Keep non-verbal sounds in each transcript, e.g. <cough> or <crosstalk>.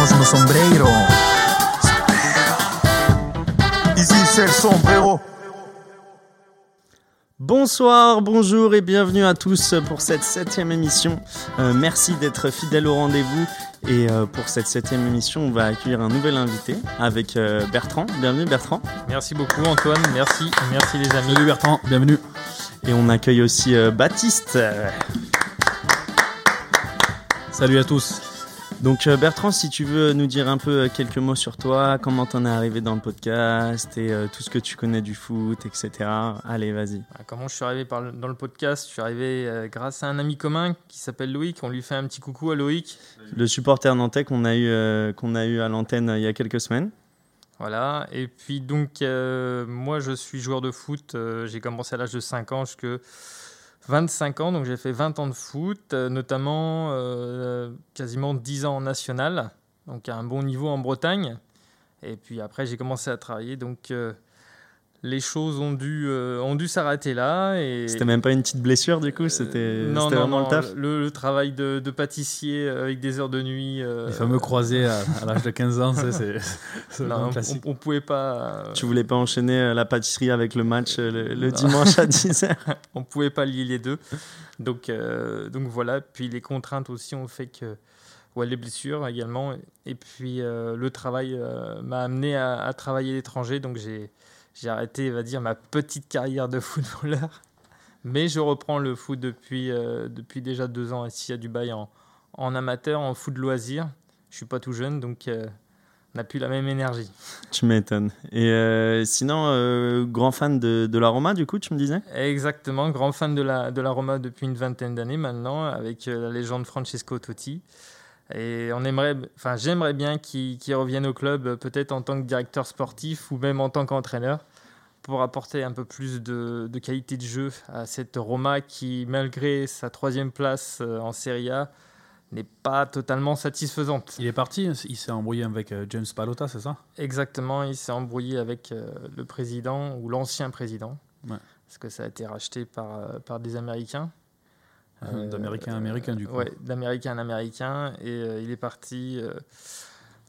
quitamos nos sombrero. Ici c'est le sombrero. Bonsoir, bonjour et bienvenue à tous pour cette septième émission. Euh, merci d'être fidèles au rendez-vous. Et euh, pour cette septième émission, on va accueillir un nouvel invité avec euh, Bertrand. Bienvenue Bertrand. Merci beaucoup Antoine, merci, merci les amis. Salut Bertrand, bienvenue. Et on accueille aussi euh, Baptiste. Salut à tous. Donc euh, Bertrand, si tu veux nous dire un peu euh, quelques mots sur toi, comment t'en es arrivé dans le podcast et euh, tout ce que tu connais du foot, etc. Allez, vas-y. Ah, Comment je suis arrivé par le- dans le podcast? Je suis arrivé euh, grâce à un ami commun qui s'appelle Loïc. On lui fait un petit coucou à Loïc. Le supporter nantais qu'on a eu, euh, qu'on a eu à l'antenne il y a quelques semaines. Voilà. Et puis donc, moi je suis joueur de foot. J'ai commencé à l'âge de 5 ans 25 ans. Donc j'ai fait 20 ans de foot, euh, notamment euh, quasiment 10 ans en national. Donc à un bon niveau en Bretagne. Et puis après j'ai commencé à travailler. Donc euh, les choses ont dû, euh, ont dû s'arrêter là. Et... C'était même pas une petite blessure du coup, c'était Euh, non, c'était non, vraiment non, le taf. Le, le travail de, de pâtissier euh, avec des heures de nuit. euh, Les fameux croisés à, à l'âge de 15 ans, c'est- <laughs> on, classique. on pouvait pas. euh, Tu voulais pas enchaîner euh, la pâtisserie avec le match euh, le, dimanche à 10h <laughs> on pouvait pas lier les deux. Donc, euh, donc voilà. Puis les contraintes aussi ont fait que. Ouais, les blessures également. Et puis euh, le travail euh, m'a amené à, à travailler à l'étranger. Donc j'ai j'ai arrêté, va dire, ma petite carrière de <laughs> footballeur. Mais je reprends le foot depuis, euh, depuis déjà deux ans ici à Dubaï en, en amateur, en foot de loisir. Je suis pas tout jeune, donc euh, on n'a plus la même énergie. <laughs> Tu m'étonnes. Et euh, sinon, euh, grand fan de, de la Roma, du coup, tu me disais? Exactement, grand fan de la, de la Roma depuis une vingtaine d'années maintenant, avec la légende Francesco Totti. Et on aimerait, enfin, j'aimerais bien qu'il revienne au club, euh, peut-être en tant que directeur sportif ou même en tant qu'entraîneur, pour apporter un peu plus de, de qualité de jeu à cette Roma qui, malgré sa troisième place euh, en Serie A, n'est pas totalement satisfaisante. Il est parti, il s'est embrouillé avec euh, James Palota, c'est ça? Exactement, il s'est embrouillé avec le président ou l'ancien président, Ouais. parce que ça a été racheté par, par des Américains. Euh, D'américain à américain, du coup. Ouais, d'américain à américain, et euh, il est parti euh,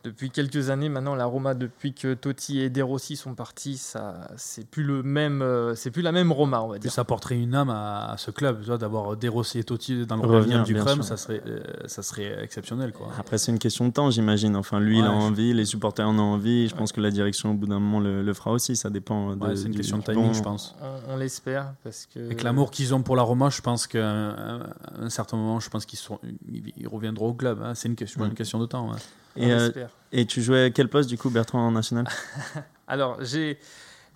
depuis quelques années. Maintenant, la Roma, depuis que Totti et De Rossi sont partis, ça, c'est plus le même, euh, c'est plus la même Roma, on va dire. ça apporterait une âme à, à ce club, tu vois, d'avoir De Rossi et Totti dans le Revenir, revenir du sûr. ça serait, euh, ça serait exceptionnel. Quoi. Après, c'est une question de temps, j'imagine. Enfin, lui, il a Ouais, je- envie, les supporters en ont envie. Je pense que la direction, au bout d'un moment, le, le fera aussi. Ça dépend de. Ouais, c'est une du- question de timing, bon- je pense. On, on l'espère, parce que. Avec l'amour qu'ils ont pour la Roma, je pense qu'à un, un certain moment, je pense qu'ils sont, ils, ils reviendront au club. hein. C'est une question, une question de temps. ouais. Et, euh, et tu jouais à quel poste, du coup, Bertrand, en national <laughs> Alors, j'ai.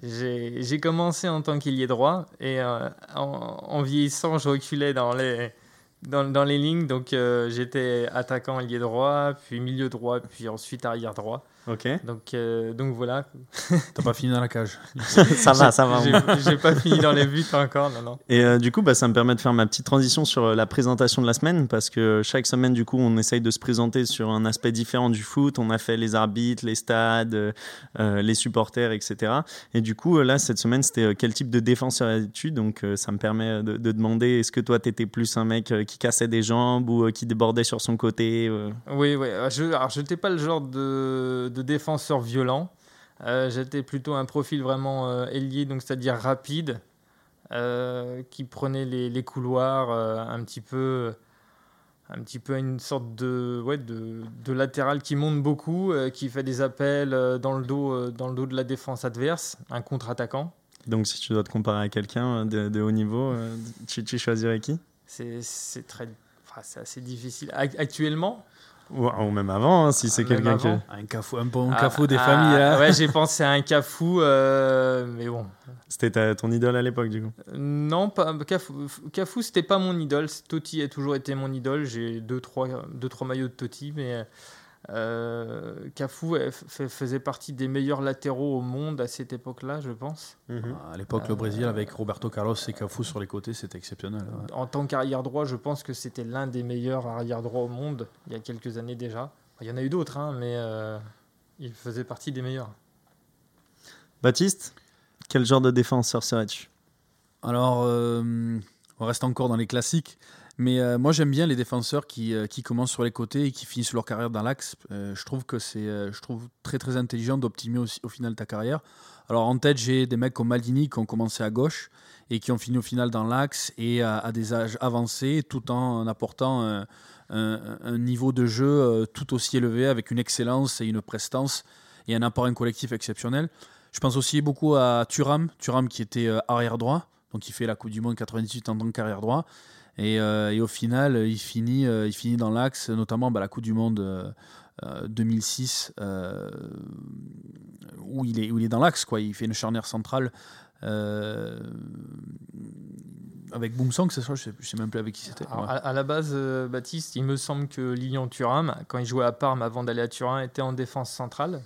J'ai j'ai commencé en tant qu'ailier droit et euh, en, en vieillissant, je reculais dans les, dans, dans les lignes. Donc, euh, j'étais attaquant ailier droit, puis milieu droit, puis ensuite arrière droit. Ok. Donc, euh, donc voilà. T'as pas fini dans la cage. <laughs> ça va, ça va. J'ai pas fini dans les buts encore, non, non. Et euh, du coup, bah, ça me permet de faire ma petite transition sur euh, la présentation de la semaine, parce que chaque semaine, du coup, on essaye de se présenter sur un aspect différent du foot. On a fait les arbitres, les stades, euh, les supporters, etc. Et du coup, là, cette semaine, c'était quel type de défenseur es-tu? Donc, euh, ça me permet de, de demander est-ce que toi, tu étais plus un mec qui cassait des jambes ou euh, qui débordait sur son côté euh, Oui, oui. Je, alors, je n'étais pas le genre de, de défenseur violent. Euh, J'étais plutôt un profil vraiment euh, ailier, donc c'est-à-dire rapide, euh, qui prenait les, les couloirs un petit peu, un petit peu une sorte de, ouais, de, de latéral qui monte beaucoup, euh, qui fait des appels euh, dans le dos, euh, dans le dos de la défense adverse, un contre-attaquant. Donc, si tu dois te comparer à quelqu'un de, de haut niveau, tu, tu choisirais qui? C'est très, enfin, c'est assez difficile. Ac- Actuellement, ou, ou même avant, hein, si c'est quelqu'un qui. Un cafou, un bon Ah, cafou des ah, familles. hein. Ouais, j'ai pensé à un Cafou, euh, mais bon. C'était ta- ton idole à l'époque, du coup. Non, pas Cafou. Cafou, c'était pas mon idole. Totti a toujours été mon idole. J'ai deux trois, deux, trois maillots de Totti, mais euh, Cafou euh, f- faisait partie des meilleurs latéraux au monde à cette époque-là, je pense. À l'époque, le Brésil, avec Roberto Carlos et Cafu sur les côtés, c'était exceptionnel. ouais. En tant qu'arrière droit, je pense que c'était l'un des meilleurs arrière droits au monde il y a quelques années déjà. Il y en a eu d'autres, hein, mais euh, il faisait partie des meilleurs. Baptiste, quel genre de défenseur serais-tu? Alors, euh, on reste encore dans les classiques, Mais euh, moi, j'aime bien les défenseurs qui, euh, qui commencent sur les côtés et qui finissent leur carrière dans l'axe. Euh, je trouve que c'est je trouve très très intelligent d'optimiser aussi au final ta carrière. Alors en tête, j'ai des mecs comme Maldini qui ont commencé à gauche et qui ont fini au final dans l'axe et à, des âges avancés, tout en apportant un, un niveau de jeu tout aussi élevé avec une excellence et une prestance et un apport collectif exceptionnel. Je pense aussi beaucoup à Thuram, Thuram qui était arrière droit, donc il fait la Coupe du Monde 98 en tant qu'arrière droit. Et, euh, et, au final, il finit, euh, il finit dans l'axe, notamment bah, la Coupe du Monde 2006, euh, où, il est, où il est dans l'axe. Quoi. Il fait une charnière centrale avec Boomsong, c'est ça je sais, sais même plus avec qui c'était. À, la base, Baptiste, il me semble que Lilian Thuram, quand il jouait à Parme avant d'aller à Turin, était en défense centrale.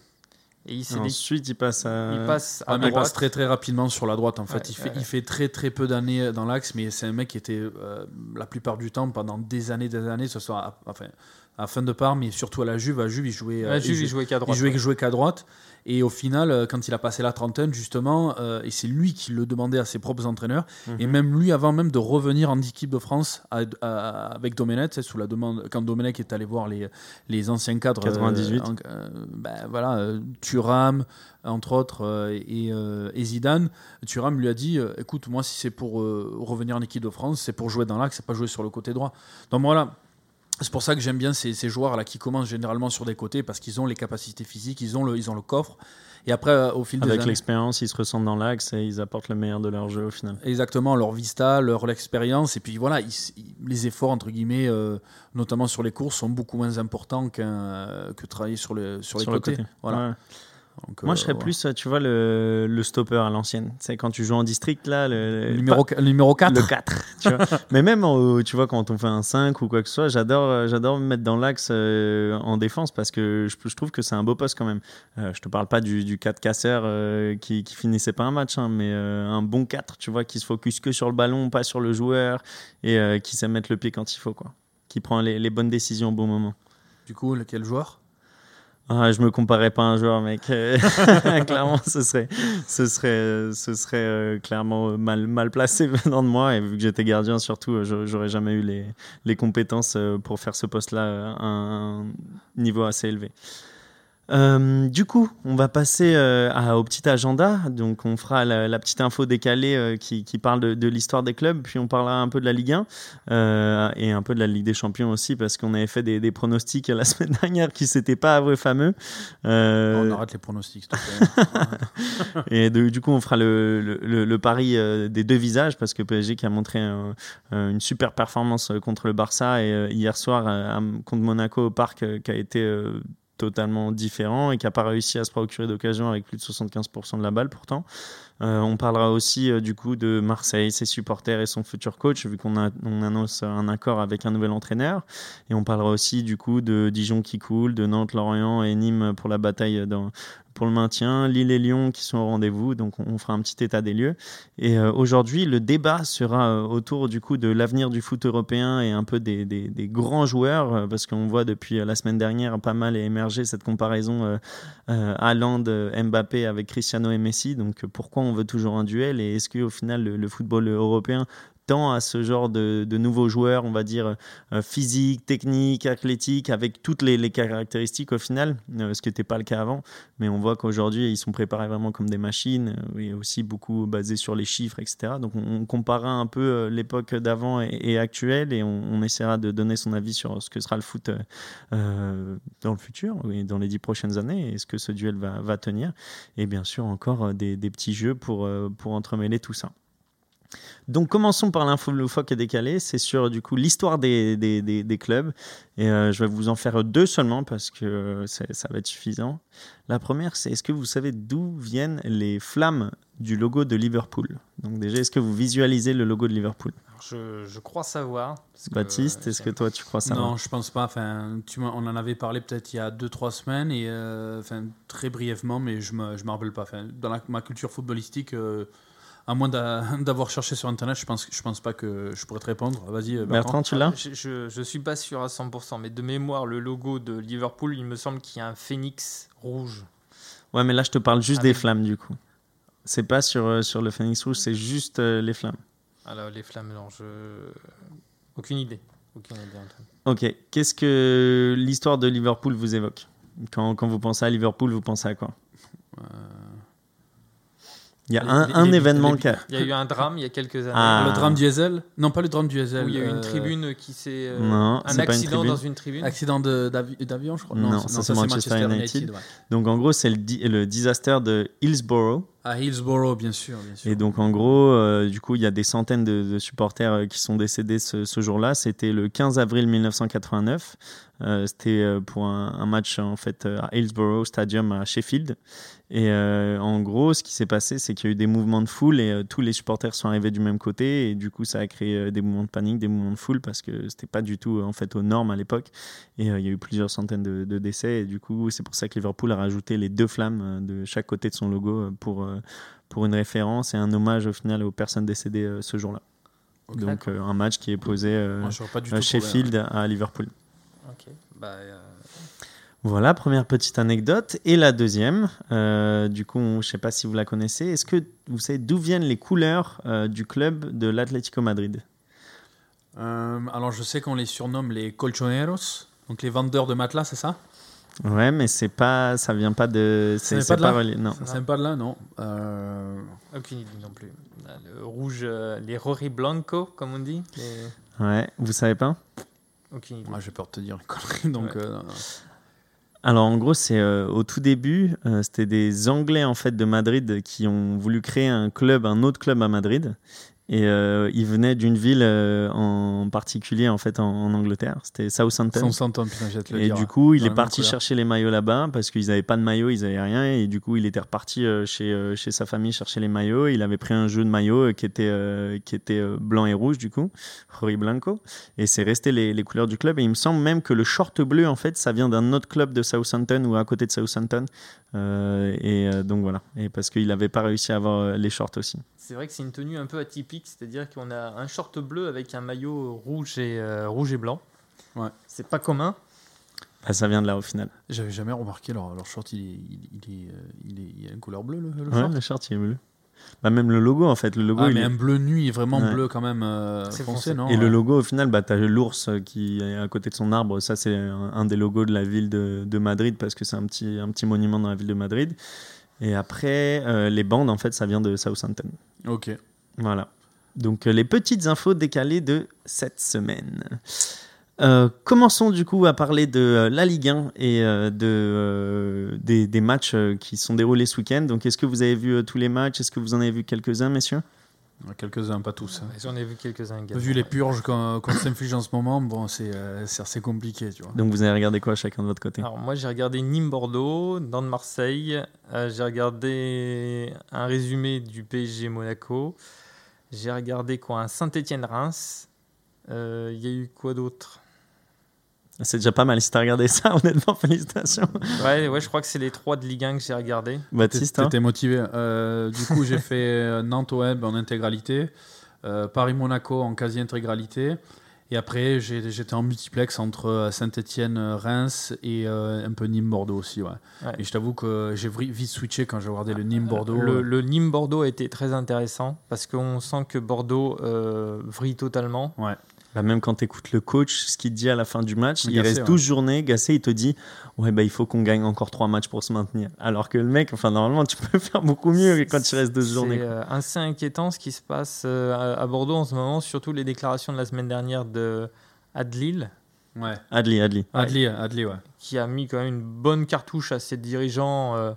Et il ensuite, il passe à. Il passe, à il passe très très rapidement sur la droite. En fait, il, fait il fait très très peu d'années dans l'axe, mais c'est un mec qui était euh, la plupart du temps pendant des années, des années, ce soit à, enfin à fin de part, mais surtout à la Juve. À Juve, il jouait. À Juve, il, jouait qu'à droite. Il jouait, jouait qu'à droite. Et au final, euh, quand il a passé la trentaine, justement, euh, et c'est lui qui le demandait à ses propres entraîneurs, et mhm. même lui, avant même de revenir en équipe de France avec Domenech, sous la demande, quand Domenech est allé voir les, les anciens cadres. 98. Euh, ben, voilà, Thuram, entre autres, et, et, Zidane. Thuram lui a dit écoute, moi, si c'est pour revenir en équipe de France, c'est pour jouer dans l'axe, c'est pas jouer sur le côté droit. Donc voilà. C'est pour ça que j'aime bien ces, joueurs-là qui commencent généralement sur des côtés parce qu'ils ont les capacités physiques, ils ont le, ils ont le coffre. Et après, euh, au fil Avec l'expérience, ils se ressentent dans l'axe et ils apportent le meilleur de leur jeu au final. Exactement, leur vista, leur expérience. Et puis voilà, les efforts, entre guillemets, euh, notamment sur les courses, sont beaucoup moins importants que travailler sur, le, sur les côtés. Voilà. Moi, je serais euh, plus, tu vois, le, le stopper à l'ancienne. C'est quand tu joues en district, là. Le, numéro, numéro 4. Le 4. tu vois. <laughs> Mais même, tu vois, quand on fait un 5 ou quoi que ce soit, j'adore, euh, j'adore me mettre dans l'axe euh, en défense parce que je, je trouve que c'est un beau poste quand même. je te parle pas du, du 4 casseur qui, qui finissait pas un match, hein, mais un bon 4, tu vois, qui se focus que sur le ballon, pas sur le joueur et qui sait mettre le pied quand il faut, quoi. Qui prend les, les bonnes décisions au bon moment. Du coup, lequel joueur? Ah, je me comparais pas à un joueur, mec. <laughs> <laughs> clairement, ce serait, ce serait, ce serait euh, clairement mal, mal placé <laughs> venant de moi. Et vu que j'étais gardien, surtout, euh, j'aurais jamais eu les, les compétences euh, pour faire ce poste-là à un niveau assez élevé. Euh, du coup, on va passer euh, au petit agenda. Donc, on fera la, petite info décalée euh, qui, parle de, l'histoire des clubs. Puis, on parlera un peu de la Ligue 1 et un peu de la Ligue des Champions aussi, parce qu'on avait fait des, pronostics la <laughs> semaine dernière qui s'étaient pas avoués fameux. On arrête les pronostics. <laughs> et du coup, on fera le, pari des deux visages, parce que PSG qui a montré une super performance contre le Barça et hier soir contre Monaco au parc qui a été totalement différent et qui n'a pas réussi à se procurer d'occasion avec plus de 75% de la balle pourtant. Euh, on parlera aussi euh, du coup de Marseille, ses supporters et son futur coach, vu qu'on on annonce un accord avec un nouvel entraîneur. Et on parlera aussi du coup de Dijon qui coule, de Nantes, Lorient et Nîmes pour la bataille dans, pour le maintien, Lille et Lyon qui sont au rendez-vous, donc on fera un petit état des lieux. Et euh, aujourd'hui, le débat sera euh, autour du coup de l'avenir du foot européen et un peu des, grands joueurs, euh, parce qu'on voit depuis la semaine dernière pas mal émerger cette comparaison Haaland, Mbappé avec Cristiano Messi. Donc pourquoi on veut toujours un duel et est-ce qu'au final le football européen à ce genre de, nouveaux joueurs, on va dire, euh, physiques, techniques, athlétiques, avec toutes les, caractéristiques au final, euh, ce qui n'était pas le cas avant. Mais on voit qu'aujourd'hui, ils sont préparés vraiment comme des machines, euh, et aussi beaucoup basés sur les chiffres, etc. Donc on, comparera un peu l'époque d'avant et, actuelle, et on, essaiera de donner son avis sur ce que sera le foot dans le futur, dans les dix prochaines années, et ce que ce duel va, tenir. Et bien sûr, encore des, des petits jeux pour, pour entremêler tout ça. Donc commençons par l'info loufoque et décalée. C'est sur du coup l'histoire des, des, des, clubs. Et euh, je vais vous en faire deux seulement parce que euh, ça va être suffisant. La première, c'est est-ce que vous savez d'où viennent les flammes du logo de Liverpool? Donc déjà, est-ce que vous visualisez le logo de Liverpool? Je, je, crois savoir. Baptiste, est-ce que toi tu crois ça Non, je pense pas. Enfin, tu, on en avait parlé peut-être il y a 2-3 semaines et euh, enfin, très brièvement, mais je ne me, je me rappelle pas. Enfin, dans ma culture footballistique à moins <laughs> d'avoir cherché sur Internet, je pense, je pense pas que je pourrais te répondre. Vas-y, euh, Bertrand. tu l'as je, je, suis pas sûr à 100%, mais de mémoire, le logo de Liverpool, il me semble qu'il y a un phénix rouge. Ouais, mais là, je te parle juste des flammes, du coup. C'est pas sur, euh, sur le phénix rouge, c'est juste euh, les flammes. Alors, les flammes, non, je. Aucune idée. Aucune idée, Antoine. Ok. Qu'est-ce que l'histoire de Liverpool vous évoque? Quand, quand vous pensez à Liverpool, vous pensez à quoi? Il y a les- un, les- un les- événement qui a- Il y a eu un drame il y a quelques années. Ah. Le drame diesel? Non, pas le drame diesel. Où il y a eu une euh, tribune qui s'est. euh, Non, un c'est pas une accident tribune. dans une tribune. Accident de- d'avi- d'avion, je crois. Non, ça, c'est Manchester United. ouais. Donc en gros, c'est le, le disaster de Hillsborough. À Hillsborough, bien sûr. Et donc en gros, euh, du coup, il y a des centaines de, supporters euh, qui sont décédés ce, jour-là. C'était le 15 avril 1989. Euh, C'était pour un, match en fait à Hillsborough Stadium à Sheffield. Et en gros, ce qui s'est passé, c'est qu'il y a eu des mouvements de foule et tous les supporters sont arrivés du même côté. Et du coup, ça a créé des mouvements de panique, des mouvements de foule parce que c'était pas du tout en fait aux normes à l'époque. Et il y a eu plusieurs centaines de, de décès. Et du coup, c'est pour ça que Liverpool a rajouté les deux flammes de chaque côté de son logo pour pour une référence et un hommage au final aux personnes décédées euh, ce jour-là. Donc euh, un match qui est posé euh, à Sheffield à Liverpool. Bah, euh, Voilà, première petite anecdote. Et la deuxième, euh, du coup, je ne sais pas si vous la connaissez. Est-ce que vous savez d'où viennent les couleurs euh, du club de l'Atlético Madrid? Euh, alors, je sais qu'on les surnomme les colchoneros, donc les vendeurs de matelas, c'est ça? Ouais, mais c'est pas, ça vient pas de, c'est pas de là? relié. Non. Ça vient pas de là, non Euh, aucune idée non plus. Là, Le rouge, euh, les Rory Blanco, comme on dit. les- Ouais, vous savez pas? Aucune idée. ouais, J'ai peur de te dire une connerie, <laughs> donc. Ouais. euh, Alors en gros, c'est euh, au tout début, euh, c'était des Anglais en fait de Madrid qui ont voulu créer un club, un autre club à Madrid. Et euh, ils venaient d'une ville euh, en particulier en fait en, en Angleterre. C'était Southampton. Putain, le Et dire. du coup, il est parti couleur. chercher les maillots là-bas parce qu'ils n'avaient pas de maillot, ils n'avaient rien. Et du coup, il était reparti euh, chez, euh, chez sa famille chercher les maillots. Il avait pris un jeu de maillots euh, qui était, euh, qui était euh, blanc et rouge, du coup, <laughs> Rory Blanco. Et c'est resté les, les couleurs du club. Et il me semble même que le short bleu, en fait, ça vient d'un autre club de Southampton ou à côté de Southampton. Euh, et euh, donc voilà. Et parce qu'il n'avait pas réussi à avoir euh, les shorts aussi. C'est vrai que c'est une tenue un peu atypique, c'est-à-dire qu'on a un short bleu avec un maillot rouge et, euh, rouge et blanc. Ouais. C'est pas commun. Bah, ça vient de là au final. J'avais jamais remarqué leur, leur short, il est, il, il est, euh, il est, il a une couleur bleue, le, le Ouais, short le short, il est bleu. Bah, même le logo, en fait. Le logo, Ah, il mais est- un bleu nuit, vraiment Ouais. bleu quand même euh, C'est foncé, foncé. non Et le logo, au final, bah, tu as l'ours qui est à côté de son arbre. Ça, c'est un, un des logos de la ville de, de Madrid parce que c'est un petit, un petit monument dans la ville de Madrid. Et après, euh, les bandes, en fait, ça vient de Southampton. Ok. Voilà. Donc, euh, les petites infos décalées de cette semaine. Euh, commençons du coup à parler de euh, la Ligue 1 et euh, de, euh, des, des matchs qui sont déroulés ce week-end. Donc, est-ce que vous avez vu euh, tous les matchs? Est-ce que vous en avez vu quelques-uns, messieurs? Quelques-uns, pas tous. hein. J'en ai vu quelques-uns. Vu les purges qu'on qu'on s'inflige en ce moment, bon, c'est euh, c'est assez compliqué, tu vois. Donc, vous avez regardé quoi chacun de votre côté? Alors moi j'ai regardé Nîmes-Bordeaux, dans de Marseille, Euh, j'ai regardé un résumé du PSG Monaco, j'ai regardé quoi un Saint-Étienne-Reims, Euh, il y a eu quoi d'autre? C'est déjà pas mal si t'as regardé ça, <laughs> honnêtement, félicitations. ouais, ouais, je crois que c'est les trois de Ligue 1 que j'ai regardé. Baptiste, hein? T'étais motivé. Euh, du coup, j'ai <laughs> fait euh, Nantes-OM en intégralité, euh, Paris-Monaco en quasi-intégralité. Et après, j'étais en multiplex entre Saint-Etienne, Reims et euh, un peu Nîmes-Bordeaux aussi. Ouais. Ouais. Et je t'avoue que j'ai vite switché quand j'ai regardé le Nîmes-Bordeaux. Le, le Nîmes-Bordeaux a été très intéressant parce qu'on sent que Bordeaux euh, vrille totalement. Ouais. Bah, même quand tu écoutes le coach, ce qu'il dit à la fin du match, il Gasset, reste ouais. 12 journées. Gassé, il te dit Ouais, bah, il faut qu'on gagne encore 3 matchs pour se maintenir. Alors que le mec, enfin, normalement, tu peux <laughs> faire beaucoup mieux quand il reste 12 journées. C'est euh, assez inquiétant ce qui se passe euh, à, à Bordeaux en ce moment, surtout les déclarations de la semaine dernière de Adlil. Ouais. Adli, Adli. Adli, Adli, ouais. qui a mis quand même une bonne cartouche à ses dirigeants euh,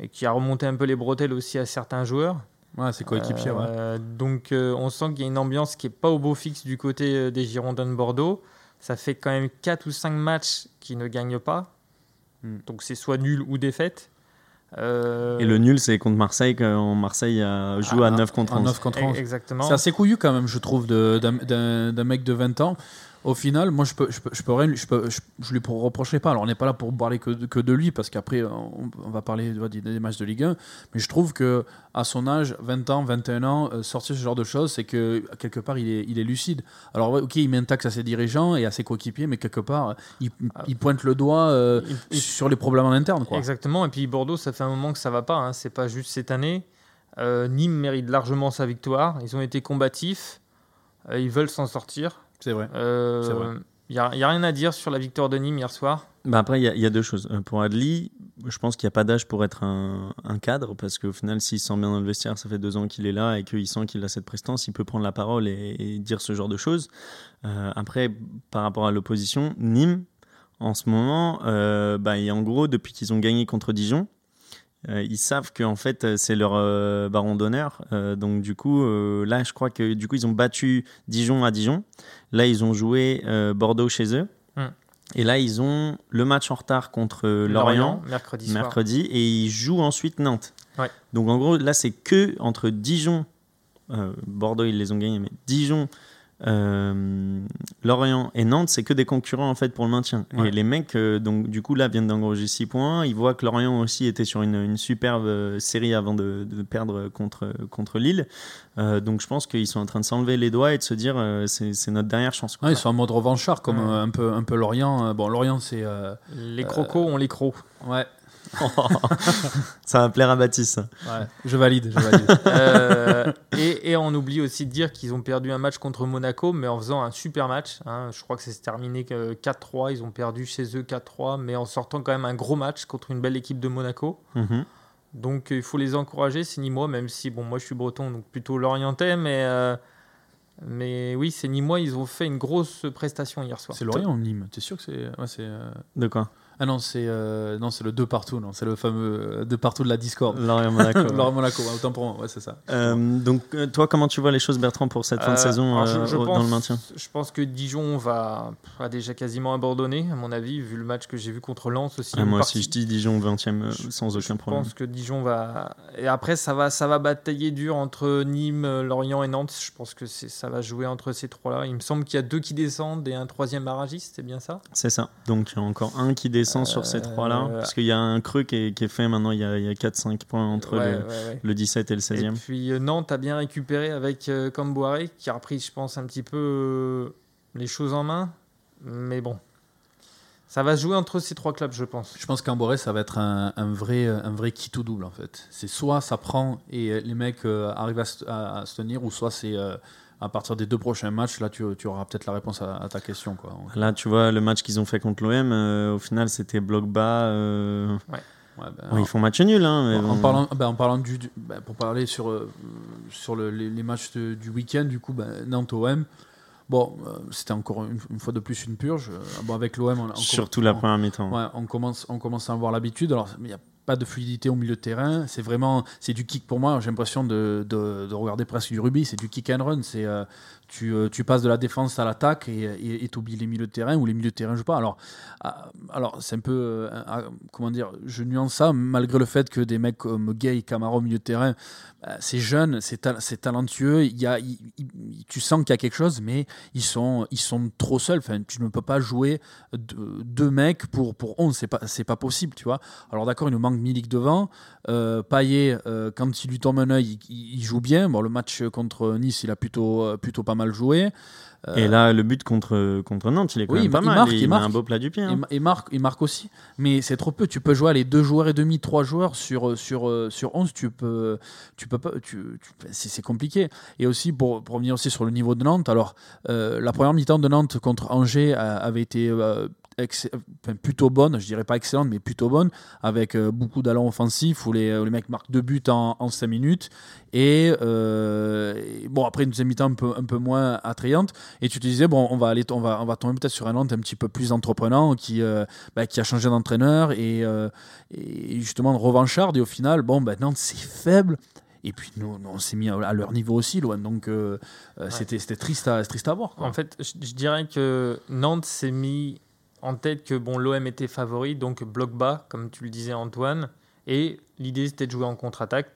et qui a remonté un peu les bretelles aussi à certains joueurs. Ouais, c'est coéquipier, ouais. Euh, Donc euh, on sent qu'il y a une ambiance qui n'est pas au beau fixe du côté euh, des Girondins de Bordeaux. Ça fait quand même 4 ou 5 matchs qui ne gagnent pas. Hmm. Donc c'est soit nul ou défaite. Euh, Et le nul, c'est contre Marseille, quand Marseille a joué à Ah, 9 contre en 11. 9 contre e- 11. Exactement. C'est assez couillu quand même, je trouve, de- d'un- d'un d'un mec de 20 ans. Au final, moi, je peux, je peux, je peux rien, je peux, je, je lui reprocherai pas. Alors, on n'est pas là pour parler que de, que de lui, parce qu'après, on, on va parler des, des matchs de Ligue 1. Mais je trouve que à son âge, 20 ans, 21 ans, euh, sortir ce genre de choses, c'est que quelque part, il est, il est lucide. Alors, ouais, ok, il met un taxe à ses dirigeants et à ses coéquipiers, mais quelque part, il, il pointe le doigt euh, Il- sur les problèmes en interne, quoi. Exactement. Et puis Bordeaux, ça fait un moment que ça va pas. Hein. C'est pas juste cette année. Euh, Nîmes mérite largement sa victoire. Ils ont été combatifs. Ils veulent s'en sortir. C'est vrai. Euh, C'est vrai. Il n'y a, y a rien à dire sur la victoire de Nîmes hier soir? Bah après, il y, a- il y a deux choses. Euh, Pour Adli, je pense qu'il n'y a pas d'âge pour être un, un cadre, parce qu'au final, s'il se sent bien dans le vestiaire, ça fait deux ans qu'il est là et qu'il sent qu'il a cette prestance, il peut prendre la parole et, et dire ce genre de choses. Euh, après, par rapport à l'opposition, Nîmes, en ce moment, euh, bah, et en gros, depuis qu'ils ont gagné contre Dijon, euh, ils savent que en fait euh, c'est leur euh, baron d'honneur. Euh, donc du coup, là, je crois que du coup ils ont battu Dijon à Dijon. Là, ils ont joué Bordeaux chez eux. Hmm. Et là, ils ont le match en retard contre Lorient, mercredi soir. mercredi et ils jouent ensuite Nantes. Ouais. Donc en gros, là, c'est que entre Dijon, Bordeaux, ils les ont gagnés, mais Dijon, euh, Lorient et Nantes, c'est que des concurrents en fait pour le maintien. Ouais. Et les mecs, euh, donc du coup, là, viennent d'engranger 6 points. Ils voient que Lorient aussi était sur une, une superbe euh, série avant de, de perdre contre, contre Lille. Euh, donc je pense qu'ils sont en train de s'enlever les doigts et de se dire euh, c'est notre dernière chance. quoi. Ouais, ils sont en mode revanchard, comme Ouais. un, peu, un peu Lorient. Bon, Lorient, c'est. euh, Les crocos ont les crocs. Ouais, <laughs> ça va plaire à Baptiste. ouais, je valide, je valide. Euh, et, et on oublie aussi de dire qu'ils ont perdu un match contre Monaco, mais en faisant un super match. hein. Je crois que c'est terminé que 4-3. Ils ont perdu chez eux 4-3, mais en sortant quand même un gros match contre une belle équipe de Monaco. Mhm. Donc il faut les encourager, c'est Nîmois, même si bon, moi je suis breton, donc plutôt l'orientais, mais, euh, mais oui, c'est Nîmois, ils ont fait une grosse prestation hier soir. c'est Lorient ou Nîmes T'es sûr que c'est. Ouais, c'est. euh, De quoi? Ah non, c'est euh, non, c'est le 2 partout, non, c'est le fameux 2 partout de la Discord. <laughs> Lorient Monaco. <laughs> Lorient Monaco, ouais, autant pour moi, ouais, c'est ça. Euh, donc, euh, toi, comment tu vois les choses, Bertrand, pour cette fin de Euh, saison je- euh, je dans pense- le maintien? Je pense que Dijon va, a déjà quasiment abandonné, à mon avis, vu le match que j'ai vu contre Lens aussi. Ah, Moi, partie. si je dis Dijon 20e, euh, Je- sans Je aucun problème. pense que Dijon va. Et après, ça va, ça va batailler dur entre Nîmes, euh, Lorient et Nantes. Je pense que c'est, ça va jouer entre ces trois-là. Il me semble qu'il y a deux qui descendent et un troisième barragiste, c'est bien ça? C'est ça. Donc, il y a encore un qui descend sur ces Euh, trois-là. Parce qu'il y a un creux qui est, qui est fait maintenant. Il y a, a 4-5 points entre Ouais, le, ouais, ouais. le 17 et le 16e. Et puis euh, Nantes a bien récupéré avec euh, Camboire, qui a repris, je pense, un petit peu euh, les choses en main. Mais bon, ça va se jouer entre ces trois clubs, je pense. Je pense qu'en Boré, ça va être un, un vrai, un vrai qui tout double en fait. C'est soit ça prend et euh, les mecs euh, arrivent à, se- à- à se tenir, ou soit c'est euh, à partir des deux prochains matchs, là tu, tu auras peut-être la réponse à, à ta question. Quoi. Là, tu vois, le match qu'ils ont fait contre l'OM, euh, au final, c'était bloc bas. euh, Ouais, ben, ils font match nul. Hein, mais en, bon. parlant, ben, en parlant du, du- ben, pour parler sur, euh, sur le- les, les matchs de- du week-end, du coup, ben, Nantes-OM, bon, c'était encore une, une fois de plus une purge. Bon, avec l'OM, Surtout la première mi-temps. On commence, on commence à avoir l'habitude. Alors, il n'y a pas de fluidité au milieu de terrain. C'est vraiment, c'est du kick pour moi. J'ai l'impression de, de, de regarder presque du rugby. C'est du kick and run. C'est, euh, tu, euh, tu passes de la défense à l'attaque et tu oublies les milieux de terrain ou les milieux de terrain jouent pas. Alors, ah, alors c'est un peu, euh, ah, comment dire, je nuance ça malgré le fait que des mecs comme Gay, Camaro au milieu de terrain, bah, c'est jeune, c'est, ta- talentueux. Y a, tu sens qu'il y a quelque chose, mais ils sont, ils sont trop seuls. Enfin, tu ne peux pas jouer deux, mecs pour, pour 11, c'est pas, pas possible, tu vois. Alors d'accord, il nous manque Milik devant. Euh, euh, quand il lui tombe un œil, il, joue bien. Bon, le match contre Nice, il a plutôt, plutôt pas mal joué. Euh, Et là, le but contre, contre Nantes, il est quand Oui, même il pas il mal. marque, il il met marque. un beau plat du pied. hein. et marque, il marque aussi. Mais c'est trop peu. Tu peux jouer les deux joueurs et demi, trois joueurs sur, sur, euh, sur 11. Tu peux, tu peux pas. Tu, tu- c'est, compliqué. Et aussi, pour, pour revenir aussi sur le niveau de Nantes, alors, euh, la première mi-temps de Nantes contre Angers avait été. euh, enfin, plutôt bonne, je dirais pas excellente, mais plutôt bonne, avec euh, beaucoup d'allants offensifs où les, où les mecs marquent deux buts en, en 5 minutes. Et, euh, et bon, après une deuxième mi-temps un peu, un peu moins attrayante. Et tu te disais, bon, on va, aller, on va, on va tomber peut-être sur un Nantes un petit peu plus entreprenant qui, euh, bah, qui a changé d'entraîneur et, euh, et justement de revancharde. Et au final, bon, bah, Nantes, c'est faible. Et puis nous, on s'est mis à, leur niveau aussi, loin. Donc euh, euh, c'était, c'était triste, à, triste à voir. quoi. En fait, je, je dirais que Nantes s'est mis en tête que bon, l'OM était favori, donc bloc bas, comme tu le disais Antoine. Et l'idée c'était de jouer en contre-attaque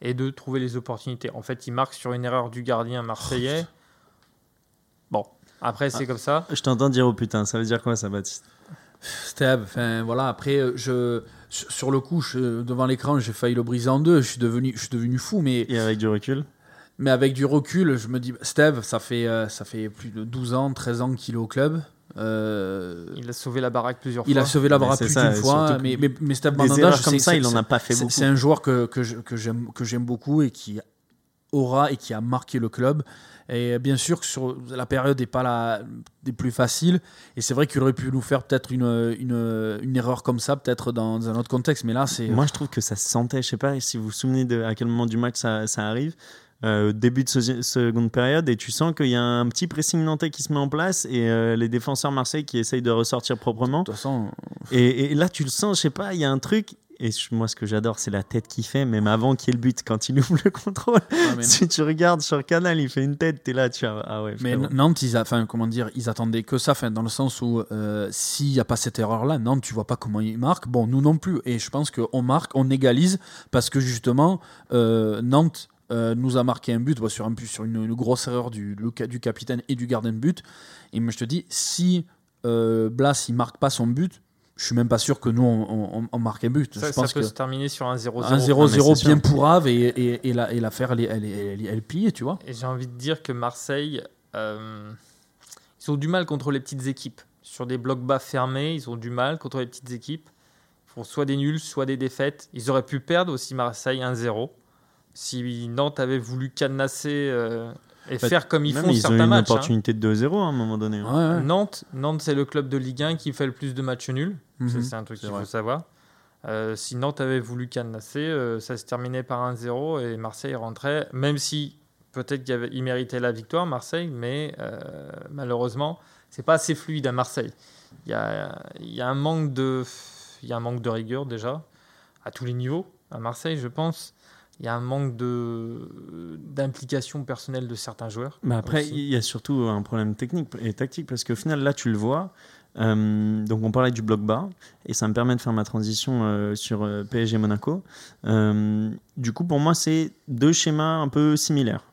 et de trouver les opportunités. En fait, il marque sur une erreur du gardien marseillais. Bon, après c'est comme ça. Je t'entends dire oh putain, ça veut dire quoi ça, Baptiste? Steve, enfin voilà, après, euh, je, sur sur le coup, je- devant l'écran, j'ai failli le briser en deux, je suis devenu, je suis devenu fou, mais, Et avec du recul? Mais avec du recul, je me dis, Steve, ça fait, euh, ça fait plus de 12 ans, 13 ans qu'il est au club. Euh, Il a sauvé la baraque plusieurs il fois. a sauvé la baraque plus d'une fois, mais, mais, mais Steve Mandanda, je comme sais- ça, c'est- il en a pas fait beaucoup. C'est un joueur que, que, j'aime que j'aime beaucoup et qui aura et qui a marqué le club. Et bien sûr que sur la période n'est pas la des plus faciles. Et c'est vrai qu'il aurait pu nous faire peut-être une, une, une, erreur comme ça, peut-être dans un autre contexte. Mais là, c'est. Moi, je trouve que ça se sentait. Je sais pas si vous vous souvenez de à quel moment du match ça, ça arrive. Euh, début de seconde période et tu sens qu'il y a un petit pressing nantais qui se met en place et euh, les défenseurs Marseille qui essayent de ressortir proprement. De toute façon... et, et, là, tu le sens, je sais pas, il y a un truc et moi, ce que j'adore, c'est la tête qu'il fait, même avant qu'il y ait le but, quand il <laughs> ouvre le contrôle. Si tu regardes sur Canal, il fait une tête, t'es là, tu vois. Ah ouais, mais Nantes, ils, enfin, comment dire, ils attendaient que ça, dans le sens où euh, s'il n'y a pas cette erreur-là, Nantes, tu vois pas comment ils marquent. Bon, nous non plus. Et je pense qu'on marque, on égalise, parce que justement, euh, Nantes euh, nous a marqué un but sur, un, sur une, grosse erreur du, du capitaine et du gardien de but. Et moi, je te dis, si Blas, il marque pas son but, je suis même pas sûr que nous on, marque un but. Ça, je pense peut que se terminer sur un 0-0. Un 0-0 bien pourrave et, et, et, la, l'affaire elle, elle, elle, elle, pliée, tu vois. Et j'ai envie de dire que Marseille, euh, ils ont du mal contre les petites équipes. Sur des blocs bas fermés, ils ont du mal contre les petites équipes. Ils font soit des nuls, soit des défaites. Ils auraient pu perdre aussi Marseille 1-0. Si Nantes avait voulu cadenasser euh, et faire comme ils font ils certains ont eu une matchs. hein. opportunité de 2-0 à un moment donné. hein. Nantes, Nantes c'est le club de Ligue 1 qui fait le plus de matchs nuls. Mhm. C'est un truc C'est qu'il faut savoir. Euh, si Nantes avait voulu cadenasser, euh, ça se terminait par 1-0 et Marseille rentrait, même si peut-être qu'il méritait la victoire, Marseille, mais euh, malheureusement, c'est pas assez fluide à Marseille. Il y a, il y a un manque de, il y a un manque de rigueur déjà à tous les niveaux à Marseille, je pense. Il y a un manque de d'implication personnelle de certains joueurs. Mais après, il y a surtout un problème technique et tactique parce qu'au final, là, tu le vois. euh, donc, on parlait du bloc bas et ça me permet de faire ma transition euh, sur euh, PSG Monaco. Euh, du coup, pour moi, c'est deux schémas un peu similaires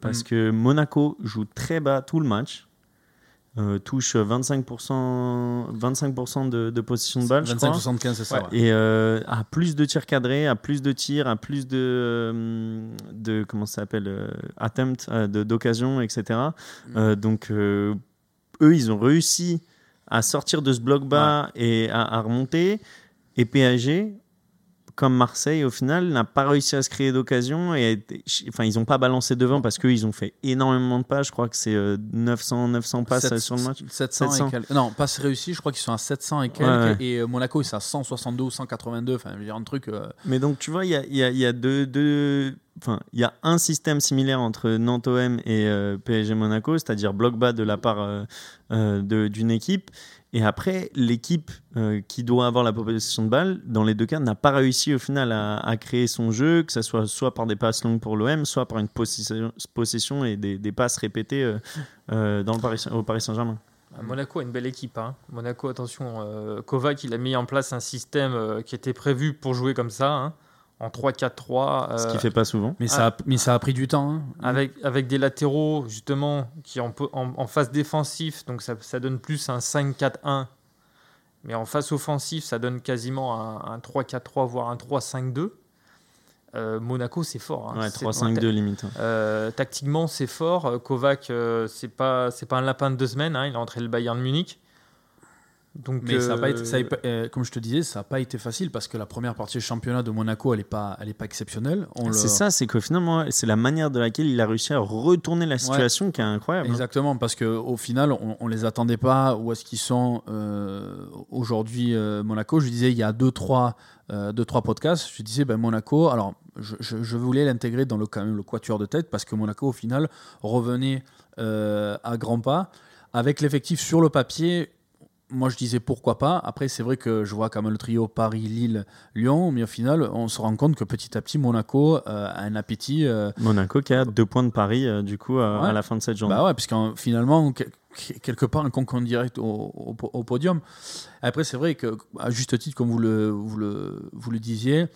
parce Mm. que Monaco joue très bas tout le match. Euh, touche 25%, 25 de, de possession de balle, je crois. 25-75, c'est ça. Ouais. ouais. Et euh, à plus de tirs cadrés, à plus de tirs, à plus de, euh, de comment ça s'appelle, euh, attempt, d'occasion, etc. Euh, donc eux, ils ont réussi à sortir de ce bloc bas et à, à remonter. Et PSG, comme Marseille, au final, n'a pas réussi à se créer d'occasion. Et enfin, ils n'ont pas balancé devant parce qu'ils ont fait énormément de passes. Je crois que c'est euh, 900, 900 passes euh, sur le match. 700, 700. et quelques. Non, pas réussi, je crois qu'ils sont à 700 et quelques. Ouais, ouais. Et euh, Monaco, ils sont à 162 ou 182. Enfin, un truc. euh, Mais donc, tu vois, il y a, y a- y a deux, deux- Enfin, il y a un système similaire entre Nantes OM et euh, PSG Monaco, c'est-à-dire bloc bas de la part euh, euh, d'une équipe. Et après, l'équipe euh, qui doit avoir la possession de balle, dans les deux cas, n'a pas réussi au final à, créer son jeu, que ce soit soit par des passes longues pour l'OM, soit par une possession, et des, passes répétées euh, euh, au Paris Saint-Germain. Ah, Monaco a une belle équipe. hein. Monaco, attention, Kovac, il a mis en place un système qui était prévu pour jouer comme ça, hein, en 3-4-3, Ce euh, qui fait pas souvent. Mais, ça a, mais ça a pris du temps. hein. avec, avec des latéraux, justement, qui en, en, en phase défensif, donc ça, ça donne plus un 5-4-1. Mais en face offensif, ça donne quasiment un, un 3-4-3, voire un 3-5-2. Euh, Monaco, c'est fort. hein. Ouais, C'est- 3-5-2 limite. Euh, tactiquement, c'est fort. Kovac, euh, c'est pas c'est pas un lapin de deux semaines. hein. Il a entré le Bayern de Munich. Donc, Mais ça a pas euh, été, ça a pas- euh, comme je te disais, ça n'a pas été facile parce que la première partie du championnat de Monaco, elle n'est pas, elle est pas exceptionnelle. On le- C'est ça, c'est qu'au final, moi, c'est la manière de laquelle il a réussi à retourner la situation qui est incroyable. hein. Exactement, parce qu'au final, on, on les attendait pas où est-ce qu'ils sont euh, aujourd'hui euh, Monaco. Je disais il y a deux trois, euh, deux, trois podcasts, je disais ben, Monaco. Alors, je, je- je voulais l'intégrer dans le quand même le quatuor de tête parce que Monaco au final revenait euh, à grands pas avec l'effectif sur le papier. Moi, je disais pourquoi pas. Après, c'est vrai que je vois quand même le trio Paris, Lille, Lyon, mais au final, on se rend compte que petit à petit, Monaco euh, a un appétit. euh, Monaco qui a deux points de Paris, euh, du coup, Ouais. à la fin de cette journée. bah ouais, puisque finalement, que- que- quelque part, un concurrent direct au, au- au podium. Après, c'est vrai que, à juste titre, comme vous le, vous le, vous le disiez,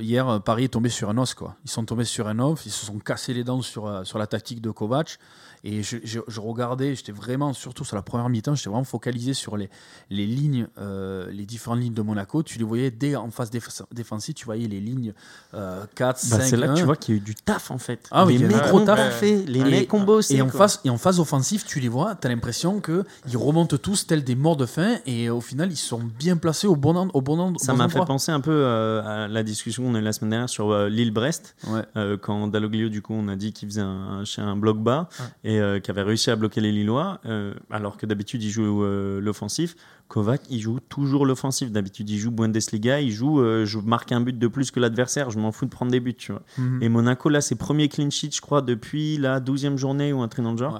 hier, Paris est tombé sur un os. Quoi. Ils sont tombés sur un os, ils se sont cassés les dents sur, sur la tactique de Kovac. Et je, je- je regardais, j'étais vraiment, surtout sur la première mi-temps, j'étais vraiment focalisé sur les, les lignes, euh, les différentes lignes de Monaco. Tu les voyais dès en phase déf- défensive, tu voyais les lignes euh, 4, Bah, 5, c'est là que tu 1. vois qu'il y a eu du taf en fait. Ah oui, les mecs un gros taf. les mecs bossé. Et en, phase, et en phase offensive, tu les vois, tu as l'impression qu'ils remontent tous tels des morts de faim et au final, ils sont bien placés au bon, en- au bon, en- Ça m'a fait endroit. penser un peu euh, à la discussion discussion qu'on a eu la semaine dernière sur euh, Lille-Brest, Ouais. euh, quand Dalloglio, du coup, on a dit qu'il faisait un, un, un bloc bas Ouais. et euh, qu'il avait réussi à bloquer les Lillois, euh, alors que d'habitude, il joue euh, l'offensif. Kovac, il joue toujours l'offensif. D'habitude, il joue Bundesliga, il joue euh, je marque un but de plus que l'adversaire, je m'en fous de prendre des buts, tu vois. Mhm. Et Monaco, là, c'est premier clean sheet, je crois, depuis la 12e journée ou un truc dans le genre.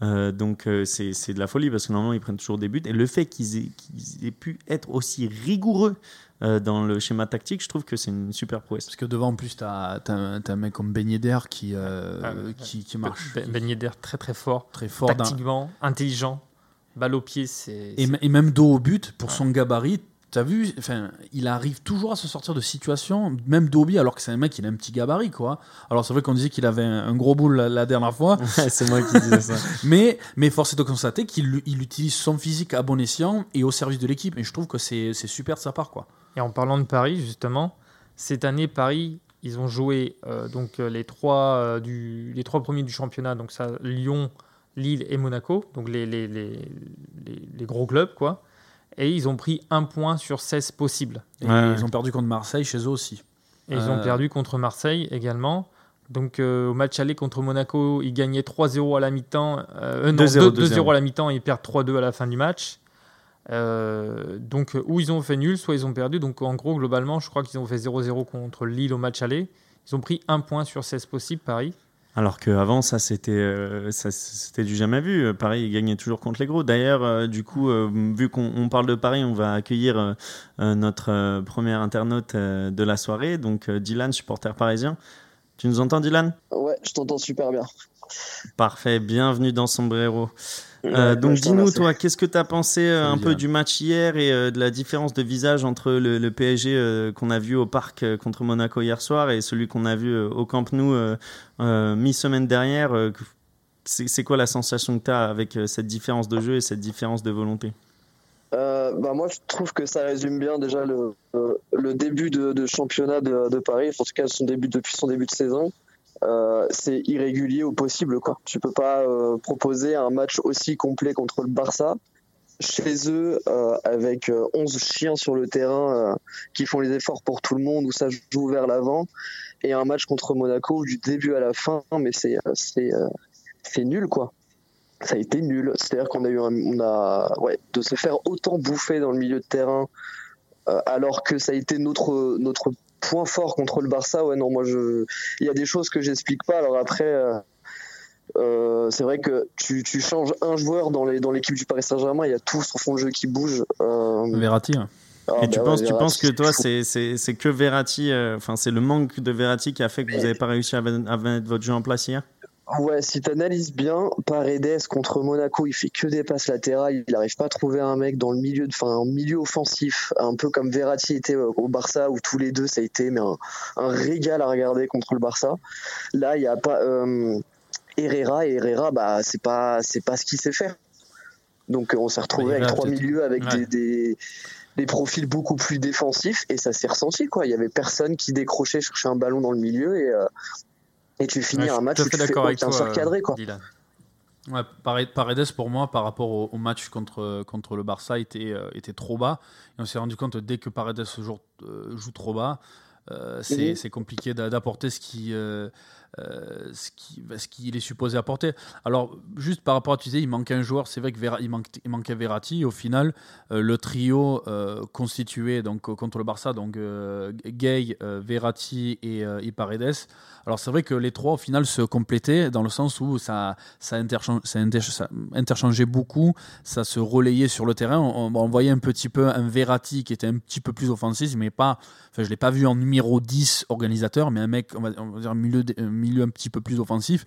Ouais. Donc, c'est c'est de la folie parce que normalement, ils prennent toujours des buts. Et le fait qu'ils aient, qu'ils aient pu être aussi rigoureux euh, dans le schéma tactique, je trouve que c'est une super prouesse. Parce que devant, en plus, tu as, un mec comme Ben Yedder qui, euh, Ah ouais. qui, qui marche Ben Ben Yedder, très très fort, très fort. tactiquement, intelligent, balle au pied, c'est. Et, même dos au but, pour son gabarit, t'as vu, enfin, il arrive toujours à se sortir de situations, même dos au but, alors que c'est un mec, il a un petit gabarit, quoi. Alors c'est vrai qu'on disait qu'il avait un, un gros boule la, la dernière fois, <laughs> c'est moi qui disais ça. <laughs> mais, mais force est de constater qu'il il utilise son physique à bon escient et au service de l'équipe. Et je trouve que c'est c'est super de sa part, quoi. Et en parlant de Paris, justement, cette année, Paris, ils ont joué euh, donc euh, les trois, euh, du, les trois premiers du championnat, donc ça, Lyon, Lille et Monaco, donc les, les, les, les- les gros clubs, quoi. Et ils ont pris un point sur 16 possibles. Et Ouais. ils ont perdu contre Marseille chez eux aussi. Et ils ont perdu contre Marseille également. Donc euh, au match aller contre Monaco, ils gagnaient 3-0 à la mi-temps. Euh, euh, non, 2-0, 2-0 à la mi-temps et ils perdent 3-2 à la fin du match. Euh, donc ou ils ont fait nul, soit ils ont perdu. Donc en gros, globalement, je crois qu'ils ont fait 0-0 contre Lille au match aller. Ils ont pris un point sur 16 possibles, Paris. Alors qu'avant, ça, c'était euh, ça, c'était du jamais vu. Paris, il gagnait toujours contre les gros. D'ailleurs, euh, du coup, euh, vu qu'on on parle de Paris, on va accueillir notre euh, premier internaute euh, de la soirée, donc euh, Dylan, supporter parisien. Tu nous entends, Dylan? Ouais, je t'entends super bien. Parfait, bienvenue dans Sombrero. Euh, Ouais, donc dis-nous, toi, qu'est-ce que tu as pensé euh, un peu du match hier et euh, de la différence de visage entre le, le PSG qu'on a vu au parc contre Monaco hier soir et celui qu'on a vu au Camp Nou mi-semaine dernière C'est quoi la sensation que tu as avec cette différence de jeu et cette différence de volonté? Bah moi, je trouve que ça résume bien déjà le, le début de, de championnat de, de Paris, en tout cas son début depuis son début de saison. Euh, c'est irrégulier au possible. Quoi. Tu peux pas euh, proposer un match aussi complet contre le Barça chez eux euh, avec euh, 11 chiens sur le terrain qui font les efforts pour tout le monde, où ça joue vers l'avant, et un match contre Monaco du début à la fin, mais c'est c'est c'est nul quoi. Ça a été nul. C'est-à-dire qu'on a eu un, on a ouais de se faire autant bouffer dans le milieu de terrain alors que ça a été notre notre point fort contre le Barça. Ouais non moi je il y a des choses que j'explique pas. Alors après. euh, euh, c'est vrai que tu, tu changes un joueur dans les dans l'équipe du Paris Saint-Germain, il y a tout son fond de jeu qui bouge. Euh, Verratti. hein. ah, Et tu bah penses, tu que toi, c'est c'est- c'est que Verratti, euh, enfin c'est le manque de Verratti qui a fait que vous n'avez pas réussi à, à mettre votre jeu en place hier? Ouais, si t'analyses bien, Paredes contre Monaco, il fait que des passes latérales, il n'arrive pas à trouver un mec dans le milieu, enfin un milieu offensif, un peu comme Verratti était euh, au Barça, où tous les deux ça a été mais un, un régal à regarder contre le Barça. Là, il y a pas euh, Herrera et Herrera, bah c'est pas c'est pas ce qu'il sait faire. Donc on s'est retrouvé Ouais, avec trois milieux avec Ouais. des, des des profils beaucoup plus défensifs et ça s'est ressenti quoi. Il y avait personne qui décrochait chercher un ballon dans le milieu et euh, et tu finis Ouais, un match où tu fais aucun surcadré quoi. Dylan. Ouais, Pare- Paredes, pour moi, par rapport au, au match contre, contre le Barça, était, euh, était trop bas. Et on s'est rendu compte, dès que Paredes joue, euh, joue trop bas, euh, c'est Mhm. compliqué d'a- d'apporter ce qui, euh, euh, ce qui- ce qu'il est supposé apporter. Alors, juste par rapport à tu disais, il manque un joueur. C'est vrai qu'il il, manque, manquait Verratti. Au final, euh, le trio euh, constitué donc, contre le Barça, donc Gay, Verratti et, et Paredes. Alors, c'est vrai que les trois, au final, se complétaient dans le sens où ça, ça, interchange- ça inter- ça interchangeait beaucoup, ça se relayait sur le terrain. On, voyait un petit peu un Verratti qui était un petit peu plus offensif, mais pas. Enfin, je l'ai pas vu en numéro 10 organisateur, mais un mec, on va, on va dire, milieu, de- milieu un petit peu plus offensif.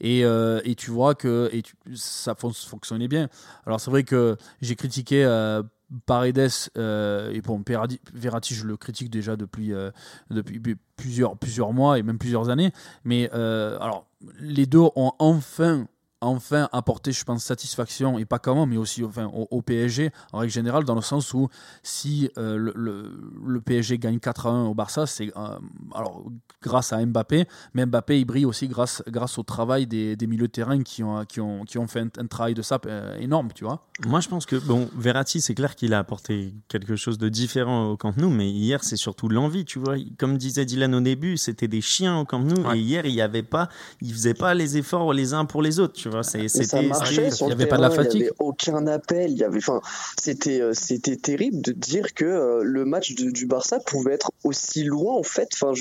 Et, euh, et tu vois que et ça fon- fonctionnait bien. Alors, c'est vrai que j'ai critiqué. euh, Paredes euh, et bon Verratti, Verratti, je le critique déjà depuis euh, depuis plusieurs plusieurs mois et même plusieurs années mais euh, alors les deux ont enfin enfin apporter, je pense, satisfaction, et pas comment, mais aussi enfin, au, PSG, en règle générale, dans le sens où si euh, le, le, PSG gagne 4 à 1 au Barça, c'est euh, alors grâce à Mbappé, mais Mbappé, il brille aussi grâce, grâce au travail des, des milieux de terrain qui ont, qui ont, qui ont fait un, travail de ça euh, énorme, tu vois. Moi, je pense que, bon, Verratti, c'est clair qu'il a apporté quelque chose de différent au Camp Nou, mais hier, c'est surtout l'envie, tu vois. Comme disait Dylan au début, c'était des chiens au Camp Nou, et hier, il y avait pas, ils faisaient pas les efforts les uns pour les autres, tu vois. C'était, ça marchait il n'y avait pas de la fatigue. Il n'y avait aucun appel. Il y avait, enfin, c'était, euh, c'était terrible de dire que euh, le match du Barça pouvait être aussi loin, en fait, enfin,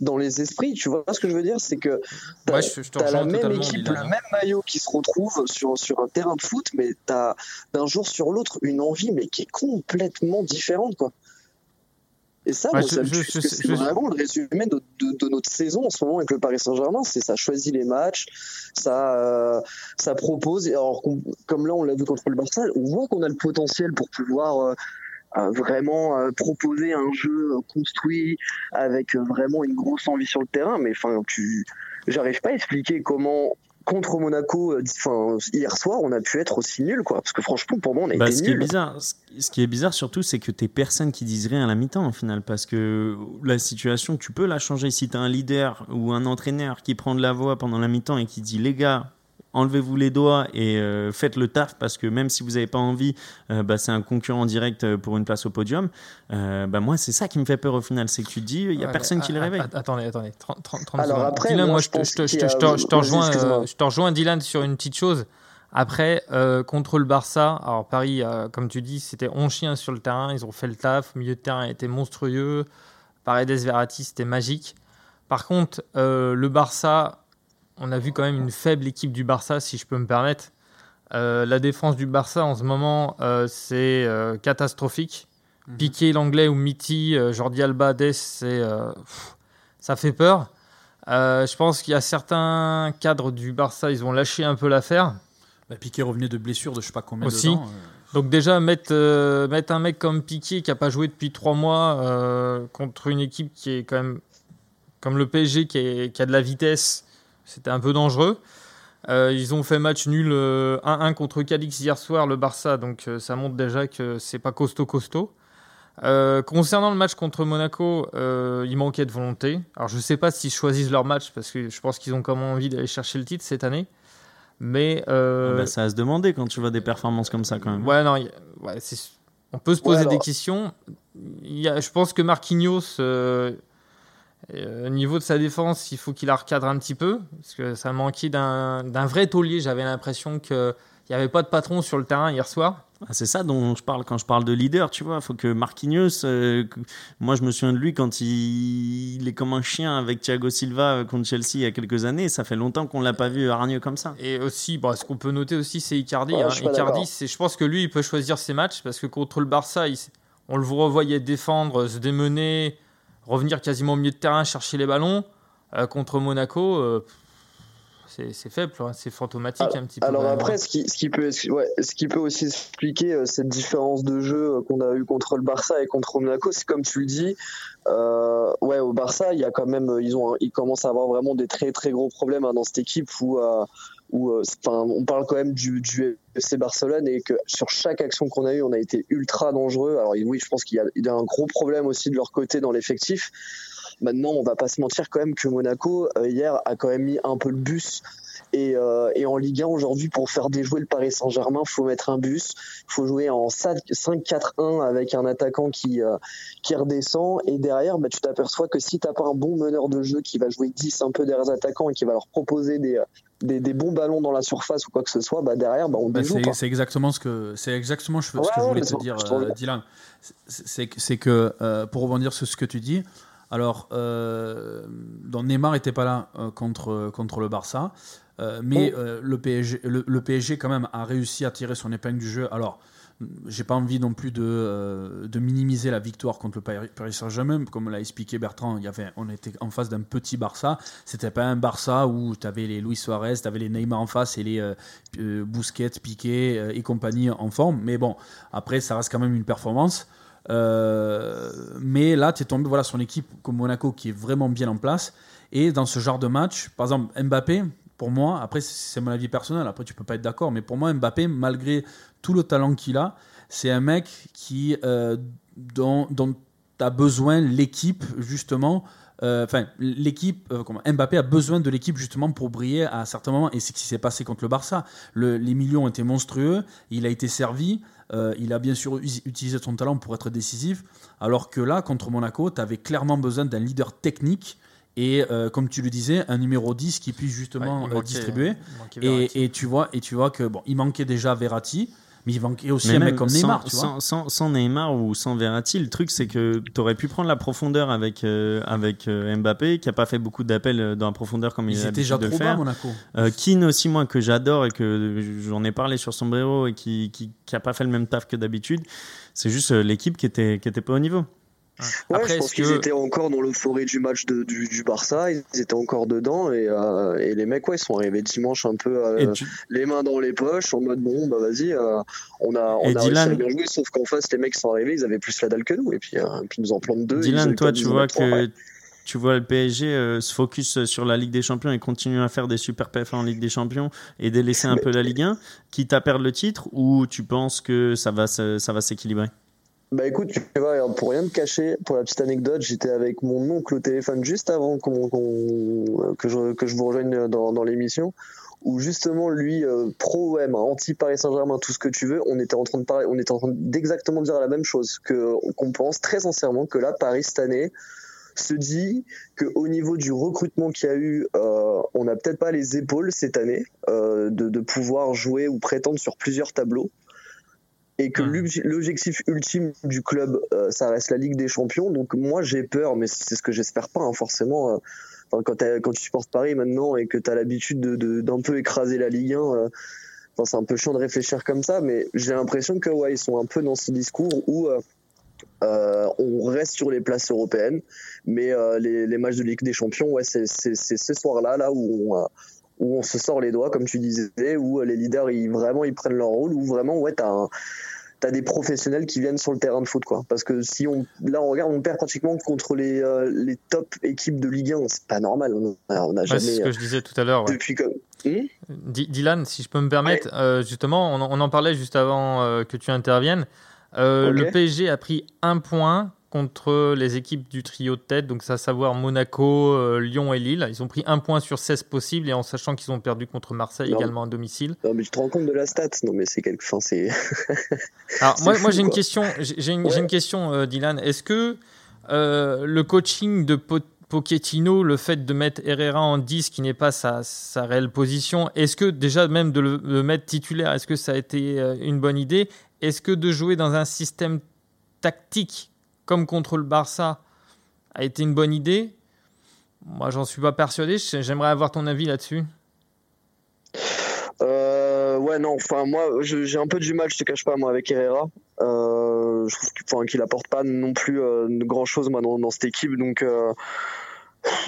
dans les esprits. Tu vois ce que je veux dire C'est que tu as, la même équipe, le même maillot qui se retrouve sur, sur un terrain de foot, mais tu as d'un jour sur l'autre une envie, mais qui est complètement différente, quoi. Et ça, c'est vraiment le résumé de, notre saison en ce moment avec le Paris Saint-Germain. C'est ça choisit les matchs, ça, euh, ça propose. Alors, comme là, on l'a vu contre le Barça, on voit qu'on a le potentiel pour pouvoir euh, euh, vraiment proposer un jeu construit avec vraiment une grosse envie sur le terrain. Mais enfin, tu, j'arrive pas à expliquer comment contre Monaco, euh, enfin hier soir, on a pu être aussi nul, quoi. Parce que franchement, pour moi, on a bah, été ce Qui est bizarre, ce qui est bizarre surtout, c'est que t'es personne qui disent rien à la mi-temps, au final, parce que la situation, tu peux la changer. Si t'as un leader ou un entraîneur qui prend de la voix pendant la mi-temps et qui dit les gars, enlevez-vous les doigts et euh, faites le taf parce que même si vous n'avez pas envie, euh, bah, c'est un concurrent direct euh, pour une place au podium. bah, moi, c'est ça qui me fait peur au final, c'est que tu te dis, il n'y a personne qui le réveille. Attendez, attendez, 30, 30 Alors après, Dylan, moi, je, te, je, te rejoins, je te rejoins, Dylan, sur une petite chose. Après, contre le Barça, alors Paris, comme tu dis, c'était 11 chiens sur le terrain, ils ont fait le taf, le milieu de terrain était monstrueux, Paredes Verratti, c'était magique. Par contre, le Barça, on a vu quand même une faible équipe du Barça, si je peux me permettre. Euh, la défense du Barça en ce moment, euh, c'est euh, catastrophique. Mhm. Piqué l'anglais ou Miti, Jordi Alba, c'est, ça fait peur. je pense qu'il y a certains cadres du Barça, ils ont lâché un peu l'affaire. Bah, Piqué revenait de blessure de je sais pas combien Aussi. de temps. Donc déjà, mettre, mettre un mec comme Piqué qui n'a pas joué depuis trois mois contre une équipe qui est quand même comme le PSG qui, qui a de la vitesse c'était un peu dangereux. Euh, ils ont fait match nul 1-1 euh, contre Cadix hier soir, le Barça, donc euh, ça montre déjà que c'est pas costaud costaud. concernant le match contre Monaco, il manquait de volonté. Alors je sais pas s'ils choisissent leur match parce que je pense qu'ils ont quand même envie d'aller chercher le titre cette année. Mais ah bah, ça a se demander quand tu vois des performances comme ça quand même. Ouais non, ouais, on peut se poser des questions. Il y a, je pense que Marquinhos euh, au niveau de sa défense, il faut qu'il la recadre un petit peu, parce que ça manquait d'un vrai taulier. J'avais l'impression qu'il n'y avait pas de patron sur le terrain hier soir. Ah, c'est ça dont je parle quand je parle de leader, tu vois. Il faut que Marquinhos, euh, moi je me souviens de lui quand il, est comme un chien avec Thiago Silva contre Chelsea il y a quelques années. Ça fait longtemps qu'on l'a pas vu hargneux comme ça. Et aussi, bon, ce qu'on peut noter aussi, c'est Icardi. Hein. Icardi, je pense que lui, il peut choisir ses matchs parce que contre le Barça, on le revoyait défendre, se démener revenir quasiment au milieu de terrain, chercher les ballons. Euh, contre Monaco, euh, c'est faible, hein, c'est fantomatique un petit peu. Alors après, ce qui, ce qui, peut, ce qui peut aussi expliquer euh, cette différence de jeu qu'on a eu contre le Barça et contre Monaco, c'est comme tu le dis, ouais, au Barça, il y a quand même, ils, ont, ils commencent à avoir vraiment des très très gros problèmes hein, dans cette équipe où où euh, on parle quand même du, du FC Barcelone et que sur chaque action qu'on a eue, on a été ultra dangereux. Alors oui, je pense qu'il y, y, a un gros problème aussi de leur côté dans l'effectif. Maintenant, on va pas se mentir quand même que Monaco euh, hier a quand même mis un peu le bus. Et, euh, et en Ligue 1 aujourd'hui, pour faire déjouer le Paris Saint-Germain, faut mettre un bus. Il faut jouer en 5-4-1 avec un attaquant qui qui redescend. Et derrière, bah, tu t'aperçois que si t'as pas un bon meneur de jeu qui va jouer 10 un peu derrière les attaquants et qui va leur proposer des des, bons ballons dans la surface ou quoi que ce soit, bah derrière, bah on bah C'est exactement ce que c'est exactement ce que je voulais te dire, euh, Dylan. C'est que euh, pour rebondir sur ce que tu dis, alors euh, Neymar n'était pas là euh, contre contre le Barça, mais oh. le PSG le, le, PSG quand même a réussi à tirer son épingle du jeu. Alors j'ai pas envie non plus de, euh, de, minimiser la victoire contre le Paris Saint-Germain. Comme l'a expliqué Bertrand, il y avait, on était en face d'un petit Barça. C'était pas un Barça où tu avais les Luis Suarez, tu avais les Neymar en face et les euh, euh, Busquets, Piqué et compagnie en forme. Mais bon, après, ça reste quand même une performance. mais là, tu es tombé voilà, sur une équipe comme Monaco qui est vraiment bien en place. Et dans ce genre de match, par exemple, Mbappé, pour moi, après c'est mon avis personnel, après tu peux pas être d'accord, mais pour moi Mbappé, malgré tout le talent qu'il a, c'est un mec qui euh, dont, dont a besoin l'équipe justement. euh, Enfin, l'équipe, euh, Mbappé a besoin de l'équipe justement pour briller à un certain moment, et c'est ce qui s'est passé contre le Barça. Le- les millions ont été monstrueux, il a été servi, euh, il a bien sûr utilisé son talent pour être décisif, alors que là, contre Monaco, tu avais clairement besoin d'un leader technique et, euh, comme tu le disais, un numéro 10 qui puisse justement Ouais, euh, manquait- distribuer. Et, et tu vois, et tu vois que bon, il manquait déjà Verratti, mais il manquait aussi Mais un mec comme sans, Neymar, tu vois. sans, Neymar ou sans Verratti, le truc c'est que tu aurais pu prendre la profondeur avec, euh, avec euh, Mbappé, qui a pas fait beaucoup d'appels dans la profondeur comme il a déjà de trop le bas, faire. Monaco. Euh, Keane aussi, moi, que j'adore et que j'en ai parlé sur Sombrero et qui, qui, qui a pas fait le même taf que d'habitude. C'est juste l'équipe qui était, qui était pas au niveau. Ouais, Après, je pense qu'ils que- étaient encore dans l'euphorie du match de- du, du Barça, ils étaient encore dedans et, euh, et les mecs ouais, ils sont arrivés dimanche un peu euh, tu- les mains dans les poches en mode bon bah vas-y euh, on a, on Et a Dylan- réussi à bien jouer sauf qu'en face les mecs sont arrivés ils avaient plus la dalle que nous et puis, puis ils nous en plantent deux. Dylan, toi, tu vois trois, que tu vois le PSG se focus sur la Ligue des Champions et continue à faire des super perfs en Ligue des Champions et délaisser un peu la Ligue 1, quitte à perdre le titre, ou tu penses que ça va, ça va s'équilibrer? Bah écoute, tu vois, pour rien te cacher, pour la petite anecdote, j'étais avec mon oncle au téléphone juste avant qu'on- que, je, que je vous rejoigne dans, dans l'émission, où justement lui, euh, pro OM, anti Paris Saint-Germain, tout ce que tu veux, on était en train de parler, on était en train d'exactement dire la même chose, que qu'on pense très sincèrement que là, Paris cette année se dit que au niveau du recrutement qu'il y a eu, euh, on n'a peut-être pas les épaules cette année euh, de, de pouvoir jouer ou prétendre sur plusieurs tableaux et que l'obje- l'objectif ultime du club, euh, ça reste la Ligue des Champions. Donc moi j'ai peur, mais c'est ce que j'espère pas hein, forcément. euh, enfin, quand, quand tu supportes Paris maintenant et que tu as l'habitude de- de- d'un peu écraser la Ligue 1, euh, enfin, c'est un peu chiant de réfléchir comme ça, mais j'ai l'impression que ouais, ils sont un peu dans ce discours où euh, euh, on reste sur les places européennes, mais euh, les, les matchs de Ligue des Champions, ouais, c'est ce soir-là là où on, où on se sort les doigts, comme tu disais, où euh, les leaders ils vraiment ils prennent leur rôle, où vraiment ouais t'as un T'as des professionnels qui viennent sur le terrain de foot, quoi. Parce que si on, là, on regarde, on perd pratiquement contre les, euh, les top équipes de Ligue 1. C'est pas normal. On a, on a Ouais, c'est ce que je disais tout à l'heure. ouais. depuis comme. Hmm Dylan, si je peux me permettre, euh, justement, on, en- on en parlait juste avant euh, que tu interviennes. Le PSG a pris un point contre les équipes du trio de tête, donc à savoir Monaco, euh, Lyon et Lille. Ils ont pris un point sur 16 possibles et en sachant qu'ils ont perdu contre Marseille Non. également à domicile. Non, mais tu te rends compte de la stat Non, mais c'est quelque. C'est. <laughs> Alors moi, fou, moi j'ai une question, j'ai une, Ouais. une question, euh, Dylan. Est-ce que euh, le coaching de Po- Pochettino, le fait de mettre Herrera en 10, qui n'est pas sa, sa réelle position, est-ce que déjà même de le, mettre titulaire, est-ce que ça a été une bonne idée? Est-ce que de jouer dans un système tactique comme contre le Barça a été une bonne idée Moi, j'en suis pas persuadé. J'aimerais avoir ton avis là-dessus. Euh, ouais, non, enfin, moi, j'ai un peu du mal, je te cache pas, moi, avec Herrera. Euh, je trouve qu'il apporte pas non plus euh, grand chose, moi, dans, dans cette équipe. Donc, euh,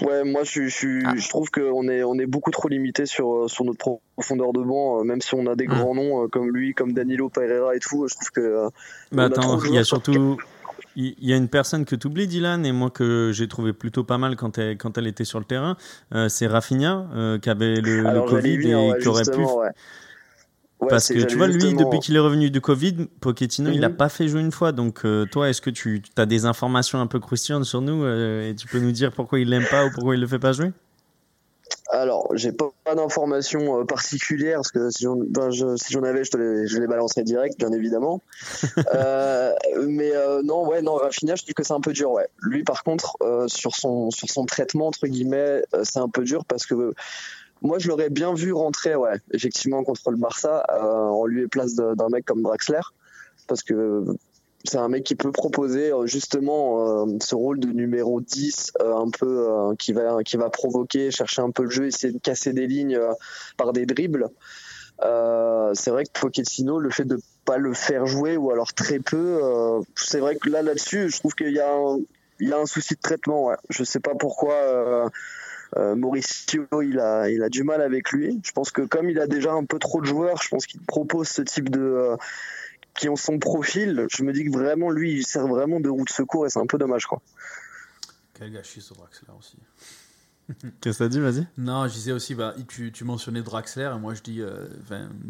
ouais, moi, je, je, Ah. je trouve qu'on est, on est beaucoup trop limité sur, sur notre profondeur de banc, même si on a des Mm. grands noms comme lui, comme Danilo Pereira et tout. Je trouve que. Mais a attends, il y a surtout. Il y a une personne que tu oublies, Dylan, et moi que j'ai trouvé plutôt pas mal quand elle, quand elle était sur le terrain, euh, c'est Rafinha, euh, qui avait le, alors, Covid venir, et ouais, qui aurait pu. justement, ouais. Ouais, Parce que tu vois, lui, depuis qu'il est revenu du Covid, Pochettino, il n'a Mhm. pas fait jouer une fois. Donc, euh, toi, est-ce que tu as des informations un peu croustillantes sur nous et tu peux nous dire pourquoi il l'aime pas ou pourquoi il le fait pas jouer? Alors, j'ai pas, pas d'informations euh, particulières parce que si j'en ben, si j'en avais, je, te les, je les balancerais direct, bien évidemment. <laughs> Euh, mais euh, non, ouais, non, Rafinha, je trouve que c'est un peu dur, ouais. Lui, par contre, euh, sur son sur son traitement entre guillemets, euh, c'est un peu dur parce que moi, je l'aurais bien vu rentrer, ouais, effectivement contre le Barça euh, en lieu et place d'un mec comme Draxler, parce que c'est un mec qui peut proposer euh, justement euh, ce rôle de numéro 10 euh, un peu qui va qui va provoquer, chercher un peu le jeu, essayer de casser des lignes par des dribbles. C'est vrai que Pochettino, le fait de pas le faire jouer ou alors très peu, c'est vrai que là là-dessus, je trouve qu'il y a un, il y a un souci de traitement. Ouais. Je sais pas pourquoi. Mauricio, il a, il a du mal avec lui. Je pense que comme il a déjà un peu trop de joueurs, je pense qu'il propose ce type de, qui ont son profil, je me dis que vraiment lui, il sert vraiment de roue de secours et c'est un peu dommage quoi. Quel gâchis ce Draxler aussi. <laughs> Qu'est-ce que t'as dit, vas-y Non, je disais aussi, bah, tu, tu mentionnais Draxler, et moi je dis, euh,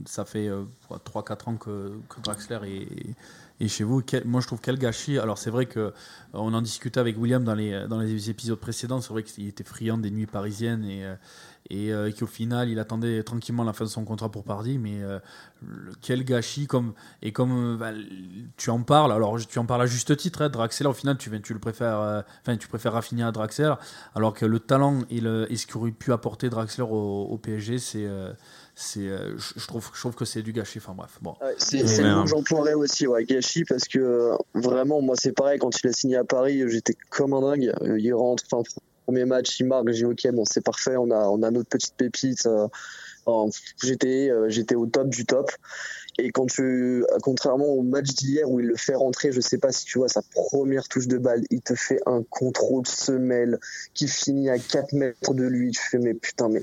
ça fait euh, 3-4 ans que, que Draxler est, est chez vous. Quel- moi je trouve quel gâchis. Alors c'est vrai que euh, on en discutait avec William dans les, dans les épisodes précédents, c'est vrai qu'il était friand des nuits parisiennes et, euh, et euh, qu'au final il attendait tranquillement la fin de son contrat pour Pardy, mais euh, quel gâchis comme et comme euh, bah, tu en parles alors tu en parles à juste titre hein, Draxler au final tu, tu le préfères euh, enfin tu préfères raffiner à Draxler alors que le talent et, le, et ce qu'aurait pu apporter Draxler au, au PSG c'est euh, c'est euh, je trouve je trouve que c'est du gâchis enfin bref bon Ouais, c'est le mot que j'emploierais aussi, ouais, gâchis, parce que vraiment, moi, c'est pareil, quand il a signé à Paris, j'étais comme un dingue. Il rentre, enfin, premier match, il marque, j'ai ok, bon, c'est parfait, on a, on a notre petite pépite. euh, j'étais, euh, j'étais au top du top. Et quand tu, contrairement au match d'hier où il le fait rentrer, je sais pas si tu vois sa première touche de balle, il te fait un contrôle semelle qui finit à 4 mètres de lui. Tu fais, mais putain, mais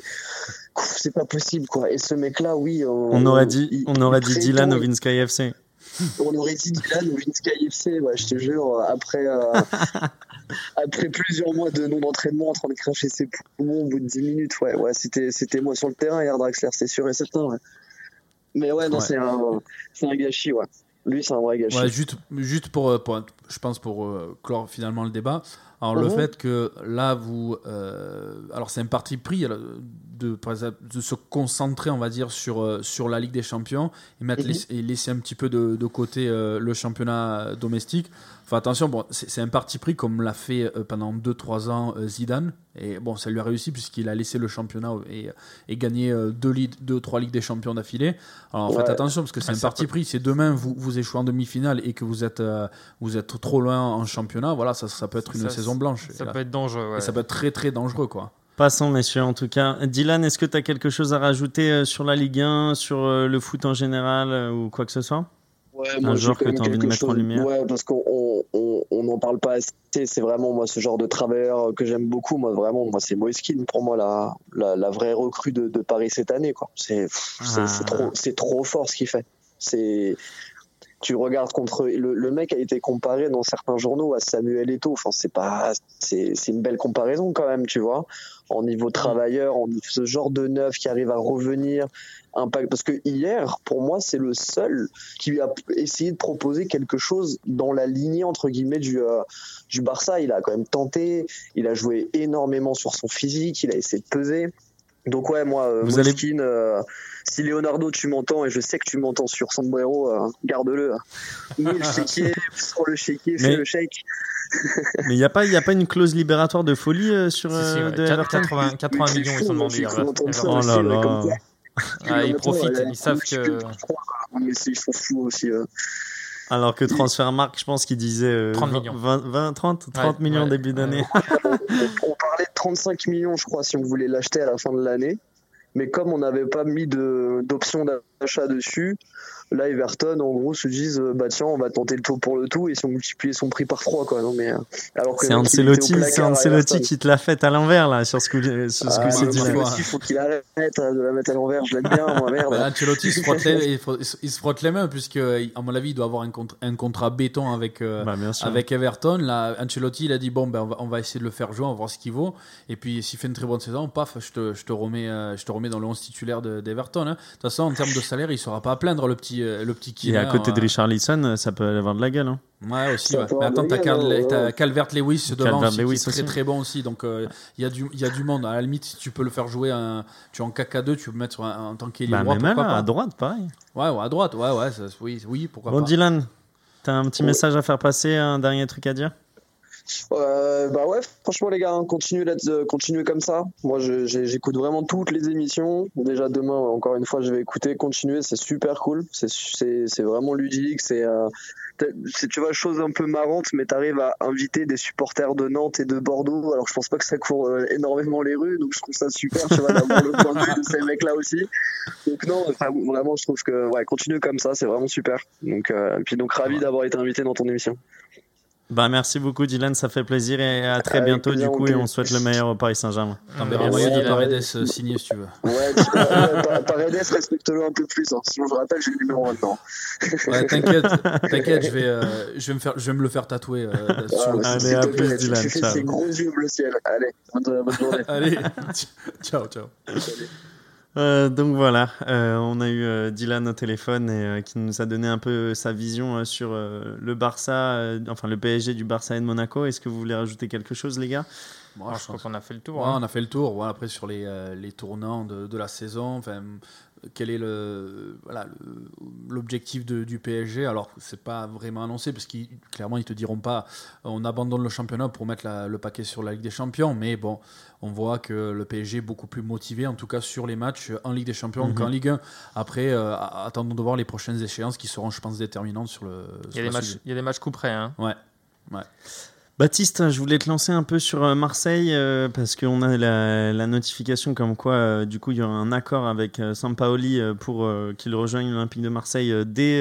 c'est pas possible, quoi. Et ce mec-là, oui. On aurait dit, il- on aurait dit Dylan au KFC. <laughs> on aurait dit Dylan ou Vince KFC, ouais, je te jure, après, euh, <laughs> après plusieurs mois de non-entraînement en train de cracher ses poumons au bout de 10 minutes, ouais, ouais, c'était, c'était moi sur le terrain hier, Draxler, c'est sûr et certain, ouais. Mais ouais, non, Ouais. c'est un, c'est un gâchis, ouais. Lui, c'est un vrai gâchis. Ouais, juste, juste pour, euh, pour- je pense pour euh, clore finalement le débat. Alors le Mhm. fait que là vous, euh, alors c'est un parti pris de, se concentrer, on va dire, sur euh, sur la Ligue des Champions et mettre Mhm. laisser- et laisser un petit peu de, de côté euh, le championnat domestique. Enfin attention, bon, c'est c'est un parti pris comme l'a fait euh, pendant 2-3 ans euh, Zidane. Et bon, ça lui a réussi puisqu'il a laissé le championnat et, et gagné euh, deux, ligues- deux, trois Ligues des Champions d'affilée. Alors Ouais. faites attention parce que c'est Ah, un parti pris. Si demain vous, vous échouez en demi-finale et que vous êtes, euh, vous êtes trop loin en championnat, voilà, ça, ça peut être une Ça, saison blanche. Ça peut être dangereux. ouais. et ça peut être très très dangereux quoi. Passons, messieurs, en tout cas. Dylan, est-ce que tu as quelque chose à rajouter euh, sur la Ligue 1, sur euh, le foot en général euh, ou quoi que ce soit? Ouais, Un moi, quand que même t'as envie de mettre en lumière. Ouais, parce qu'on on, on, on n'en parle pas assez. C'est vraiment moi ce genre de travailleur que j'aime beaucoup. Moi, vraiment, moi, c'est Moiskin pour moi la, la, la vraie recrue de, de Paris cette année. Quoi. C'est, Ah. c'est trop, c'est trop fort ce qu'il fait. C'est, tu regardes contre le, le mec a été comparé dans certains journaux à Samuel Eto'o. Enfin, c'est pas, c'est, c'est une belle comparaison quand même, tu vois. En niveau travailleur, en ce genre de neuf qui arrive à revenir, impact. Parce que hier, pour moi, c'est le seul qui a essayé de proposer quelque chose dans la lignée entre guillemets du euh, du Barça. Il a quand même tenté, il a joué énormément sur son physique, il a essayé de peser. Donc ouais, moi, euh, Vous allez- euh, si Leonardo tu m'entends et je sais que tu m'entends sur Sombrero, euh, garde-le. hein. Mets le <laughs> chéquier, sur le chéquier, fais <laughs> Mais- le shake. Mais il n'y a, pas- y a pas une clause libératoire de folie euh, sur Si, si, euh, ouais. de Quatre- Everton 80, 80 Mais c'est millions, ils fou, sont moi, demandés. Oh là là. Ah, ils profitent, ils savent que. quoi. Mais ils sont fous aussi. euh. Alors que Transfermarkt, je pense qu'il disait euh, 30 20, millions. 20, 20, 30, 30 Ouais, millions ouais, début d'année. on, on parlait de 35 millions, je crois, si on voulait l'acheter à la fin de l'année. Mais comme on n'avait pas mis d'option d'achat dessus, là, Everton, en gros, se disent euh, bah tiens, on va tenter le tout pour le tout et si on multipliait son prix par 3, quoi. Non, mais, euh, alors que C'est il Ancelotti, c'est Ancelotti qui te l'a fait à l'envers là sur ce coup, sur ce Ah, Dylan. fois. Ancelotti, faut qu'il arrête de la mettre à l'envers, je l'aime bien, moi, merde. Bah, Ancelotti il se, frotte les, il faut- il se frotte les mains puisque à mon avis il doit avoir un, contrat béton avec euh, Bah, bien sûr. avec Everton. Là, Ancelotti, il a dit bon, ben, on, va, on va essayer de le faire jouer, on va voir ce qu'il vaut. Et puis, s'il fait une très bonne saison, paf, je te, je te, remets, je te remets dans le 11 titulaire de- d'Everton. hein. De toute façon, en termes de salaire, il ne sera pas à plaindre, le petit, euh, le petit Et Kylian, à côté de euh, Richarlison, ça peut avoir de la gueule. hein. Ouais, aussi. Ouais. Mais attends, t'as Cal-. Calvert Lewis devant Calvert aussi, qui Lewis est très très bon aussi. Donc, euh, il y, a du- il y a du monde. À la limite, tu peux le faire jouer, un, tu es en KK2, tu peux le mettre un- en tant qu'ailier Bah, droit, même à droite, pareil. Ouais, ouais, à droite, ouais, ouais, ça- oui, oui, pourquoi Bon, pas. Dylan, t'as un petit message à faire passer, un dernier truc à dire? Euh, bah ouais, franchement les gars, hein, continuez, euh, continuez comme ça. Moi, j'écoute vraiment toutes les émissions. Déjà demain, encore une fois, je vais écouter. Continuez, c'est super cool. C'est- vraiment ludique. C'est euh, c'est, tu vois, chose un peu marrante, mais t'arrives à inviter des supporters de Nantes et de Bordeaux. Alors je pense pas que ça court euh, énormément les rues, donc je trouve ça super. Tu vois, d'avoir le point de vue de ces mecs-là aussi. Donc non, enfin, vraiment, je trouve que ouais, continue comme ça, c'est vraiment super. Donc euh, et puis donc ravi d'avoir été invité dans ton émission. Bah, merci beaucoup, Dylan. Ça fait plaisir et à très Avec bientôt, du coup. Et on souhaite le meilleur au Paris Saint-Germain. T'enverras un Merci, maillot de. Paredes euh, signé si tu veux. Ouais, tu vois, Paredes, respecte-le un peu plus. Hein. Sinon, je rappelle, j'ai le numéro maintenant. Ouais, t'inquiète, t'inquiète, je vais, euh, je vais me faire, je vais me le faire tatouer euh, sur le Ah, Allez, à plus, Dylan, Tu fais gros yeux bleu ciel. Allez, bonne, bonne journée. Allez, <laughs> ciao, ciao. Euh, donc voilà, euh, on a eu euh, Dylan au téléphone et euh, qui nous a donné un peu sa vision euh, sur euh, le Barça, euh, enfin le PSG du Barça et de Monaco. Est-ce que vous voulez rajouter quelque chose, les gars? Bon, Alors, je je crois pense- qu'on a fait le tour. Ouais, hein. on a fait le tour. Ouais, après, sur les, euh, les tournants de, de la saison, enfin, quel est le voilà l'objectif du PSG Alors, c'est pas vraiment annoncé parce qu'ils clairement ils te diront pas on abandonne le championnat pour mettre la- le paquet sur la Ligue des Champions. Mais bon, on voit que le PSG est beaucoup plus motivé, en tout cas sur les matchs en Ligue des Champions Mhm. qu'en Ligue 1. Après, euh, attendons de voir les prochaines échéances qui seront, je pense, déterminantes sur le. Il y, a des matchs, il y a des matchs coup près. Hein. Baptiste, je voulais te lancer un peu sur euh, Marseille euh, parce qu'on a la, la notification comme quoi, euh, du coup, il y aura un accord avec euh, Sampaoli euh, pour qu'il rejoigne l'Olympique de Marseille dès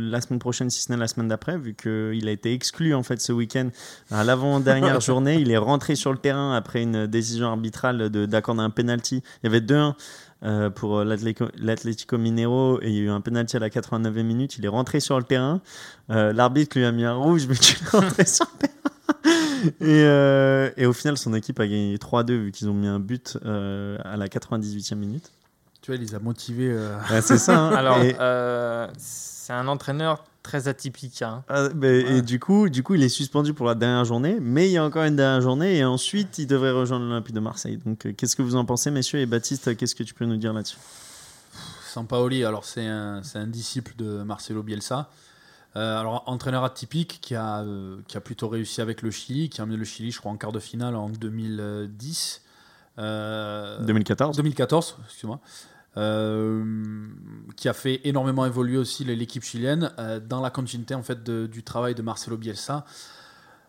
la semaine prochaine, si ce n'est la semaine d'après, vu qu'il a été exclu en fait ce week-end à l'avant-dernière <laughs> journée. Il est rentré sur le terrain après une décision arbitrale de- d'accorder un penalty. Il y avait 2-1. euh, pour l'Atlético Mineiro et il y a eu un penalty à la 89e minute. Il est rentré sur le terrain. Euh, L'arbitre lui a mis un rouge, mais il est <laughs> rentré sur le terrain. <laughs> Et, euh, et au final, son équipe a gagné 3-2 vu qu'ils ont mis un but euh, à la 98e minute. Tu vois, il les a motivés. euh, Ouais, c'est ça. hein. <laughs> Alors, et, euh, c'est un entraîneur très atypique. hein. ah, et du coup, du coup, il est suspendu pour la dernière journée, mais il y a encore une dernière journée et ensuite il devrait rejoindre l'Olympique de Marseille. Donc, euh, qu'est-ce que vous en pensez, messieurs? Et Baptiste, qu'est-ce que tu peux nous dire là-dessus? Sampaoli, alors c'est un, c'est un disciple de Marcelo Bielsa. Euh, alors entraîneur atypique qui a, euh, qui a plutôt réussi avec le Chili, qui a amené le Chili, je crois, en quart de finale en 2010. Euh, 2014 2014, excuse-moi. Euh, qui a fait énormément évoluer aussi l'équipe chilienne dans la continuité en fait de- du travail de Marcelo Bielsa.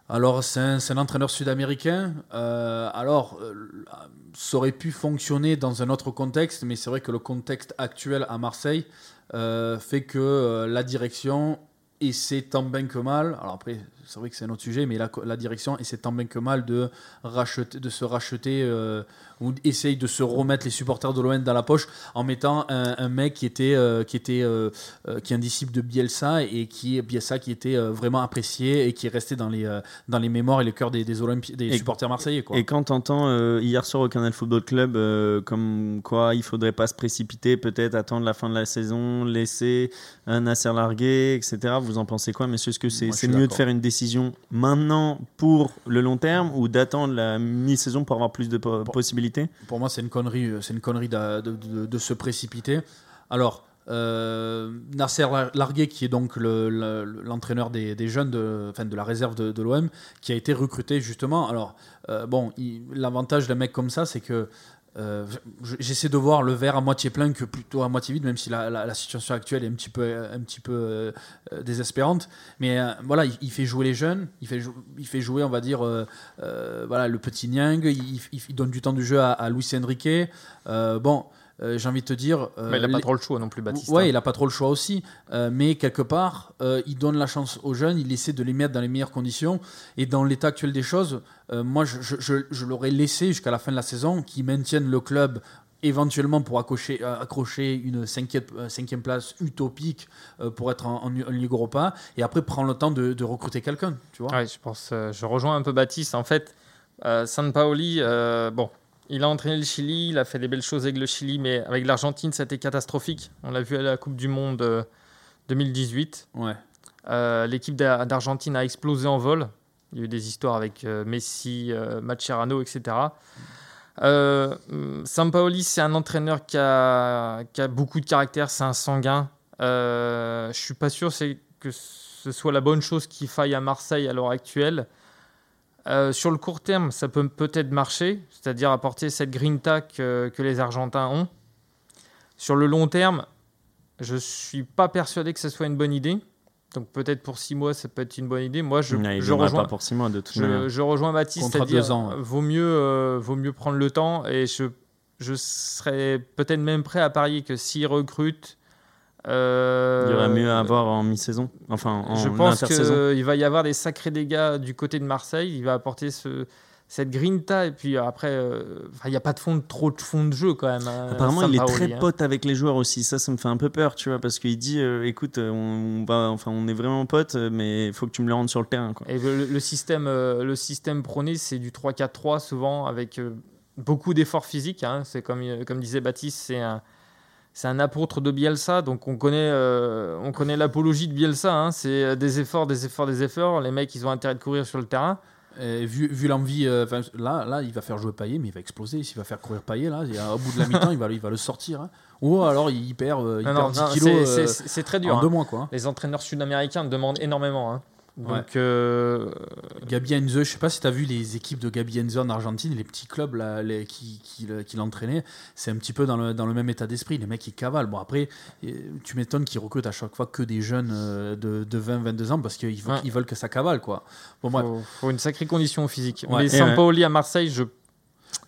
Alors c'est un, un entraîneur sud-américain. Euh, alors euh, ça aurait pu fonctionner dans un autre contexte, mais c'est vrai que le contexte actuel à Marseille euh, fait que la direction essaie tant bien que mal. Alors après c'est vrai que c'est un autre sujet, mais la, la direction essaie tant bien que mal de racheter, de se racheter euh, ou essaye de se remettre les supporters de l'OM dans la poche en mettant un, un mec qui était euh, qui était euh, qui est un disciple de Bielsa et qui Bielsa qui était vraiment apprécié et qui est resté dans les dans les mémoires et le cœur des des, Olympi- des Et- supporters marseillais quoi. Et quand t'entends hier soir au Canal Football Club comme quoi il faudrait pas se précipiter, peut-être attendre la fin de la saison, laisser un Nasser larguer, etc. Vous en pensez quoi, messieurs Est-ce que c'est mieux de faire une décision maintenant pour le long terme ou d'attendre la mi-saison pour avoir plus de po- possibilités? Pour moi, c'est une connerie, euh, c'est une connerie de, de- de- de se précipiter. Alors, euh, Nasser Largué, qui est donc le- le- l'entraîneur des, des jeunes, de, enfin de la réserve de, de l'OM, qui a été recruté justement. Alors, euh, bon, l'avantage d'un mec comme ça, c'est que euh, je- j'essaie de voir le verre à moitié plein que plutôt à moitié vide, même si la, situation actuelle est un petit peu, un petit peu euh, désespérante. Mais euh, voilà, il, fait jouer les jeunes, il fait, il fait jouer, on va dire, voilà, le petit Niang, il, donne du temps du jeu à, à Luis Enrique. Bon, euh, j'ai envie de te dire. euh, Mais il n'a pas les- trop le choix non plus, Baptiste. Ouais, hein. il a pas trop le choix aussi, Euh, mais quelque part, il donne la chance aux jeunes, il essaie de les mettre dans les meilleures conditions. Et dans l'état actuel des choses, moi, je, je- je- je l'aurais laissé jusqu'à la fin de la saison, qu'ils maintiennent le club éventuellement pour accrocher, accrocher une cinquième, cinquième place utopique pour être en, en, en Ligue Europa, et après prendre le temps de, de recruter quelqu'un, tu vois. Ouais, je pense, je rejoins un peu Baptiste. En fait, euh, Sampaoli, euh, bon, il a entraîné le Chili, il a fait des belles choses avec le Chili, mais avec l'Argentine, c'était catastrophique. On l'a vu à la Coupe du Monde euh, 2018. Ouais. Euh, L'équipe d'A- d'Argentine a explosé en vol. Il y a eu des histoires avec euh, Messi, euh, Mascherano, etc. Euh, Sampaoli, c'est un entraîneur qui a, qui a beaucoup de caractère, c'est un sanguin. Euh, je suis pas sûr que ce soit la bonne chose qu'il faille à Marseille à l'heure actuelle. Euh, sur le court terme, ça peut peut-être marcher, c'est-à-dire apporter cette grinta que, que les Argentins ont. Sur le long terme, je suis pas persuadé que ce soit une bonne idée. Donc peut-être pour six mois, ça peut être une bonne idée. Moi, je, Non, il je rejoins, pas pour six mois de toute manière. je, je rejoins Baptiste, c'est-à-dire ouais. euh, vaut mieux, euh, vaut mieux prendre le temps et je, je serais peut-être même prêt à parier que s'il recrute Euh, Il y aurait mieux à avoir en mi-saison, enfin en Je pense qu'il va y avoir des sacrés dégâts du côté de Marseille. Il va apporter ce, cette grinta et puis après, euh, il n'y a pas de fond, de- trop de fond de jeu quand même. hein, Apparemment, il est très hein. pote avec les joueurs aussi. Ça, ça me fait un peu peur, tu vois, parce qu'il dit, euh, écoute, euh, on, va, enfin, on est vraiment potes, euh, mais il faut que tu me le rendes sur le terrain. Quoi. Et le, le système, euh, le système prôné, c'est du 3-4-3 souvent avec euh, beaucoup d'efforts physiques. hein. C'est comme, euh, comme disait Baptiste, c'est un, c'est un apôtre de Bielsa, donc on connaît, euh, on connaît l'apologie de Bielsa. hein. C'est euh, des efforts, des efforts, des efforts. Les mecs, ils ont intérêt de courir sur le terrain. Et vu vu l'envie, euh, là, là, il va faire jouer Payet, mais il va exploser. S'il va faire courir Payet, là, au bout de la <laughs> mi-temps, il va, il va le sortir. hein. Ou alors il perd, euh, il Non, perd non, 10 non, kilos c'est très dur. en hein. deux mois. Quoi. Les entraîneurs sud-américains demandent énormément. Ouais. Donc, euh, Gabi Heinze, je sais pas si tu as vu les équipes de Gabi Heinze en Argentine, les petits clubs là, les- qui, qui, qui l'entraînaient, c'est un petit peu dans le, dans le même état d'esprit. Les mecs, ils cavalent. Bon, après, euh, tu m'étonnes qu'ils recrutent à chaque fois que des jeunes euh, de, de 20-22 ans parce qu'ils veulent, Ouais. ils veulent que ça cavale. Quoi. Bon, bref, faut, faut une sacrée condition physique. Ouais. Mais Sampaoli à Marseille, je,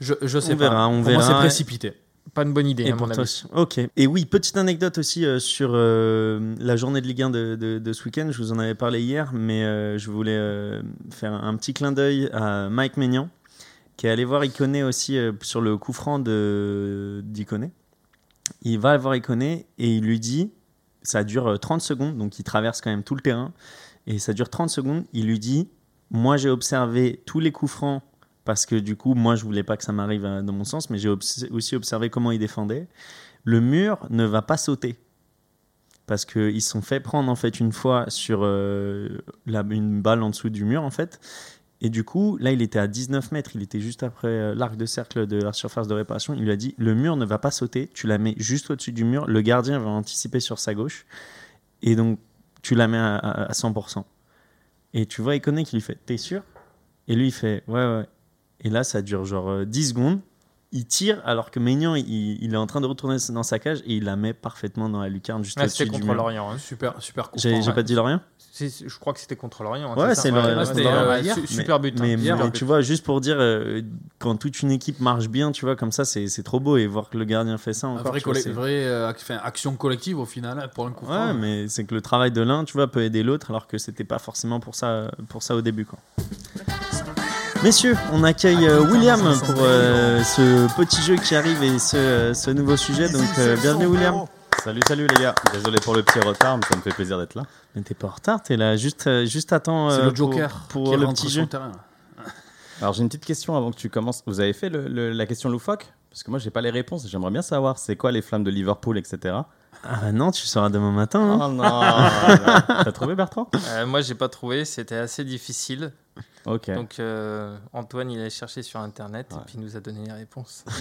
je, je sais On pas. verra, on Pour moi, verra. c'est précipité. Pas une bonne idée, Et à mon avis. Ok. Et oui, petite anecdote aussi euh, sur euh, la journée de Ligue 1 de, de- de ce week-end. Je vous en avais parlé hier, mais euh, je voulais faire un petit clin d'œil à Mike Maignan, qui est allé voir Iconé aussi sur le coup franc d'Iconé. Il va voir Iconé et il lui dit, ça dure euh, 30 secondes, donc il traverse quand même tout le terrain, et ça dure 30 secondes. Il lui dit, moi j'ai observé tous les coups francs parce que du coup, moi, je voulais pas que ça m'arrive euh, dans mon sens, mais j'ai aussi observé comment il défendait. Le mur ne va pas sauter parce qu'ils se sont fait prendre en fait une fois sur euh, une balle en dessous du mur en fait. Et du coup, là, il était à 19 mètres, il était juste après euh, l'arc de cercle de la surface de réparation. Il lui a dit le mur ne va pas sauter, tu la mets juste au-dessus du mur, le gardien va anticiper sur sa gauche, et donc tu la mets à, à- à 100%. Et tu vois Iconé qui lui fait T'es sûr? Et lui, il fait Ouais, ouais. Et là, ça dure genre euh, 10 secondes. Il tire alors que Maignan, il, il est en train de retourner dans sa cage et il la met parfaitement dans la lucarne juste Ah, au-dessus du contre l'Orient. hein. Super, super coup J'ai ouais. pas dit Lorient je crois que c'était contre l'Orient. hein, Ouais, c'est euh, Mais- Super but. Mais, hein, mais tu vois, juste pour dire, euh, quand toute une équipe marche bien, tu vois, comme ça, c'est c'est trop beau. Et voir que le gardien fait ça encore. vrai tu vois, vraie, euh, action collective au final pour un coup. Ouais, mais c'est que le travail de l'un, tu vois, peut aider l'autre, alors que c'était pas forcément pour ça, pour ça au début, quoi. Messieurs, on accueille euh, William pour euh, ce petit jeu qui arrive et ce, euh, ce nouveau sujet. Donc, euh, bienvenue, William. Salut, salut les gars. Désolé pour le petit retard, mais ça me fait plaisir d'être là. Mais t'es pas en retard, t'es là juste, juste à temps C'est euh, le Joker pour, qui le petit jeu. terrain. Alors j'ai une petite question avant que tu commences. Vous avez fait le- le- la question loufoque? Parce que moi j'ai pas les réponses. J'aimerais bien savoir c'est quoi les flammes de Liverpool, etc. Ah non, tu sauras demain matin. hein. Oh non <laughs> T'as trouvé Bertrand? Euh, moi, j'ai pas trouvé. C'était assez difficile. Donc, euh, Antoine, il a cherché sur Internet Ouais. et puis il nous a donné les réponses. <laughs>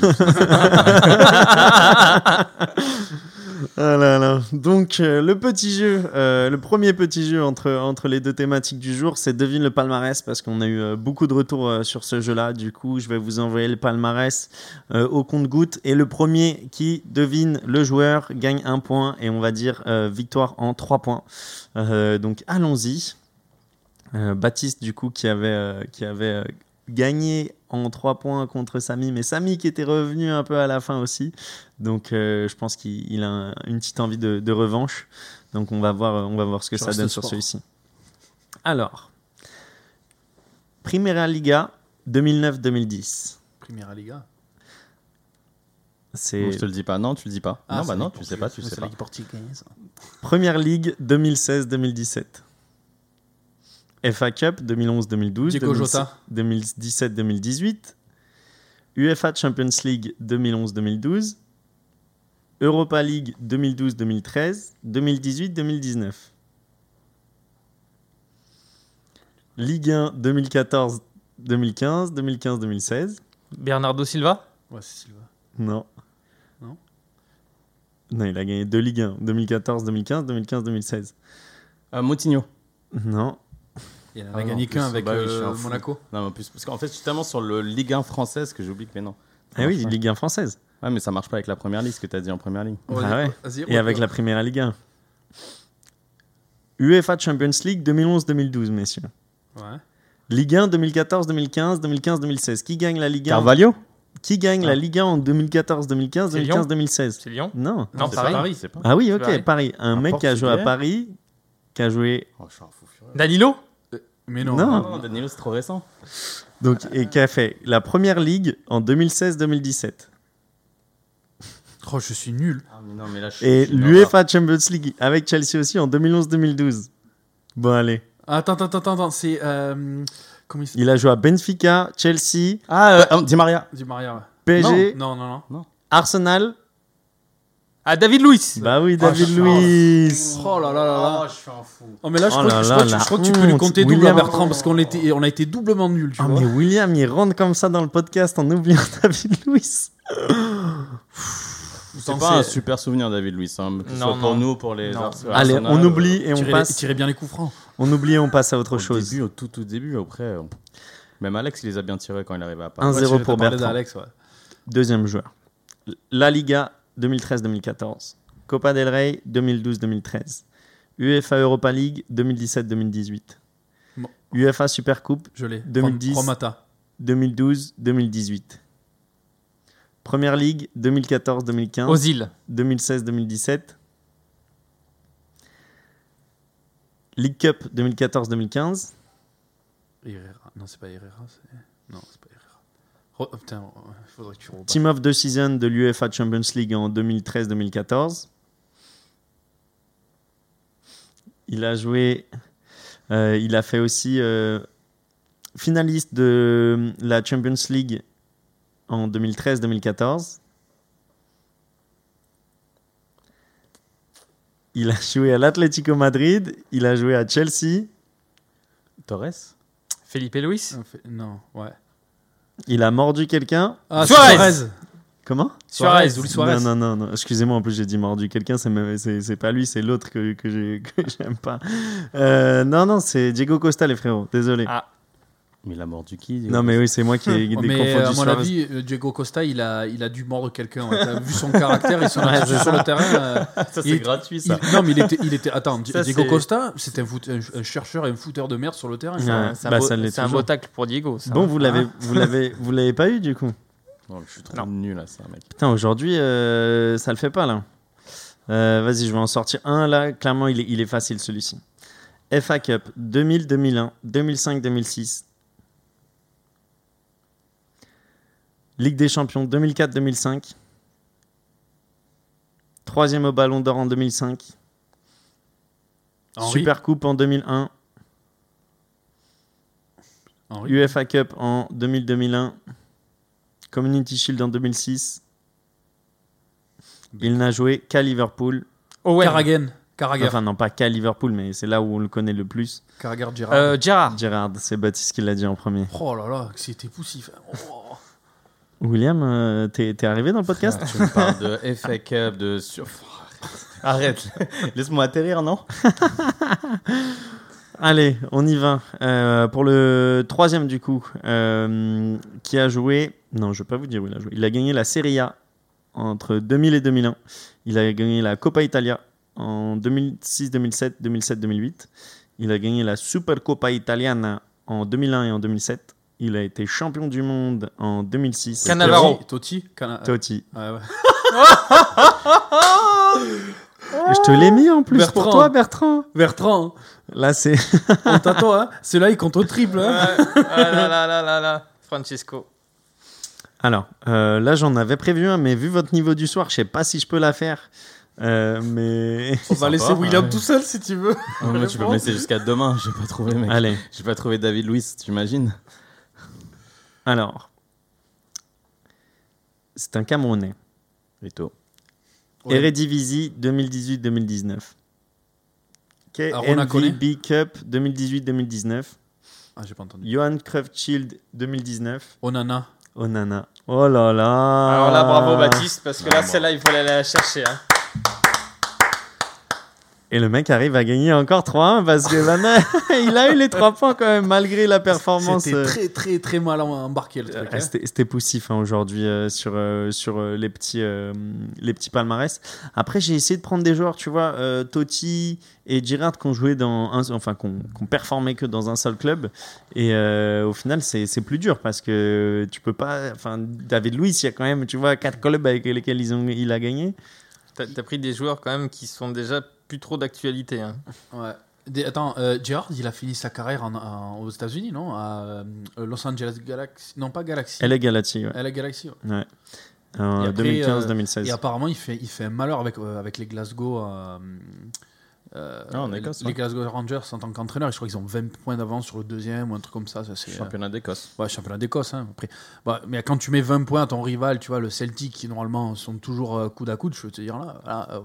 Ah là là. Donc euh, le petit jeu, euh, le premier petit jeu entre, entre les deux thématiques du jour, c'est devine le palmarès parce qu'on a eu euh, beaucoup de retours euh, sur ce jeu-là. Du coup, je vais vous envoyer le palmarès euh, au compte-goutte et le premier qui devine le joueur gagne un point et on va dire euh, victoire en trois points. Euh, donc allons-y. Euh, Baptiste du coup qui avait euh, qui avait euh, gagné en trois points contre Samy, mais Samy qui était revenu un peu à la fin aussi. Donc euh, je pense qu'il il a un- une petite envie de, de revanche. Donc on va voir, on va voir ce que Je ça donne sur celui-ci. Alors, Primera Liga 2009-2010. Primera Liga. C'est Bon, je te le dis pas. Non, tu le dis pas. Ah, non, bah non, tu sais pas, tu sais C'est pas. Première Ligue 2016-2017. FA Cup 2011-2012. Diego Jota. 2017-2018. UEFA Champions League 2011-2012. Europa League 2012-2013. 2018-2019. Ligue 1 2014-2015. 2015-2016. Bernardo Silva Ouais, c'est Silva. Non. Non Non, il a gagné deux Ligue 1. 2014-2015, 2015-2016. Euh, Moutinho. Non. Il en Ah a non, gagné qu'un avec bah euh. Monaco. Non, mais en plus, parce qu'en fait, je suis tellement sur le Ligue 1 française que j'oublie que mais non. Ah oui. Ligue 1 française. Ouais, mais ça marche pas avec la première ligue, ce que t'as dit en première ligue. Ah ouais. Et avec la Primera Liga. UEFA Champions League 2011-2012, messieurs. Ouais. Ligue 1 2014-2015, 2015-2016. Qui gagne la Ligue 1 Carvalho Qui gagne la Ah. Liga en 2014, 2015, C'est 2015, Lyon 2016 C'est Lyon Non. Non, c'est Paris. Paris, c'est pas. Ah oui, ok, Paris. Paris. Un Un mec qui a joué à Paris, qui a joué Oh, je suis un fou furieux. Danilo Mais non. Non. Non, Danilo, c'est trop récent. donc et qui a fait la première ligue en 2016-2017 Oh, je suis nul. Ah, mais non, mais là, je et l'UEFA Champions League avec Chelsea aussi en 2011-2012. Bon allez, Attends, attends, attends, attends. C'est. Euh, comment il s'appelle? Il a joué à Benfica, Chelsea, Ah, euh, Di Maria. Di Maria. ouais. PSG, Non, non, non. Arsenal. Ah, David Luiz Bah oui, Ah, David je- Luiz. Oh là là là là. je suis un fou. Oh, mais là, je Oh crois, là que- je là, crois que- la je crois que tu peux lui compter double à William. Bertrand parce qu'on était, on a été doublement nuls, tu Oh vois. mais William, il rentre comme ça dans le podcast en oubliant <laughs> David Luiz. C'est pas un super souvenir, David Luiz. Hein, que ce Non, soit pour non. nous, pour les Allez, on euh, oublie et on Tirer, passe. tirer bien les coups francs. On oublie et on passe à autre Au chose. début, au tout, tout début, après. Même Alex, il les a bien tirés quand il arrivait à Paris. zéro Ouais, tu pour t'as parlé Bertrand. ouais. Deuxième joueur. La Liga 2013-2014. Copa del Rey 2012-2013. UEFA Europa League 2017-2018. Bon. UEFA Super Coupe Je l'ai. 2010. Romata. 2012-2018. Première Ligue 2014-2015. Ozil 2016-2017. League Cup 2014-2015. Herrera. Non, c'est pas Herrera. Non, c'est pas Herrera. Oh, putain, faudrait que tu. Team of the Season de l'UEFA Champions League en 2013-2014. Il a joué. euh, il a fait aussi euh, finaliste de la Champions League en 2013-2014. Il a joué à l'Atlético Madrid. Il a joué à Chelsea. Torres? Felipe Luis? Fait- Non, ouais. Il a mordu quelqu'un. Ah, Suarez. Suarez. Comment Suarez. Luis Suarez. Non, non, non, non. Excusez-moi, en plus j'ai dit mordu quelqu'un, c'est même- c'est c'est pas lui, c'est l'autre que, que j'ai- <laughs> que j'aime pas. Euh, non, non, c'est Diego Costa, les frérots, désolé. Ah. Mais il a mordu qui non, mais oui, c'est moi qui ai Oh, <laughs> des mais euh, à mon avis, euh, Diego Costa, il a, il a dû mordre quelqu'un. ouais. Vu son <laughs> caractère, il s'en Ouais, a c'est sur le terrain. euh, <laughs> Ça, c'est gratuit, ça. il- non, mais il était, il était. Attends, Ça, Diego Costa, c'est un, foot- un- un chercheur et un footeur de merde sur le terrain. Ouais. ça. C'est un, bah, beau- un tacle pour Diego. ça. Bon, vous l'avez, Ah. vous l'avez, vous l'avez pas eu du coup? Non, je suis trop Non. nul à ça, mec. Putain, aujourd'hui, euh, ça le fait pas là. Euh, Vas-y, je vais en sortir un là. Clairement, il est, il est facile celui-ci. FA Cup 2000-2001, 2005-2006. Ligue des Champions 2004-2005. Troisième au Ballon d'Or en 2005. Henri, Super Coupe en 2001. Henri. UEFA Cup en 2000-2001. Community Shield en 2006. Il n'a joué qu'à Liverpool. Owen. Carragher. Carragher. Enfin, non, pas qu'à Liverpool, mais c'est là où on le connaît le plus. Carragher Girard. Euh, Gerrard. Gérard, c'est Baptiste qui l'a dit en premier. Oh là là, que c'était poussif. Oh. William, euh, t'es t'es arrivé dans le podcast? Tu me parles de FA Cup, <laughs> de. Sur... Arrête. <laughs> Laisse-moi atterrir, non? <laughs> Allez, on y va. Euh, pour le troisième, du coup, euh, qui a joué. Non, je ne vais pas vous dire où il a joué. Il a gagné la Serie A entre 2000 et 2001. Il a gagné la Coppa Italia en 2006, 2007, 2007, 2008. Il a gagné la Supercoppa Italiana en 2001 et en 2007. Il a été champion du monde en 2006. Cannavaro. Totti. Cana- Totti. Ouais, ouais. Je te l'ai mis en plus pour Bertrand. toi, Bertrand. Bertrand, Là, c'est. <laughs> on t'attend, hein. Celui-là, il compte au triple. Hein. ah là là là là là. Francesco. Alors, euh, là, j'en avais prévu un, mais vu votre niveau du soir, je sais pas si je peux la faire. Euh, mais. On va Sympa. laisser William Ouais. tout seul si tu veux. Moi, Tu peux me laisser jusqu'à demain. J'ai pas trouvé, mec. Allez, J'ai pas trouvé David Luiz, tu imagines alors. C'est un Camerounais. Rito. Ouais. Eredivisie 2018-2019. Alors, on la connaît KNVB Cup 2018-2019. Ah, j'ai pas entendu. Johan Cruyff Shield 2019. Onana. Onana. Oh là là Alors là, bravo Baptiste, parce que là, Ah, bon. celle-là, il fallait aller la chercher. hein. Et le mec arrive à gagner encore 3-1 parce que maintenant, <laughs> il a eu les 3 points quand même, malgré la performance. C'était euh, très, très, très mal embarqué le truc. euh, hein. C'était poussif hein, aujourd'hui euh, sur, euh, sur euh, les, petits, euh, les petits palmarès. Après, j'ai essayé de prendre des joueurs, tu vois, euh, Totti et Girard qui ont joué dans un, enfin, qui ont performé que dans un seul club. Et euh, au final, c'est c'est plus dur parce que tu peux pas. Enfin, David Luiz, il y a quand même, tu vois, quatre clubs avec lesquels ils ont, il a gagné. T'as as pris des joueurs quand même qui sont déjà plus trop d'actualité. hein. Ouais. Des- attends, euh, Gerrard, il a fini sa carrière en- en- aux États-Unis, non? À euh, Los Angeles Galaxy. Non, pas Galaxy. Elle est Galati, ouais. LA Galaxy. ouais. Ouais. Après, 2015-2016. Et apparemment, il fait, il fait un malheur avec, euh, avec les Glasgow. euh, euh, Ah, en Écosse, les ouais. Glasgow Rangers en tant qu'entraîneur, je crois qu'ils ont 20 points d'avance sur le deuxième ou un truc comme ça. ça c'est, euh, Championnat d'Écosse. Ouais, championnat d'Écosse. hein, après. Bah, mais quand tu mets 20 points à ton rival, tu vois, le Celtic, qui normalement sont toujours euh, coude à coude, je veux te dire là. euh,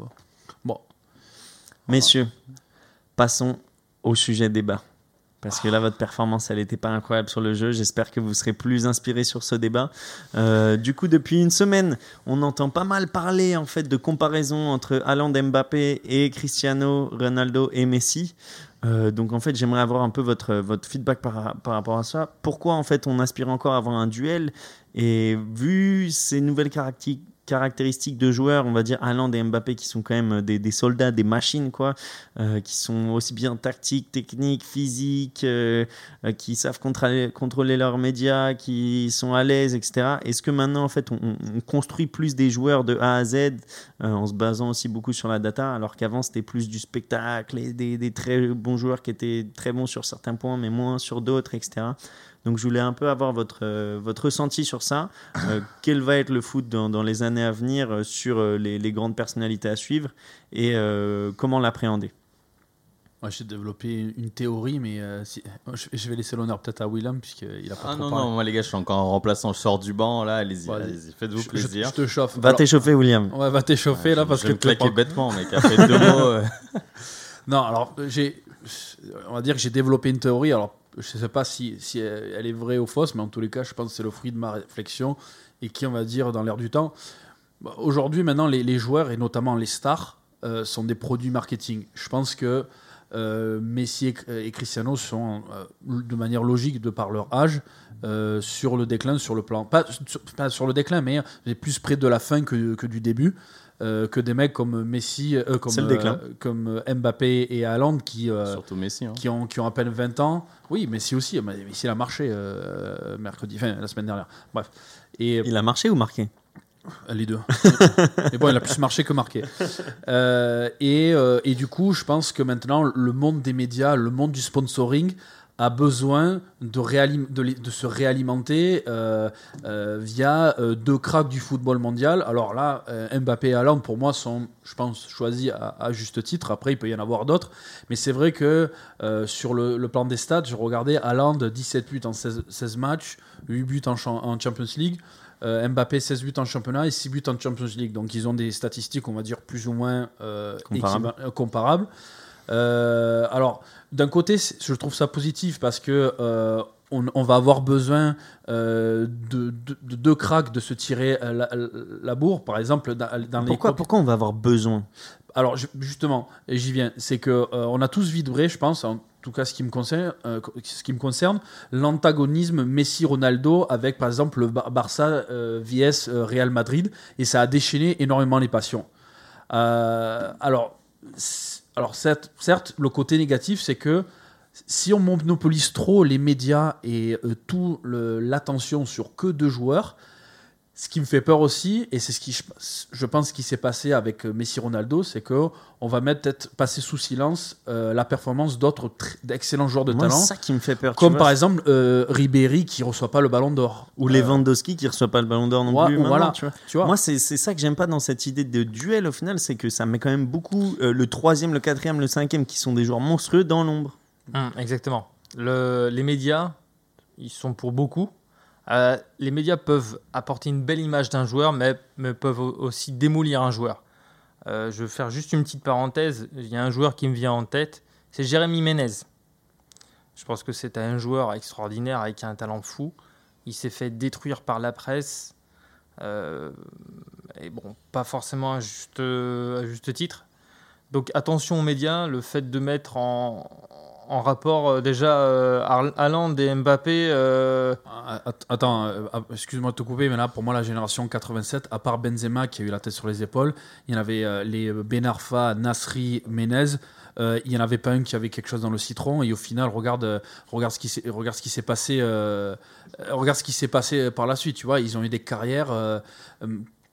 Messieurs, passons au sujet débat. Parce que là, votre performance, elle n'était pas incroyable sur le jeu. J'espère que vous serez plus inspirés sur ce débat. Euh, du coup, depuis une semaine, on entend pas mal parler en fait de comparaison entre Haaland, Mbappé et Cristiano Ronaldo et Messi. Euh, donc en fait, j'aimerais avoir un peu votre, votre feedback par, par rapport à ça. Pourquoi en fait on aspire encore à avoir un duel? Et vu ces nouvelles caractéristiques caractéristiques de joueurs, on va dire Haaland et Mbappé qui sont quand même des, des soldats, des machines quoi, euh, qui sont aussi bien tactiques, techniques, physiques, euh, euh, qui savent contrôler, leurs médias, qui sont à l'aise, etc. Est-ce que maintenant en fait on, on construit plus des joueurs de A à Z euh, en se basant aussi beaucoup sur la data, alors qu'avant c'était plus du spectacle et des très bons joueurs qui étaient très bons sur certains points mais moins sur d'autres, etc. Donc je voulais un peu avoir votre, euh, votre ressenti sur ça. Euh, <laughs> quel va être le foot dans, dans les années à venir euh, sur euh, les, les grandes personnalités à suivre et euh, comment l'appréhender? Moi j'ai développé une théorie, mais euh, si- je, je vais laisser l'honneur peut-être à William, puisqu'il a pas Ah trop non, parlé. non, moi les gars, je suis encore en remplaçant, je sors du banc, là, allez-y, Bon, allez. allez-y, faites-vous Je- je, plaisir. je te chauffe. Va Alors- t'échauffer, William. Ouais, va t'échauffer là, Je- parce je que me claquer bêtement, mec, après deux <laughs> mots. euh. Non, alors j'ai, on va dire que j'ai développé une théorie. Alors je sais pas si, elle est vraie ou fausse, mais en tous les cas, je pense que c'est le fruit de ma réflexion et qui, on va dire, dans l'air du temps. Bah, Aujourd'hui, maintenant, les, joueurs et notamment les stars euh, sont des produits marketing. Je pense que euh, Messi et, et Cristiano sont, euh, de manière logique, de par leur âge, euh, sur le déclin, sur le plan. Pas sur, pas sur le déclin, mais plus près de la fin que, que du début. euh, que des mecs comme Messi, euh, comme, euh, comme Mbappé et Haaland qui, euh, Surtout Messi. hein. qui, ont, qui ont à peine 20 ans. Oui, Messi aussi. Messi il a marché euh, mercredi, enfin la semaine dernière. Bref. Et Il a marché ou marqué? les deux. <laughs> Mais bon, il a plus marché que marqué. Euh, et, euh, et du coup, je pense que maintenant, le monde des médias, le monde du sponsoring a besoin de, réalim- de, les- de se réalimenter euh, euh, via euh, deux cracks du football mondial. Alors là, Mbappé et Haaland, pour moi, sont, je pense, choisis à, à juste titre. Après, il peut y en avoir d'autres. Mais c'est vrai que sur le, le plan des stats, je regardais Haaland, 17 buts en 16, 16 matchs, 8 buts en, champ- en Champions League. Euh, Mbappé 16 buts en championnat et 6 buts en Champions League. Donc ils ont des statistiques, on va dire, plus ou moins euh, Comparables. Euh, alors, d'un côté, je trouve ça positif parce que euh, on, on va avoir besoin euh, de, de- de deux cracks de se tirer euh, la, la bourre. Par exemple, dans, dans les pourquoi, pourquoi on va avoir besoin? Alors ju- justement, et j'y viens, c'est que on a tous vibré, je pense, en tout cas ce qui me concerne, ce qui me concerne, l'antagonisme Messi-Ronaldo avec par exemple le Bar- Barça vs Real Madrid, et ça a déchaîné énormément les passions. Alors, alors certes, le côté négatif, c'est que si on monopolise trop les médias et euh, tout l'attention sur que deux joueurs, ce qui me fait peur aussi, et c'est ce qui je, je pense qui s'est passé avec euh, Messi Ronaldo, c'est que on va mettre peut-être passer sous silence euh, la performance d'autres tr- d'excellents joueurs de Moi, talent, c'est ça qui me fait peur. comme par exemple euh, Ribéry qui reçoit pas le Ballon d'Or Ou Euh, Lewandowski qui reçoit pas le ballon d'or non ouais, plus. ou maintenant, voilà. tu vois. tu vois. Moi, c'est ça que j'aime pas dans cette idée de duel au final, c'est que ça met quand même beaucoup euh, le troisième, le quatrième, le cinquième qui sont des joueurs monstrueux dans l'ombre. Hum, exactement. Le- les médias, ils sont pour beaucoup. Euh, les médias peuvent apporter une belle image d'un joueur, mais, peuvent au- aussi démolir un joueur. Euh, je vais faire juste une petite parenthèse. Il y a un joueur qui me vient en tête, c'est Jérémy Ménez. Je pense que c'est un joueur extraordinaire avec un talent fou. Il s'est fait détruire par la presse. Euh, et bon, pas forcément à juste titre. Donc attention aux médias, le fait de mettre en, en rapport euh, déjà euh, Haaland et Mbappé. euh, Ah, att- Attends, ah, excuse-moi de te couper, mais là, pour moi, la génération 87, à part Benzema qui a eu la tête sur les épaules, il y en avait les Ben Arfa, Nasri, Menez. il n'y en avait pas un qui avait quelque chose dans le citron. Et au final, regarde, regarde ce qui s'est, passé, regarde ce qui s'est passé par la suite. Tu vois, ils ont eu des carrières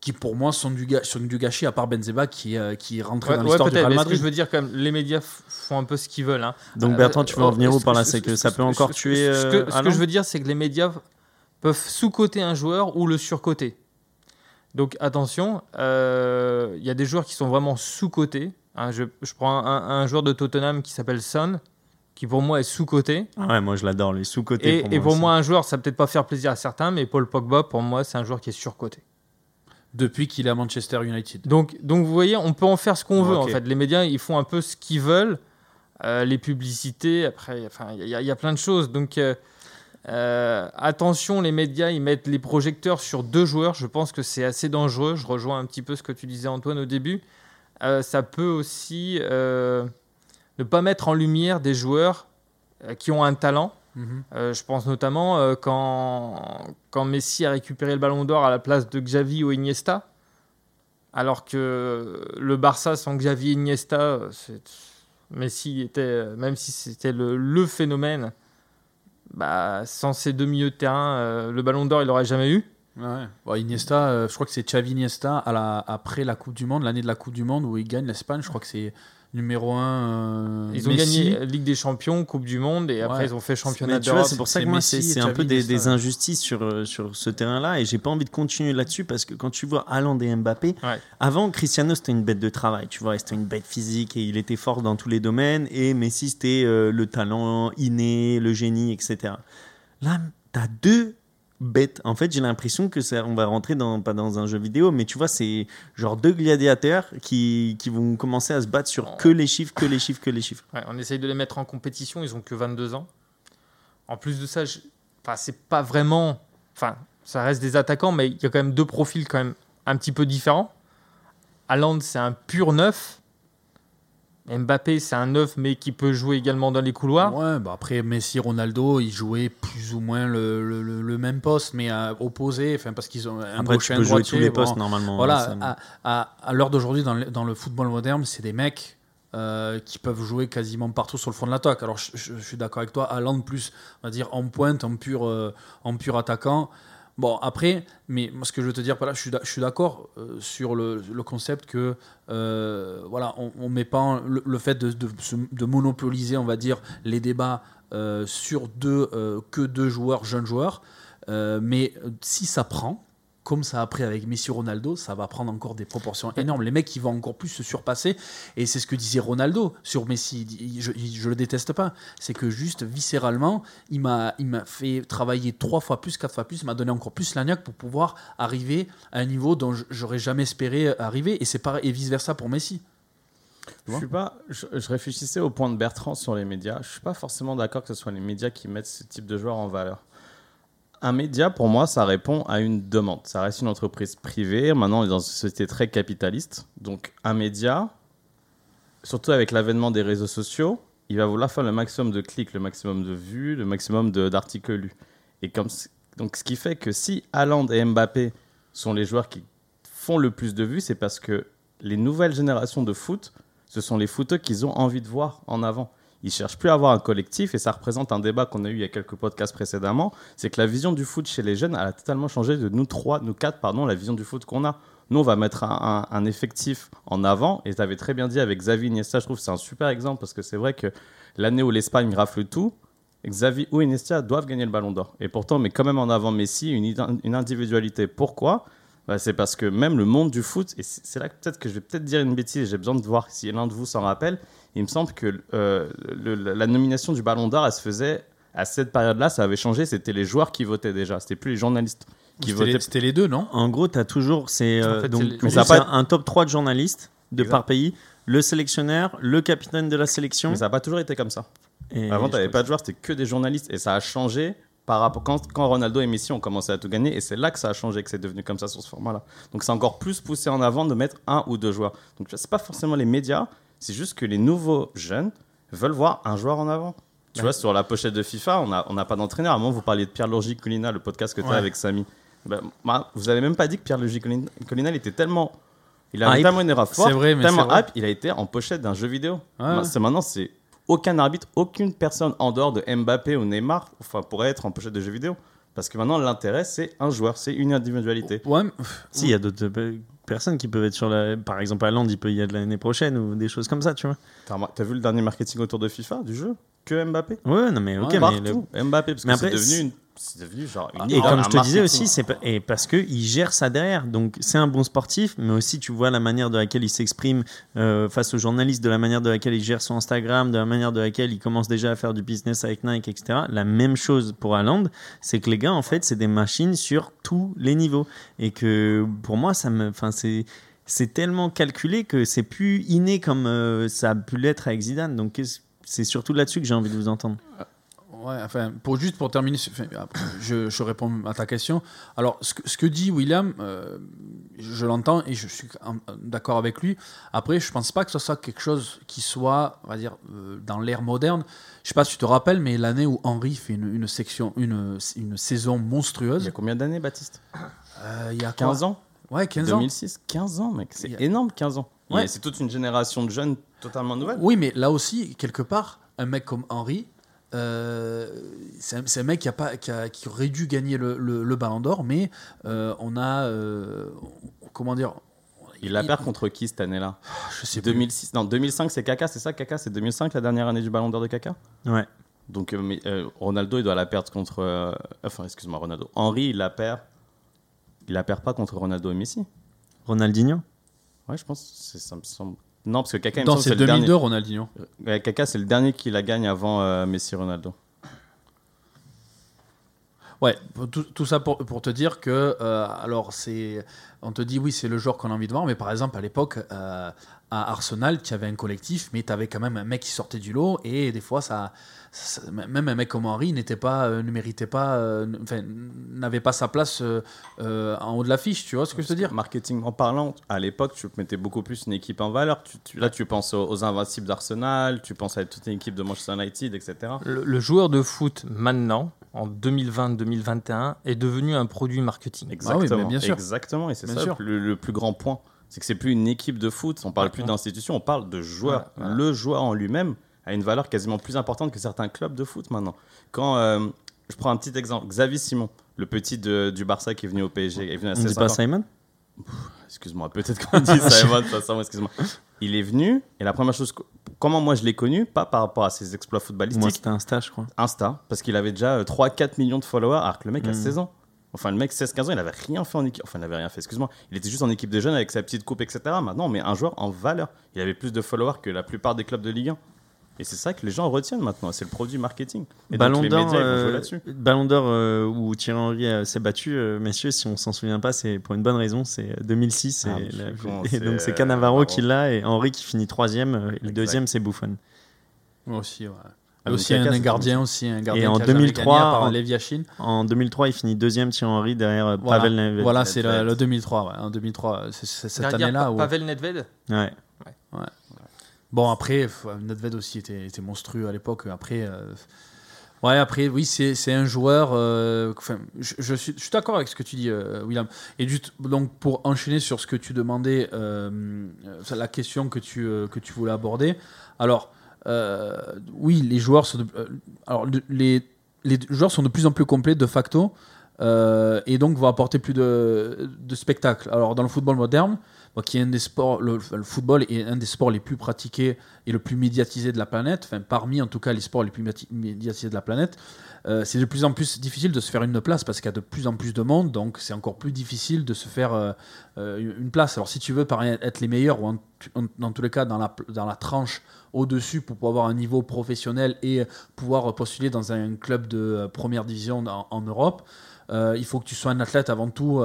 qui, pour moi, sont du, sont du gâchis, à part Benzema qui, euh, qui est rentré ouais, dans ouais, l'histoire du peut-être, Real mais ce que Madrid. je veux dire, quand même, les médias font un peu ce qu'ils veulent. hein. Donc Euh, Bertrand, tu veux en venir où par là ce- C'est que ça peut encore tuer Ce que, euh, ce que Haaland je veux dire, c'est que les médias peuvent sous-coter un joueur ou le surcoter. Donc attention, euh, il y a des joueurs qui sont vraiment sous-cotés. hein. je, je prends un, un joueur de Tottenham qui s'appelle Son, qui pour moi est sous-coté. Ah Ouais, moi je l'adore, les sous-côtés. Et, pour et moi pour aussi. moi, un joueur, ça peut-être pas faire plaisir à certains, mais Paul Pogba, pour moi, c'est un joueur qui est surcoté. Depuis qu'il est à Manchester United. Donc, donc vous voyez, on peut en faire ce qu'on veut en fait. Les médias, ils font un peu ce qu'ils veulent. Euh, les publicités, après, enfin, il y, a- il y a plein de choses. Donc, euh, euh, attention, les médias, ils mettent les projecteurs sur deux joueurs. Je pense que c'est assez dangereux. Je rejoins un petit peu ce que tu disais, Antoine, au début. Ça peut aussi ne pas mettre en lumière des joueurs qui ont un talent. Euh, je pense notamment euh, quand, quand Messi a récupéré le ballon d'or à la place de Xavi ou Iniesta, alors que le Barça sans Xavi et Iniesta, euh, Messi était, même si c'était le, le phénomène, bah, sans ces deux milieux de terrain, le ballon d'or il l'aurait jamais eu. Ouais. Iniesta, je crois que c'est Xavi Iniesta après la Coupe du Monde, l'année de la Coupe du Monde où il gagne l'Espagne. Je crois que c'est numéro 1. Ils ont gagné Ligue des Champions, Coupe du Monde, et après Ouais. ils ont fait championnat tu d'Europe. c'est pour ça que moi, c'est un peu des, injustices sur, euh, sur ce terrain-là et j'ai pas envie de continuer là-dessus parce que quand tu vois Haaland et Mbappé, Ouais. avant Cristiano c'était une bête de travail, tu vois, c'était une bête physique et il était fort dans tous les domaines et Messi c'était euh, le talent inné, le génie, etc. Là, t'as deux bêtes. En fait, j'ai l'impression que ça, on va rentrer dans, pas dans un jeu vidéo, mais tu vois, c'est genre deux gladiateurs qui, qui vont commencer à se battre sur que les chiffres, que les chiffres, que les chiffres. Ouais, on essaye de les mettre en compétition, ils ont que 22 ans. En plus de ça, je... enfin, c'est pas vraiment. Enfin, ça reste des attaquants, mais il y a quand même deux profils quand même un petit peu différents. Haaland, c'est un pur neuf. Mbappé, c'est un neuf, mais qui peut jouer également dans les couloirs. Ouais, bah après Messi, Ronaldo, ils jouaient plus ou moins le, le- le- le même poste, mais euh, opposé, enfin parce qu'ils ont un Après, gaucher, tu un peux jouer droitier, tous les bon. postes normalement. Voilà, mais- à, à- à l'heure d'aujourd'hui, dans, le- dans le football moderne, c'est des mecs euh, qui peuvent jouer quasiment partout sur le front de l'attaque. Alors, je, je- je suis d'accord avec toi, Haaland plus, on va dire, en pointe, en pur, euh, en pur attaquant. Bon, après, mais ce que je veux te dire par là, je suis d'accord euh, sur le, concept que, euh, voilà, on, on met pas en- le, fait de, de, se- de monopoliser, on va dire, les débats euh, sur deux, que deux joueurs, jeunes joueurs. Mais si ça prend, comme ça a pris avec Messi Ronaldo, ça va prendre encore des proportions énormes. Les mecs, ils vont encore plus se surpasser. Et c'est ce que disait Ronaldo sur Messi. Je, je le déteste pas. C'est que juste viscéralement, il m'a, il m'a fait travailler trois fois plus, quatre fois plus. Il m'a donné encore plus l'agnac pour pouvoir arriver à un niveau dont je- j'aurais jamais espéré arriver. Et c'est pareil, et vice versa pour Messi. Je, suis pas, je, je réfléchissais au point de Bertrand sur les médias. Je suis pas forcément d'accord que ce soit les médias qui mettent ce type de joueurs en valeur. Un média, pour moi, ça répond à une demande. Ça reste une entreprise privée. Maintenant, on est dans une société très capitaliste. Donc, un média, surtout avec l'avènement des réseaux sociaux, il va vouloir faire le maximum de clics, le maximum de vues, le maximum d'articles lus. Et donc, ce qui fait que si Haaland et Mbappé sont les joueurs qui font le plus de vues, c'est parce que les nouvelles générations de foot, ce sont les footeux qu'ils ont envie de voir en avant. Ils cherchent plus à avoir un collectif et ça représente un débat qu'on a eu il y a quelques podcasts précédemment. C'est que la vision du foot chez les jeunes elle a totalement changé de nous trois, nous quatre, pardon, la vision du foot qu'on a. Nous, on va mettre un, effectif en avant et tu avais très bien dit avec Xavi Iniesta, je trouve c'est un super exemple parce que c'est vrai que l'année où l'Espagne rafle tout, Xavi ou Iniesta doivent gagner le ballon d'or. Et pourtant, mais quand même en avant Messi, une individualité. Pourquoi? Bah, C'est parce que même le monde du foot, et c'est là que peut-être que je vais peut-être dire une bêtise, j'ai besoin de voir si l'un de vous s'en rappelle, il me semble que euh, le- la nomination du ballon d'or, elle se faisait à cette période-là, ça avait changé, c'était les joueurs qui votaient déjà, c'était plus les journalistes qui votaient. les, c'était les deux, non? En gros, tu as toujours c'est euh, En fait, donc c'est les- pour Mais ça pas- un top 3 de journalistes de Exact. par pays, le sélectionneur, le capitaine de la sélection. Mais ça n'a pas toujours été comme ça. et Avant, tu n'avais pas de joueurs, c'était que des journalistes. Et ça a changé par rapport quand, quand Ronaldo et Messi ont commencé à tout gagner. Et c'est là que ça a changé, que c'est devenu comme ça sur ce format-là. Donc c'est encore plus poussé en avant de mettre un ou deux joueurs. Donc c'est pas forcément les médias, C'est juste que les nouveaux jeunes veulent voir un joueur en avant. Tu vois, sur la pochette de FIFA, on n'a on a pas d'entraîneur. À un moment, vous parliez de Pierre-Logique Colina, le podcast que tu as Ouais. avec Samy. Ben, vous avez même pas dit que Pierre-Logique Colina, Colina, il était tellement. Il a Hype. tellement une erreur forte, vrai, tellement hype, il a été en pochette d'un jeu vidéo. Ouais, Bah, c'est- maintenant, c'est aucun arbitre, aucune personne en dehors de Mbappé ou Neymar enfin, pourrait être en pochette de jeu vidéo. Parce que maintenant, l'intérêt, c'est un joueur, c'est une individualité. Ouais, Si, il y a d'autres euh, personnes qui peuvent être sur la. Par exemple, Hollande, il peut y être l'année prochaine ou des choses comme ça, tu vois. T'as remar- t'as vu le dernier marketing autour de FIFA, du jeu? Que Mbappé? Ouais, non, mais ok, Ouais, mais. le- Mbappé, parce que c'est devenu, une... c'est devenu genre une Et comme je te disais aussi, c'est et parce que il gère ça derrière. Donc c'est un bon sportif, mais aussi tu vois la manière de laquelle il s'exprime euh, face aux journalistes, de la manière de laquelle il gère son Instagram, de la manière de laquelle il commence déjà à faire du business avec Nike, etc. La même chose pour Haaland, c'est que les gars en fait c'est des machines sur tous les niveaux et que pour moi ça me, enfin c'est c'est tellement calculé que c'est plus inné comme euh, ça a pu l'être avec Zidane. Donc c'est surtout là-dessus que j'ai envie de vous entendre. Ouais, enfin, pour juste pour terminer, enfin, je, je réponds à ta question. Alors, ce que, ce que dit William, euh, je l'entends et je suis d'accord avec lui. Après, je pense pas que ce soit quelque chose qui soit, on va dire, euh, dans l'ère moderne. Je sais pas si tu te rappelles, mais l'année où Henry fait une, une section, une, une saison Il y monstrueuse, a combien d'années, Baptiste? Euh, il y a quoi? 15 ans? Ouais, 15 ans. 2006 15 ans, mec. C'est a- énorme, 15 ans. Ouais. C'est toute une génération de jeunes totalement nouvelles. Oui, mais là aussi, quelque part, un mec comme Henry, euh, c'est un, mec qui, a pas, qui, a- qui aurait dû gagner le, le- le Ballon d'Or, mais euh, on a. euh, comment dire Il la perd contre qui cette année-là? Je sais plus. 2006, non, 2005, c'est Kaka, c'est ça Kaka, c'est 2005 la dernière année du Ballon d'Or de Kaka? Ouais. Donc euh, mais, euh, Ronaldo, il doit la perdre contre. euh, enfin, excuse-moi, Ronaldo. Henry, il la perd. Il la perd pas contre Ronaldo et Messi? Ronaldinho? Ouais, je pense. c'est- Ça me semble. Non, parce que Kaka, il me Non, semble que c'est c'est le 2002, dernier. Ronaldinho. Ouais, Kaka, c'est le dernier qui la gagne avant euh, Messi Ronaldo. Ouais, tout, tout ça pour, pour te dire que, euh, alors, c'est. On te dit, oui, c'est le joueur qu'on a envie de voir, mais par exemple, à l'époque, euh, à Arsenal, tu avais un collectif, mais tu avais quand même un mec qui sortait du lot, et des fois, ça. ça- même un mec comme Henry n'était pas, euh, ne méritait pas, euh, n'avait pas sa place euh, euh, en haut de l'affiche, tu vois ce que je veux dire? Marketing en parlant, à l'époque, tu mettais beaucoup plus une équipe en valeur. Tu- tu- là, tu penses aux, aux Invincibles d'Arsenal, tu penses à toute une équipe de Manchester United, etc. Le, le joueur de foot maintenant, en 2020-2021, est devenu un produit marketing. Exactement. Ah oui, mais bien sûr. Exactement, et c'est Bien ça sûr. le, le plus grand point. C'est que c'est plus une équipe de foot, on parle plus d'institution, on parle de joueur. Le joueur en lui-même a une valeur quasiment plus importante que certains clubs de foot maintenant. Quand euh, je prends un petit exemple, Xavi Simon, le petit de- du Barça qui est venu au PSG, est venu à On dit 16 pas. Simon Excuse-moi, peut-être qu'on dit <laughs> Simon, ça, excuse-moi. Il est venu et la première chose, comment moi je l'ai connu, pas par rapport à ses exploits Moi footballistiques, c'était un stage, je crois. Insta, parce qu'il avait déjà 3-4 millions de followers, alors que le mec a Mhm. 16 ans. Enfin, le mec, 16-15 ans, il avait rien fait en équipe. Enfin, il n'avait rien fait, excuse-moi. Il était juste en équipe de jeunes avec sa petite coupe, etc. Maintenant, met un joueur en valeur. Il avait plus de followers que la plupart des clubs de Ligue 1. Et c'est ça que les gens retiennent maintenant. C'est le produit marketing. Et Ballon d'or, euh, là-dessus. Ballon d'or euh, où Thierry Henry euh, s'est battu, euh, messieurs, si on s'en souvient pas, c'est pour une bonne raison, c'est euh, 2006 Ah, et, mais la- donc c'est euh, Cannavaro qui l'a et Henry qui finit troisième euh, et le Exact. deuxième c'est Buffon. Moi aussi, ouais. Aussi Kaka, un, gardien, aussi un gardien Et en qui a jamais 2003, gagné à part en-. En 2003, il finit deuxième Thierry Henry derrière euh, Voilà, Pavel Nedved. voilà c'est le, Nedved. le 2003. Ouais. En 2003, c'est c'est cette année-là Pa- où. Pavel Nedved Ouais. Bon, après, Nedved aussi était, était monstrueux à l'époque. Après, euh, ouais, après, oui, c'est c'est un joueur. euh, enfin, je, je suis, je suis d'accord avec ce que tu dis, euh, William. Et juste, donc, pour enchaîner sur ce que tu demandais, euh, la question que tu, euh, que tu voulais aborder. Alors, oui, les joueurs sont de, euh, alors, le- les, joueurs sont de plus en plus complets de facto. euh, et donc vont apporter plus de, de spectacles. Alors dans le football moderne, qui est un des sports, le, football est un des sports les plus pratiqués et le plus médiatisé de la planète, enfin parmi en tout cas les sports les plus médi- médiatisés de la planète, euh, c'est de plus en plus difficile de se faire une place parce qu'il y a de plus en plus de monde, donc c'est encore plus difficile de se faire euh, euh, une place. Alors si tu veux être les meilleurs, ou en, dans tous les cas dans la, dans la tranche au-dessus pour pouvoir avoir un niveau professionnel et pouvoir postuler dans un club de première division en, Europe, il faut que tu sois un athlète avant tout.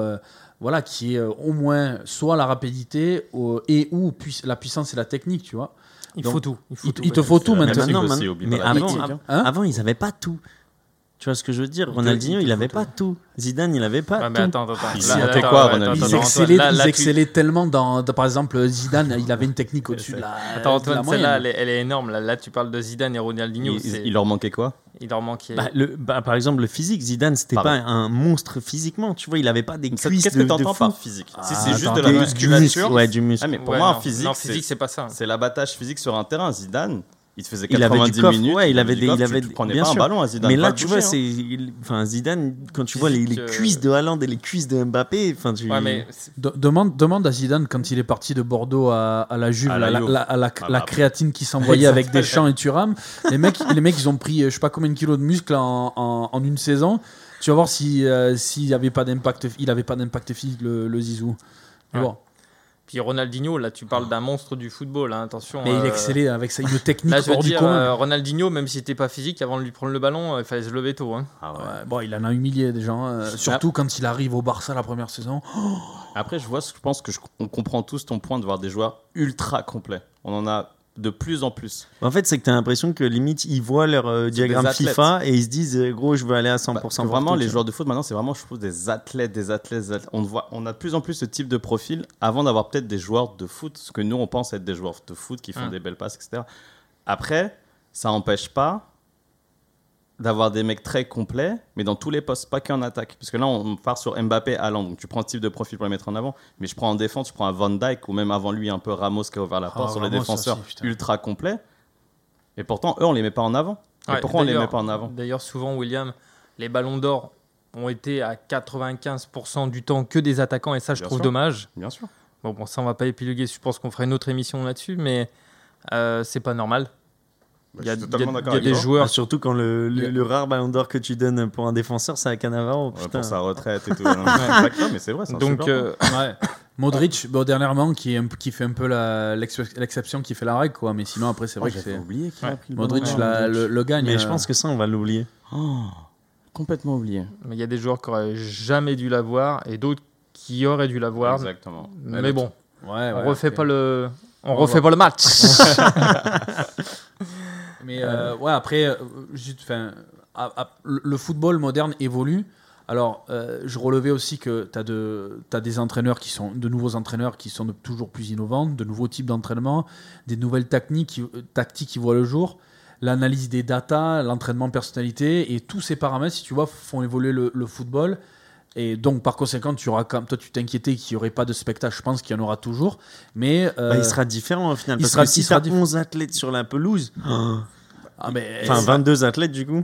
Voilà, qui est euh, au moins soit la rapidité euh, et ou puis- la puissance et la technique, tu vois. Il Donc, faut tout. Il, faut il- tout, il te faut tout maintenant. aussi, mais avant, technique, av- hein? Avant, ils avaient pas tout. Tu vois ce que je veux dire? Ronaldinho, il n'avait pas tout. Zidane, il n'avait pas Ouais, tout. mais attends, attends, attends. Il attends, quoi, attends, Ronaldinho Ils excellaient, là, ils là, tu- excellaient tellement dans, dans- par exemple, Zidane, il avait une technique au-dessus de la. Attends, Antoine, celle-là, elle, est- elle est énorme. Là, là, tu parles de Zidane et Ronaldinho. Il, leur manquait quoi? Il leur manquait. Bah, le, bah, par exemple, le physique, Zidane, c'était pas un monstre physiquement. Tu vois, il avait pas des cuisses Qu'est-ce que par physique? Si Ah, c'est juste de la musculature. ouais, du muscle. Ah, mais pour moi, un physique, non, physique, c'est pas ça. c'est l'abattage physique sur un terrain. Zidane, il te faisait Il avait 90 du coffre, minutes. ouais, il avait des, il avait tu, tu prenais bien pas sûr. un ballon à Zidane. Mais là, tu bouger, vois, hein. c'est, il- enfin, Zidane, quand tu vois les, cuisses de Haaland et les cuisses de Mbappé, enfin, tu. Demande, demande à Zidane quand il est parti de Bordeaux à, à la Juve, À la, la la, Juve. la- à la- Ah, la bah, créatine qui <laughs> s'envoyait avec Deschamps et Thuram. Les mecs, les mecs, ils ont pris euh, je sais pas combien de kilos de muscles en, en, en une saison. Tu vas voir si euh, s'il avait pas d'impact, il avait pas d'impact physique le, le Zizou. Ouais. bon. Puis Ronaldinho, là, tu parles d'un monstre du football. hein, attention. Mais il euh, excellait avec une technique Là, je veux hors du dire, euh, Ronaldinho, même s'il n'était pas physique, avant de lui prendre le ballon, euh, il fallait se lever tôt. hein. Ah ouais. Ouais, bon, il en a humilié des gens, euh, surtout quand il arrive au Barça la première saison. Après, je vois, je pense que je- on comprend tous ton point de voir des joueurs ultra complets. On en a de plus en plus. En fait, c'est que tu as l'impression que limite, ils voient leur euh, diagramme. FIFA et ils se disent, euh, gros, je veux aller à 100% Bah, pour vraiment, tout, les joueurs de foot maintenant, c'est vraiment, je trouve, des athlètes, des athlètes. des athlètes. On, voit, on a de plus en plus ce type de profil avant d'avoir peut-être des joueurs de foot, ce que nous, on pense être des joueurs de foot qui font Hum. des belles passes, etc. Après, ça n'empêche pas d'avoir des mecs très complets, mais dans tous les postes, pas qu'en attaque. Parce que là, on part sur Mbappé, Haaland, donc tu prends ce type de profil pour les mettre en avant, mais je prends en défense, tu prends un Van Dijk, ou même avant lui, un peu Ramos qui a ouvert la porte Ah, sur les Ramos défenseurs aussi, ultra complets. Et pourtant, eux, on les met pas en avant. Et Ouais, pourquoi on les met pas en avant? D'ailleurs, souvent, William, les ballons d'or ont été à 95% du temps que des attaquants, et ça, je Bien trouve sûr. dommage. Bien sûr. Bon, bon, ça, on va pas épiloguer. Je pense qu'on fera une autre émission là-dessus, mais euh, c'est pas normal. Il y a, je suis il y a- a des toi. Joueurs. surtout quand le, le, le rare ballon d'or que tu donnes pour un défenseur, c'est à Cannavaro. Ouais, putain. pour sa retraite et tout. <laughs> Mais c'est vrai c'est Donc, euh, Ouais. Modric, bon, dernièrement, qui, est un peu- qui fait un peu l'exception qui fait la règle, quoi. Mais sinon, après, c'est point. vrai Oh, que c'est. oublié qu'il a Ouais. pris le Modric ballon la- d'or. le, le gagne. Mais je euh, pense que ça, on va l'oublier. Oh, complètement oublié. mais il y a des joueurs qui auraient jamais dû l'avoir et d'autres qui auraient dû l'avoir. Exactement. Mais bon, on refait ok. pas le. On On refait pas le match. <laughs> <laughs> Mais euh, ouais, après, euh, juste, enfin, à- à- le football moderne évolue. Alors, euh, je relevais aussi que tu as, de, t'as des entraîneurs qui sont, de nouveaux entraîneurs qui sont de toujours plus innovants, de nouveaux types d'entraînement, des nouvelles techniques qui, tactiques qui voient le jour, l'analyse des datas, l'entraînement personnalité, et tous ces paramètres, si tu vois, font évoluer le, le football. Et donc, par conséquent, tu auras quand toi, tu t'inquiétais qu'il n'y aurait pas de spectacle. Je pense qu'il y en aura toujours. Mais. euh, Bah, il sera différent au final. il Parce sera- que si il sera tu diff- 11 athlètes sur la pelouse, ah, mais- enfin 22 athlètes du coup,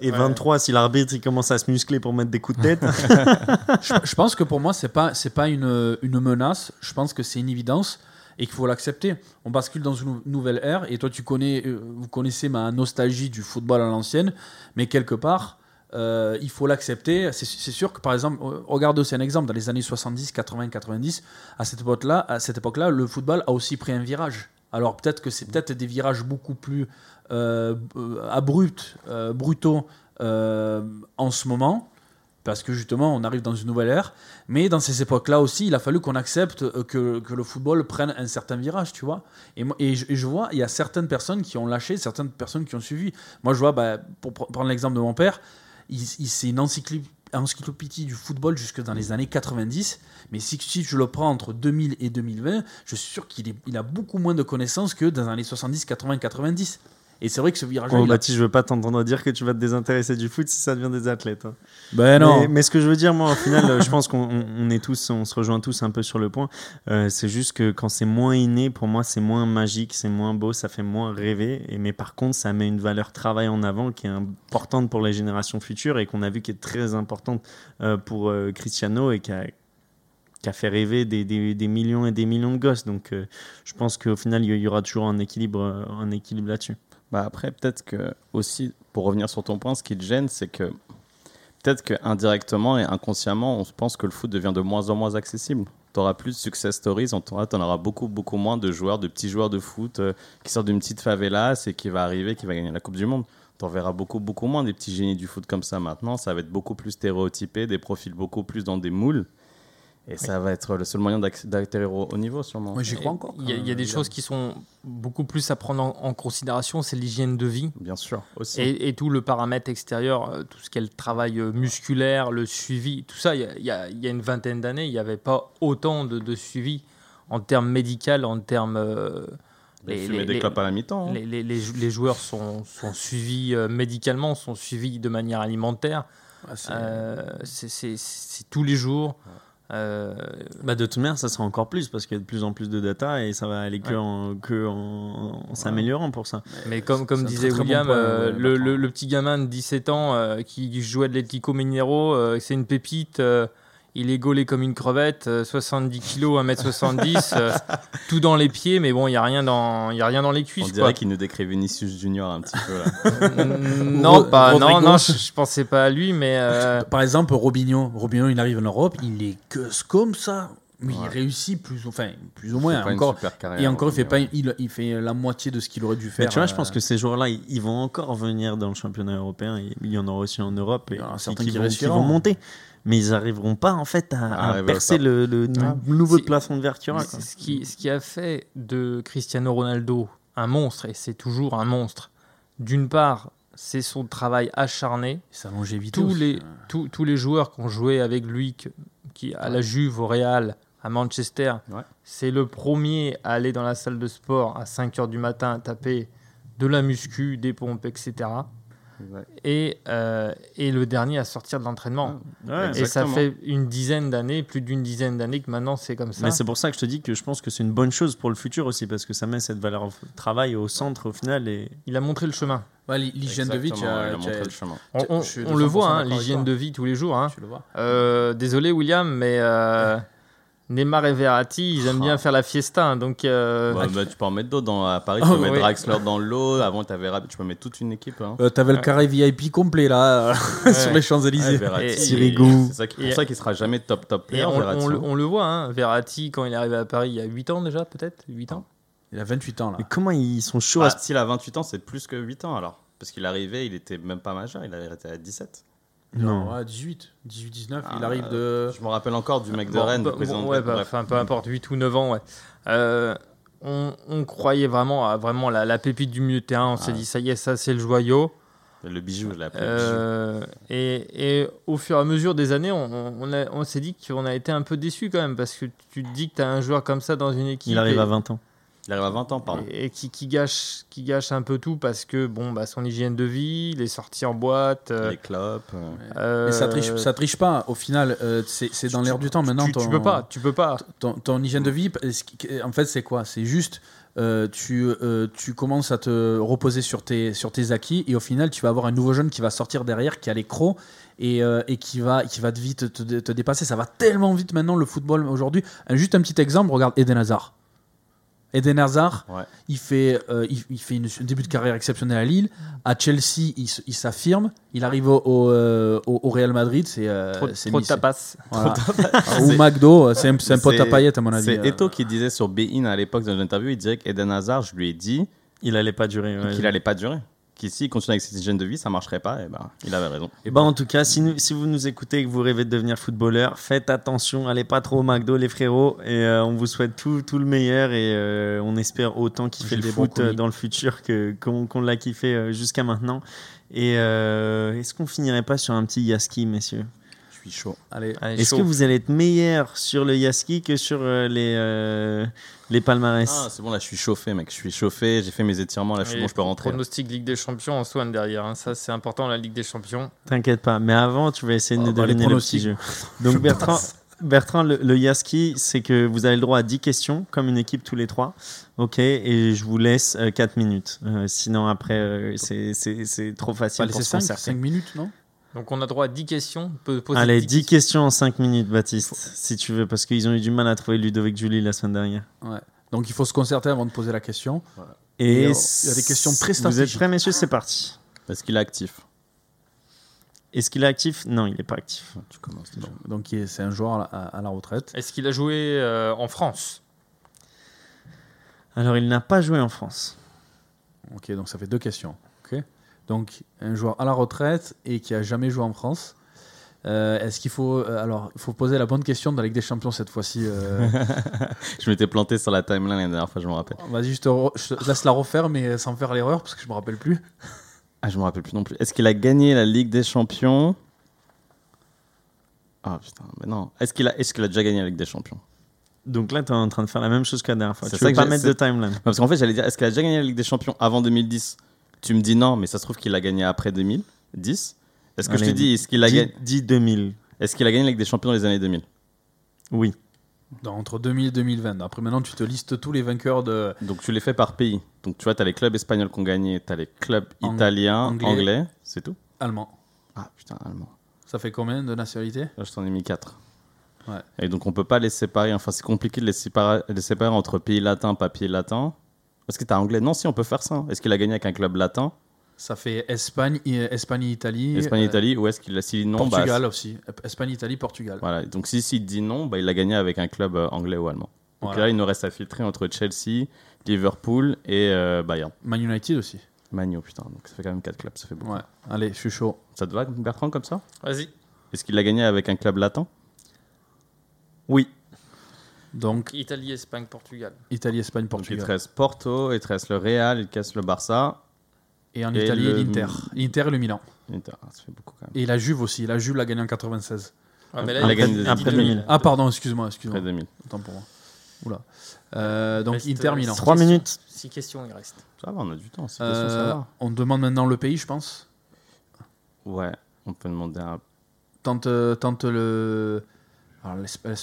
et Ouais. 23 si l'arbitre il commence à se muscler pour mettre des coups de tête. <laughs> je, je pense que pour moi, c'est pas c'est pas une, une menace. Je pense que c'est une évidence et qu'il faut l'accepter. On bascule dans une nou- nouvelle ère. Et toi, tu connais, euh, vous connaissez ma nostalgie du football à l'ancienne, mais quelque part. euh, il faut l'accepter. C'est c'est sûr que, par exemple, euh, regarde aussi un exemple, dans les années 70, 80, 90, à cette époque-là, à cette époque-là, le football a aussi pris un virage. Alors peut-être que c'est peut-être des virages beaucoup plus abrupts, euh, brutaux euh, en ce moment, parce que justement on arrive dans une nouvelle ère. Mais dans ces époques-là aussi, il a fallu qu'on accepte euh, que, que le football prenne un certain virage, tu vois. Et, moi- et, je, vois, il y a certaines personnes qui ont lâché, certaines personnes qui ont suivi. Moi, je vois, bah, pour pr- prendre l'exemple de mon père, il, il- c'est une encyclopédie, du football jusque dans les années 90. Mais si, si je le prends entre 2000 et 2020, je suis sûr qu'il il a beaucoup moins de connaissances que dans les années 70, 80, 90. Et c'est vrai que ce virage-là, Oh, il a- Baptiste, je veux pas t'entendre dire que tu vas te désintéresser du foot si ça devient des athlètes. hein. Ben non. Mais, mais ce que je veux dire, moi, au final, euh, je pense qu'on on- on est tous, on se rejoint tous un peu sur le point. Euh, c'est juste que quand c'est moins inné, pour moi, c'est moins magique, c'est moins beau, ça fait moins rêver. Et, mais par contre, ça met une valeur travail en avant qui est importante pour les générations futures et qu'on a vu qui est très importante euh, pour euh, Cristiano et qui a, qui a fait rêver des, des- des millions et des millions de gosses. Donc, euh, je pense qu'au final, il y- aura toujours un équilibre, un équilibre là-dessus. Bah après, peut-être que aussi, pour revenir sur ton point, ce qui te gêne, c'est que peut-être que indirectement et inconsciemment, on se pense que le foot devient de moins en moins accessible. Tu plus de success stories, tu en auras beaucoup, beaucoup moins de joueurs, de petits joueurs de foot euh, qui sortent d'une petite favelas et qui va arriver, qui va gagner la Coupe du Monde. Tu en verras beaucoup, beaucoup moins des petits génies du foot comme ça maintenant. Ça va être beaucoup plus stéréotypé, des profils beaucoup plus dans des moules. Et ça va être le seul moyen d'atterrir au haut niveau, sûrement. Oui, j'y crois encore. Il y a, il y a des choses qui sont beaucoup plus à prendre en, en considération, c'est l'hygiène de vie. Bien sûr, aussi. Et, et tout le paramètre extérieur, euh, tout ce qui est le travail euh, musculaire, le suivi, tout ça, il y a, y y une vingtaine d'années, il n'y avait pas autant de, de suivi en termes médical, en termes... euh, les- les- des clopes à la mi-temps. hein. les, les- les jou- les joueurs sont, sont suivis euh, médicalement, sont suivis de manière alimentaire. Ah, Euh, c'est tous les jours. Euh, Bah, de toute manière, ça sera encore plus parce qu'il y a de plus en plus de data et ça va aller que, Ouais. en, que en, en s'améliorant pour ça. mais comme, comme disait très, très bon William, point, euh, euh, le, Bertrand. le- le petit gamin de 17 ans euh, qui jouait de l'Atlético Mineiro, euh, c'est une pépite. Il est gaulé comme une crevette, euh, 70 kilos, 1m70, euh, tout dans les pieds, mais bon, il n'y a, rien dans- il y a rien dans les On cuisses. dirait quoi. qu'il nous décrit Vinicius Junior un petit peu là. Mm, non, pas, non, Rodrigo. non, je, je pensais pas à lui, mais euh, Par exemple, Robinho, Robinho, il arrive en Europe, il est que comme ça, mais il Ouais. réussit plus, ou- enfin, plus ou moins. C'est pas une Encore, super carrière, et encore, il fait pas, il, il fait la moitié de ce qu'il aurait dû faire. Mais tu vois, je pense euh, que ces joueurs-là, ils, ils vont encore venir dans le championnat européen. et Il y en aura aussi en Europe et Il y en aura qui, certains qui qui vont, qui réussiront. vont monter. Mais ils n'arriveront pas en fait à, percer le, le Ah, nouveau plafond de Vertura. Ce qui, ce qui a fait de Cristiano Ronaldo un monstre, et c'est toujours un monstre, d'une part, c'est son travail acharné. sa longévité. Tous aussi, les, euh. tous, tous les joueurs qui ont joué avec lui, qui, à la Juve, au Real, à Manchester, Ouais. c'est le premier à aller dans la salle de sport à 5 h du matin à taper de la muscu, des pompes, etc. Et, euh, et le dernier à sortir de l'entraînement. Ouais. et ça fait une dizaine d'années, plus d'une dizaine d'années que maintenant c'est comme ça. Mais c'est pour ça que je te dis que je pense que c'est une bonne chose pour le futur aussi parce que ça met cette valeur au travail au centre au final et Il a montré le chemin. Ouais, l'hygiène de vie, tu as- il a tu montré as- le chemin. On, le 200% voit, hein, l'hygiène de vie tous les jours. hein. tu le vois. Euh, désolé William, mais euh, <laughs> Neymar et Verratti, ils aiment bien faire la fiesta. hein, donc, euh, Bah, <laughs> bah, tu peux en mettre d'autres. Dans, à Paris, tu Oh, peux mettre oui. Draxler dans l'eau. Avant, avais, tu peux mettre toute une équipe. Hein. Euh, T'avais le carré VIP complet là, <laughs> Ouais. sur les Champs-Élysées. Ouais, Verratti, Et- Sirigu. C'est ça qui- et- pour ça qu'il sera jamais top top et player. on, Verratti, on le- hein. on le voit, hein, Verratti, quand il est arrivé à Paris, il y a 8 ans déjà, peut-être 8 ans Il a 28 ans là. Et comment ils sont chauds à ce S'il a 28 ans, c'est plus que 8 ans alors. Parce qu'il arrivait, il était même pas majeur, il avait été à 17. Non. Ouais, 18, 18, 19. il Ah, arrive de. Je me rappelle encore du mec de Bon, Rennes, président bon, de ouais, bah, bref. enfin, peu importe, 8 ou 9 ans, ouais. Euh, on, on croyait vraiment à vraiment la, la pépite du milieu de terrain. On s'est Ah. dit, ça y est, ça c'est le joyau. Le bijou, je l'ai appelé le bijou. Euh, et, et au fur et à mesure des années, on, on, a- on s'est dit qu'on a été un peu déçus quand même, parce que tu te dis que tu as un joueur comme ça dans une équipe. Il arrive et, à 20 ans. Il arrive à 20 ans, pardon. et qui, qui gâche, qui gâche un peu tout parce que bon, bah, son hygiène de vie, les sorties en boîte. euh, Les clopes. euh, euh, Mais ça triche, ça triche pas. Au final, euh, c'est c'est dans l'air du temps maintenant. tu, tu ton- peux pas, tu peux pas. ton, ton hygiène de vie, en fait, c'est quoi? C'est juste, euh, tu, euh, tu commences à te reposer sur tes, sur tes acquis et au final, tu vas avoir un nouveau jeune qui va sortir derrière, qui a les crocs et, euh, et qui, va, qui va te vite te, te dépasser. Ça va tellement vite maintenant, le football aujourd'hui. Juste un petit exemple, regarde Eden Hazard. Eden Hazard, Ouais. il fait, euh, il, il fait une, un début de carrière exceptionnel à Lille. À Chelsea, il, s'affirme. Il arrive au, au, euh, au- au Real Madrid. C'est euh, Trop, trop de tapas. voilà. <laughs> Ou McDo, c'est un, un pote à paillettes à mon avis. C'est euh. Eto qui disait sur Bein à l'époque dans une interview, il disait qu'Eden Hazard, je lui ai dit Il allait pas durer. ouais. qu'il allait pas durer. Qu'ici, il continue avec cette hygiène de vie, ça marcherait pas. Et ben, il avait raison. Et bah en tout cas, si, nous- si vous nous écoutez et que vous rêvez de devenir footballeur, faites attention, allez pas trop au McDo les frérots et euh, on vous souhaite tout, tout le meilleur et euh, on espère autant kiffer le foot euh, dans le futur que qu'on l'a kiffé jusqu'à maintenant. Et euh, est-ce qu'on finirait pas sur un petit Yaski, messieurs? Suis chaud. Allez, Allez, Est-ce que vous allez être meilleur sur le Yaski que sur euh, les euh, les palmarès? Ah, c'est bon, là, je suis chauffé, mec. Je suis chauffé, j'ai fait mes étirements, là, je suis bon, je peux rentrer. Pronostic Ligue des Champions en swan derrière. hein. Ça, c'est important, la Ligue des Champions. T'inquiète pas. Mais avant, tu vas essayer de Oh, nous bah, deviner le petit jeu. <laughs> Donc Bertrand, Bertrand, le, le Yaski, c'est que vous avez le droit à 10 questions, comme une équipe tous les trois. Ok, et je vous laisse 4 minutes. Euh, sinon, après, euh, c'est- c'est c'est trop Pas facile pour laisser se 5, concerter. minutes, non? Donc, on a droit à 10 questions. On peut poser Allez, 10 10 questions en 5 minutes, Baptiste, si tu veux, parce qu'ils ont eu du mal à trouver Ludovic Julie la semaine dernière. Ouais. Donc il faut se concerter avant de poser la question. Et Et, euh, il y a des questions très Vous êtes stratégiques. prêts, messieurs? C'est parti. Est-ce qu'il est actif? Est-ce qu'il est actif? Non, il n'est pas actif. Tu commences déjà. Donc, donc il est- c'est un joueur à, la- à la retraite. Est-ce qu'il a joué euh, en France? Alors, il n'a pas joué en France. Ok, donc ça fait deux questions. Donc un joueur à la retraite et qui a jamais joué en France. Euh, Est-ce qu'il faut. euh, alors, il faut poser la bonne question dans la Ligue des Champions cette fois-ci. euh. <laughs> Je m'étais planté sur la timeline la dernière fois, je me rappelle. Vas-y, je je te laisse la refaire, mais sans faire l'erreur, parce que je me rappelle plus. <laughs> Ah, je me rappelle plus non plus. Est-ce qu'il a gagné la Ligue des Champions? Ah putain, mais non. Est-ce qu'il a, est qu'il a déjà gagné la Ligue des Champions? Donc là, tu es en train de faire la même chose que la dernière fois. C'est Tu ça veux que pas mettre de timeline. Non, Parce qu'en fait, j'allais dire, est-ce qu'il a déjà gagné la Ligue des Champions avant 2010 Tu me dis non, mais ça se trouve qu'il l'a gagné après 2010. Est-ce que je te dis, est-ce qu'il a, gagné... dis 2000. est-ce qu'il a gagné Ligue des Champions dans les années 2000 Oui. Dans- entre 2000 et 2020. Après, maintenant, tu te listes tous les vainqueurs de. Donc tu les fais par pays. Donc tu vois, tu as les clubs espagnols qui ont gagné, tu as les clubs Ang- italiens, anglais. anglais, c'est tout Allemands. Ah putain, allemand. Ça fait combien de nationalités? Là, je t'en ai mis 4. Ouais. Et donc on peut pas les séparer. Enfin, c'est compliqué de les séparer, les séparer entre pays latins, pas pays latins. Est-ce que t'as anglais Non, si, on peut faire ça. Est-ce qu'il a gagné avec un club latin Ça fait Espagne, I- Espagne, Italie. Espagne, euh, Italie Ou est-ce qu'il a si non bah, Portugal aussi. Espagne, Italie, Portugal. Voilà, donc si s'il dit non, bah, il a gagné avec un club euh, anglais ou allemand. Donc Voilà. là, il nous reste à filtrer entre Chelsea, Liverpool et euh, Bayern. Man United aussi. Manu, putain, donc ça fait quand même 4 clubs, ça fait beaucoup. Ouais. Allez, je suis chaud. Ça te va, Bertrand, comme ça? Vas-y. Est-ce qu'il a gagné avec un club latin? Oui. Donc, Italie, Espagne, Portugal. Italie, Espagne, Donc il te Portugal. reste Porto, il te reste le Real, il te reste le Barça. Et en Et Italie, le- l'Inter. L'Inter et le Milan. Inter, ah, ça fait beaucoup quand même. Et la Juve aussi. La Juve l'a gagné en 96. Ah, mais Il a il gagné dit des- après 2000. 2000. Ah, pardon, excuse-moi. excuse-moi. Après 2000. Autant pour moi. Oula. Euh, donc, Reste, Inter, euh, Milan. 3 questions. minutes. 6 questions, il reste. Ça va, on a du temps. c'est Euh, question, ça va. on demande maintenant le pays, je pense. Ouais, on peut demander un. Tente, euh, tente le. Alors,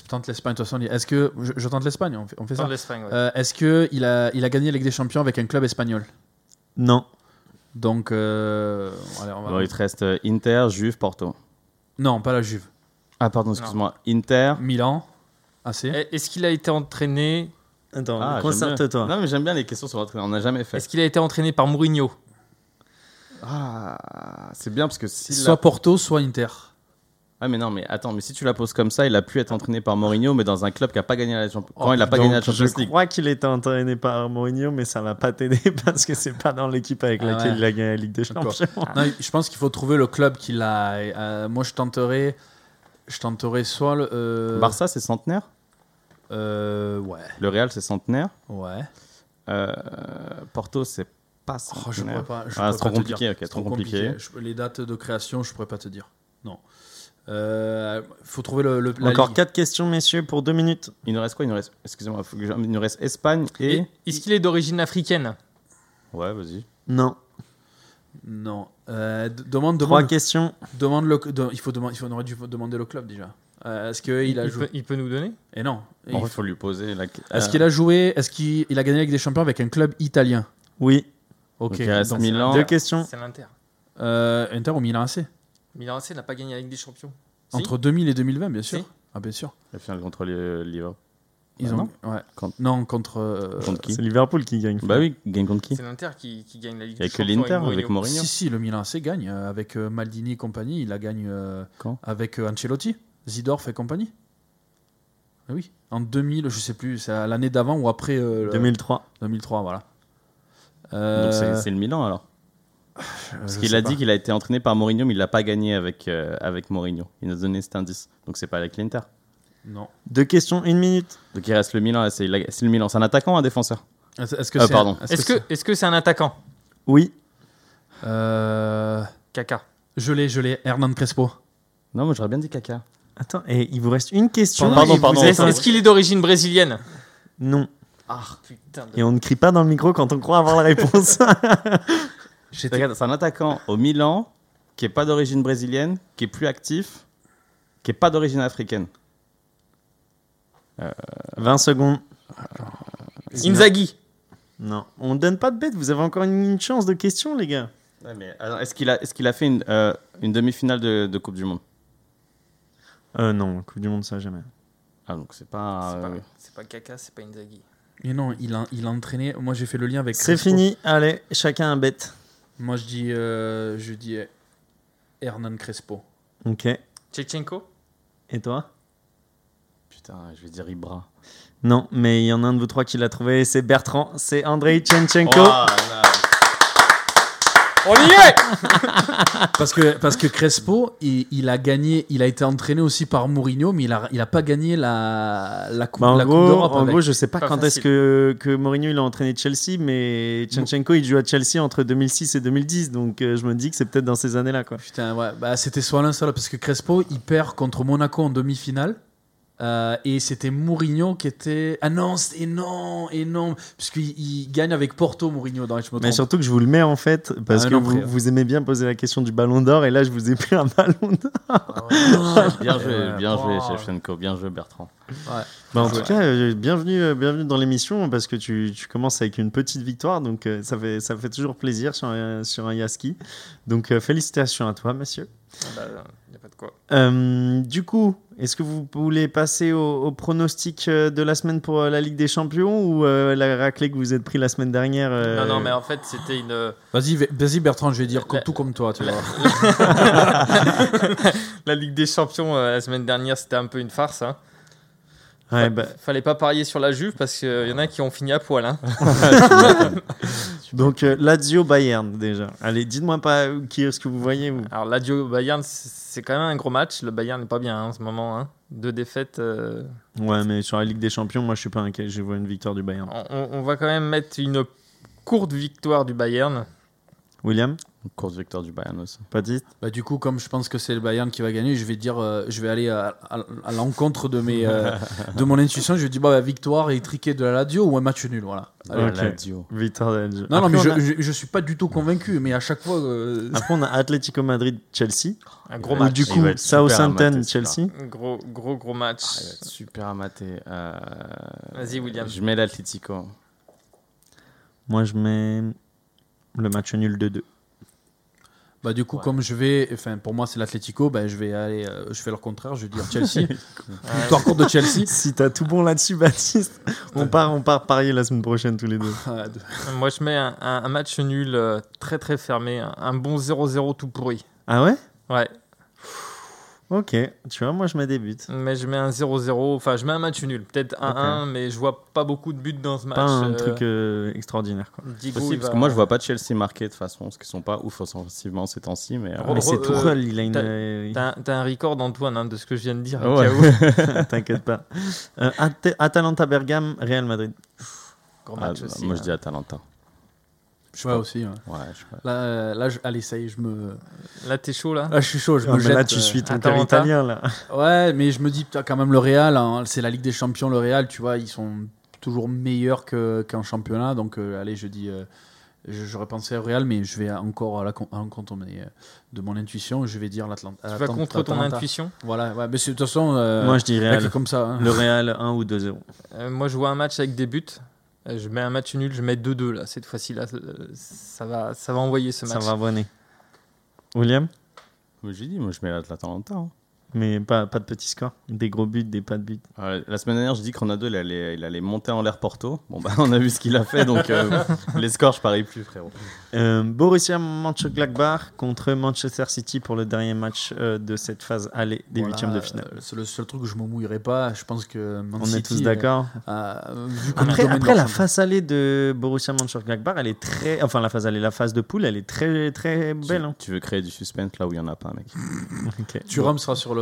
tente l'Espagne, de toute façon. Est-ce que. Je, je tente l'Espagne, on fait, on fait ça ouais. Euh, Est-ce qu'il a, il a gagné la Ligue des Champions avec un club espagnol? Non. Donc. euh, allez, on va- Bon, il te reste euh, Inter, Juve, Porto. Non, pas la Juve. Ah, pardon, excuse-moi. Inter. Milan. AC. Eh, Est-ce qu'il a été entraîné Attends, Ah, concerte-toi. bien. Non, mais j'aime bien les questions sur l'entraîneur. On n'a jamais fait. Est-ce qu'il a été entraîné par Mourinho? Ah, c'est bien parce que si. Soit Porto, soit Inter. Ah, mais non, mais attends, mais si tu la poses comme ça, il a pu être entraîné par Mourinho, mais dans un club qui a pas gagné la Champions. Quand Oh, il a pas Donc, gagné la je Champions League. crois qu'il était entraîné par Mourinho, mais ça va pas t'aider <laughs> parce que c'est pas dans l'équipe avec Ah laquelle ouais. il a gagné la Ligue des. Champions. Non, je pense qu'il faut trouver le club qui l'a. euh, moi, je tenterais. Je tenterais soit le. euh, Barça, c'est centenaire? euh, ouais. Le Real, c'est centenaire? Ouais. Euh, Porto, c'est pas Oh, je centenaire. pourrais pas. je Ah, pourrais c'est trop pas te compliqué, dire. ok, C'est trop compliqué. Je- les dates de création, je pourrais pas te dire. Non. Il faut trouver le. le la Encore ligue. 4 questions, messieurs, pour 2 minutes. Il nous reste quoi? Il nous reste. Excusez-moi, il nous reste Espagne et. Et Est-ce qu'il est d'origine africaine? Ouais, vas-y. Non. Non. Euh, demande, 3 demande, questions. demande le. de- il faut demander. Il faut, on aurait dû demander le club déjà. Euh, Est-ce qu'il a il, joué peut, il peut nous donner? Et non. Et En il fait, il faut lui poser la. Est-ce qu'il a joué Est-ce qu'il il a gagné avec des champions avec un club italien? Oui. Ok. Donc, il reste donc, Milan. Deux questions. C'est l'Inter. euh, Inter ou Milan AC Milan AC n'a pas gagné la Ligue des Champions. Si Entre 2000 et 2020, bien sûr. Si. Ah, bien sûr. La finale contre le Liverpool. Ils Bah ont. Ouais. Contre- Non, contre. euh, Contre qui C'est Liverpool qui gagne. Bah oui, gagne contre qui C'est l'Inter qui, qui gagne la Ligue Il y a des que Champions. l'Inter avec Mourinho. Si, si, le Milan AC gagne euh, avec euh, Maldini et compagnie. Il la gagne euh, Quand avec euh, Ancelotti, Zidorf et compagnie. Ah oui, en 2000, je sais plus, c'est à l'année d'avant ou après euh, le- 2003. 2003, voilà. Euh, c'est le Milan alors. Euh, Parce qu'il a pas. dit qu'il a été entraîné par Mourinho, mais il l'a pas gagné avec, euh, avec Mourinho. Il nous a donné cet indice. Donc c'est pas avec l'Inter. Non. Deux questions, une minute. Donc il reste le Milan. C'est le Milan. C'est un attaquant ou un défenseur Est-ce est-ce que c'est. pardon. Est-ce que est-ce que c'est un attaquant Oui. Euh, Caca. je l'ai, je l'ai. Hernan Crespo. Non, moi j'aurais bien dit caca. Attends, et il vous reste une question. Pardon, pardon, Est-ce un- qu'il est d'origine brésilienne Non. Ah putain. de- Et on ne crie pas dans le micro quand on croit avoir la réponse. <laughs> Regarde, c'est un attaquant au Milan qui est pas d'origine brésilienne, qui est plus actif, qui est pas d'origine africaine. 20 secondes. Inzaghi. Non. On ne donne pas de bête. Vous avez encore une, une chance de question, les gars. Ouais, mais alors, est-ce qu'il a, est-ce qu'il a fait une, euh, une demi-finale de, de Coupe du Monde? Euh, non, Coupe du Monde, ça jamais. Ah donc c'est pas. C'est euh, pas- C'est pas Caca, c'est pas Inzaghi. Mais non, il a, il a entraîné. Moi, j'ai fait le lien avec. C'est Crespo. fini. Allez, chacun un bête. Moi, je dis, euh, je dis Hernan Crespo. Ok. Tchechenko Et toi? Putain, je vais dire Ibra. Non, mais il y en a un de vous trois qui l'a trouvé. C'est Bertrand. C'est Andrei Chenchenko. Oh, là, là. On y est <laughs> Parce que, parce que Crespo, il, il a gagné, il a été entraîné aussi par Mourinho, mais il a, il a pas gagné la, la Coupe, Bah, en la coupe gros, d'Europe. en avec. gros, je sais pas Pas quand est-ce que, que Mourinho il a entraîné Chelsea, mais Chenchenko il joue à Chelsea entre 2006 et 2010, donc euh, je me dis que c'est peut-être dans ces années-là. quoi. Putain, ouais, bah, c'était soit l'un, soit l'autre. Parce que Crespo, il perd contre Monaco en demi-finale. Euh, et c'était Mourinho qui était. Ah non, c'est- et non, et non. Puisqu'il il gagne avec Porto, Mourinho, dans Mais surtout que je vous le mets en fait, parce Ah, que non, vous, vous aimez bien poser la question du ballon d'or, et là je vous ai pris un <laughs> ballon d'or. Bien joué, bien joué, Oh. Shevchenko, bien joué, Bertrand. Bah, en tout cas, euh, bienvenue, euh, bienvenue dans l'émission, parce que tu, tu commences avec une petite victoire, donc euh, ça, fait, ça fait toujours plaisir sur un, sur un Yaski. Donc euh, félicitations à toi, monsieur. Bah, y a pas de quoi. Euh, du coup, est-ce que vous voulez passer au, au pronostic euh, de la semaine pour euh, la Ligue des Champions ou euh, la raclée que vous êtes pris la semaine dernière euh, Non, non, mais en fait, c'était une. Vas-y, v- vas-y, Bertrand, je vais dire La- tout comme toi, tu vois. <laughs> La Ligue des Champions euh, la semaine dernière, c'était un peu une farce. Hein. Ouais, bah, Fallait pas parier sur la Juve parce qu'il y en a qui ont fini à poil. Hein. <laughs> donc euh, Lazio Bayern déjà. Allez, dites-moi pas euh, qui est-ce que vous voyez. vous. Alors, Lazio Bayern, c'est- quand même un gros match. Le Bayern n'est pas bien hein, en ce moment. Hein. Deux défaites. euh, Ouais, mais sur la Ligue des Champions, moi je suis pas inquiet. Je vois une victoire du Bayern. on va quand même mettre une courte victoire du Bayern. William, Courte victoire du Bayern aussi. Baptiste? Bah, du coup, comme je pense que c'est le Bayern qui va gagner, je vais dire, euh, je vais aller à, à- à l'encontre de mes, euh, <laughs> de mon intuition. Je vais dire, bah, victoire et triquet de la Lazio ou un match nul, voilà. Allez. Lazio. Victoire de Lazio. Non, non, Après, mais je, a- je, je suis pas du tout convaincu, mais à chaque fois. euh, Après, on a Atlético Madrid-Chelsea. Un gros Ou match. du coup, Southampton-Chelsea. Un Gros, gros, gros match. Ah, super amaté. Euh, Vas-y, William. Je mets l'Atlético. Moi, je mets le match nul de 2. Bah du coup, Ouais. comme je vais, enfin pour moi c'est l'Atlético, bah, je vais aller, euh, je fais le contraire, je vais dire Chelsea. <laughs> Victoire courte de Chelsea. Si t'as tout bon là-dessus, Baptiste, on part, on part parier la semaine prochaine tous les deux. <laughs> De- Moi, je mets un, un- un match nul euh, très très fermé. Un, un bon 0-0 tout pourri. Ah ouais? Ouais, Ok, tu vois, moi je mets des buts. mais je mets un 0-0. Enfin, je mets un match nul. Peut-être 1-1, mais je vois pas beaucoup de buts dans ce match. Pas un Euh, truc euh, extraordinaire. Quoi. Il parce que moi je vois pas Chelsea marquer de toute façon, parce qu'ils sont pas ouf offensivement ces temps-ci. Mais, euh, Re- Mais c'est tout euh, rôle, il a une. t'as- euh, un- un record, Antoine, hein, de ce que je viens de dire. Ah ouais. <laughs> T'inquiète pas. Euh, At- Atalanta Bergame, Real Madrid. Ah, match aussi. moi je hein. dis Atalanta. Je aussi. ouais. Ouais, je sais pas. Là, euh, là je- allez, ça y est, je me. Là, t'es chaud, là Là, je suis chaud, je Ah, me mais jette. là, tu euh, suis ton cœur italien là. <laughs> Ouais, mais je me dis, quand même, le Real, hein, c'est la Ligue des Champions, le Real, tu vois, ils sont toujours meilleurs que- qu'en championnat. Donc, euh, allez, je dis, euh, je- j'aurais pensé au Real, mais je vais encore à l'encontre de, mon intuition. Je vais dire l'Atlanta. Tu vas contre ton intuition Voilà, ouais, mais de toute façon, euh, Moi je dis Real. comme ça. hein. Le Real 1 ou 2-0. Euh, Moi, je vois un match avec des buts. Euh, Je mets un match nul, je mets 2-2 là. Cette fois-ci, là, euh, ça va, ça va envoyer ce Ça match. va bonner. William? Moi j'ai dit, moi je mets l'Atalanta. hein. Mais pas, pas de petits scores. Des gros buts, des pas de buts. Euh, la semaine dernière, j'ai dit que Ronaldo il allait, il allait monter en l'air Porto. Bon, bah, <laughs> on a vu ce qu'il a fait, donc euh, <laughs> les scores, je parie plus, frérot. Euh, Borussia Mönchengladbach contre Manchester City pour le dernier match euh, de cette phase aller des Voilà, huitièmes de finale. euh, C'est le seul truc où je me mouillerai pas. Je pense que Man On est tous d'accord. Après, après la phase allée de Borussia Mönchengladbach, elle est très, enfin la phase allée, la phase de poule, elle est très très belle. hein. Tu, veux créer du suspense là où il y en a pas, mec. <laughs> Ok. Thuram sera sur le.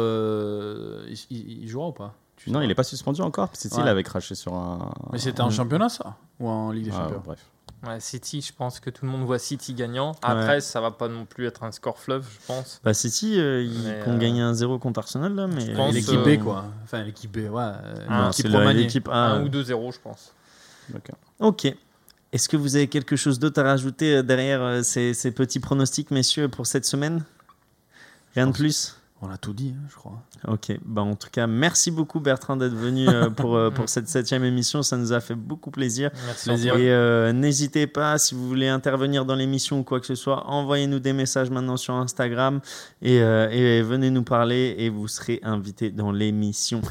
Il, il- il jouera ou pas? Tu Non, il pas est pas suspendu encore. City, Ouais. il avait craché sur un. Mais c'était en Mm. championnat ça? Ou en Ligue des Champions? bref. Ouais, City, je pense que tout le monde voit City gagnant. Après, ça va pas non plus être un score fleuve, je pense. Bah City, euh, ils Mais, ont euh, gagné un 0 contre Arsenal là, mais pense, L'équipe euh, B quoi. Enfin l'équipe B, ouais. euh, Ah, l'équipe A. Un euh, ou 2-0, je pense. Ok. Ok. Est-ce que vous avez quelque chose d'autre à rajouter euh, derrière euh, ces, ces petits pronostics, messieurs, pour cette semaine? Rien de plus? On a tout dit, hein, je crois. Ok, bah en tout cas, merci beaucoup Bertrand d'être venu euh, <laughs> pour, euh, pour cette septième émission, ça nous a fait beaucoup plaisir. Merci. Et euh, n'hésitez pas, si vous voulez intervenir dans l'émission ou quoi que ce soit, envoyez-nous des messages maintenant sur Instagram et, euh, et venez nous parler et vous serez invités dans l'émission.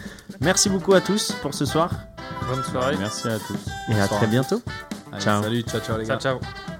Merci beaucoup à tous pour ce soir Bonne soirée. Merci à tous. et à très bientôt. Allez, Ciao. Salut, ciao ciao les gars. Ciao, ciao.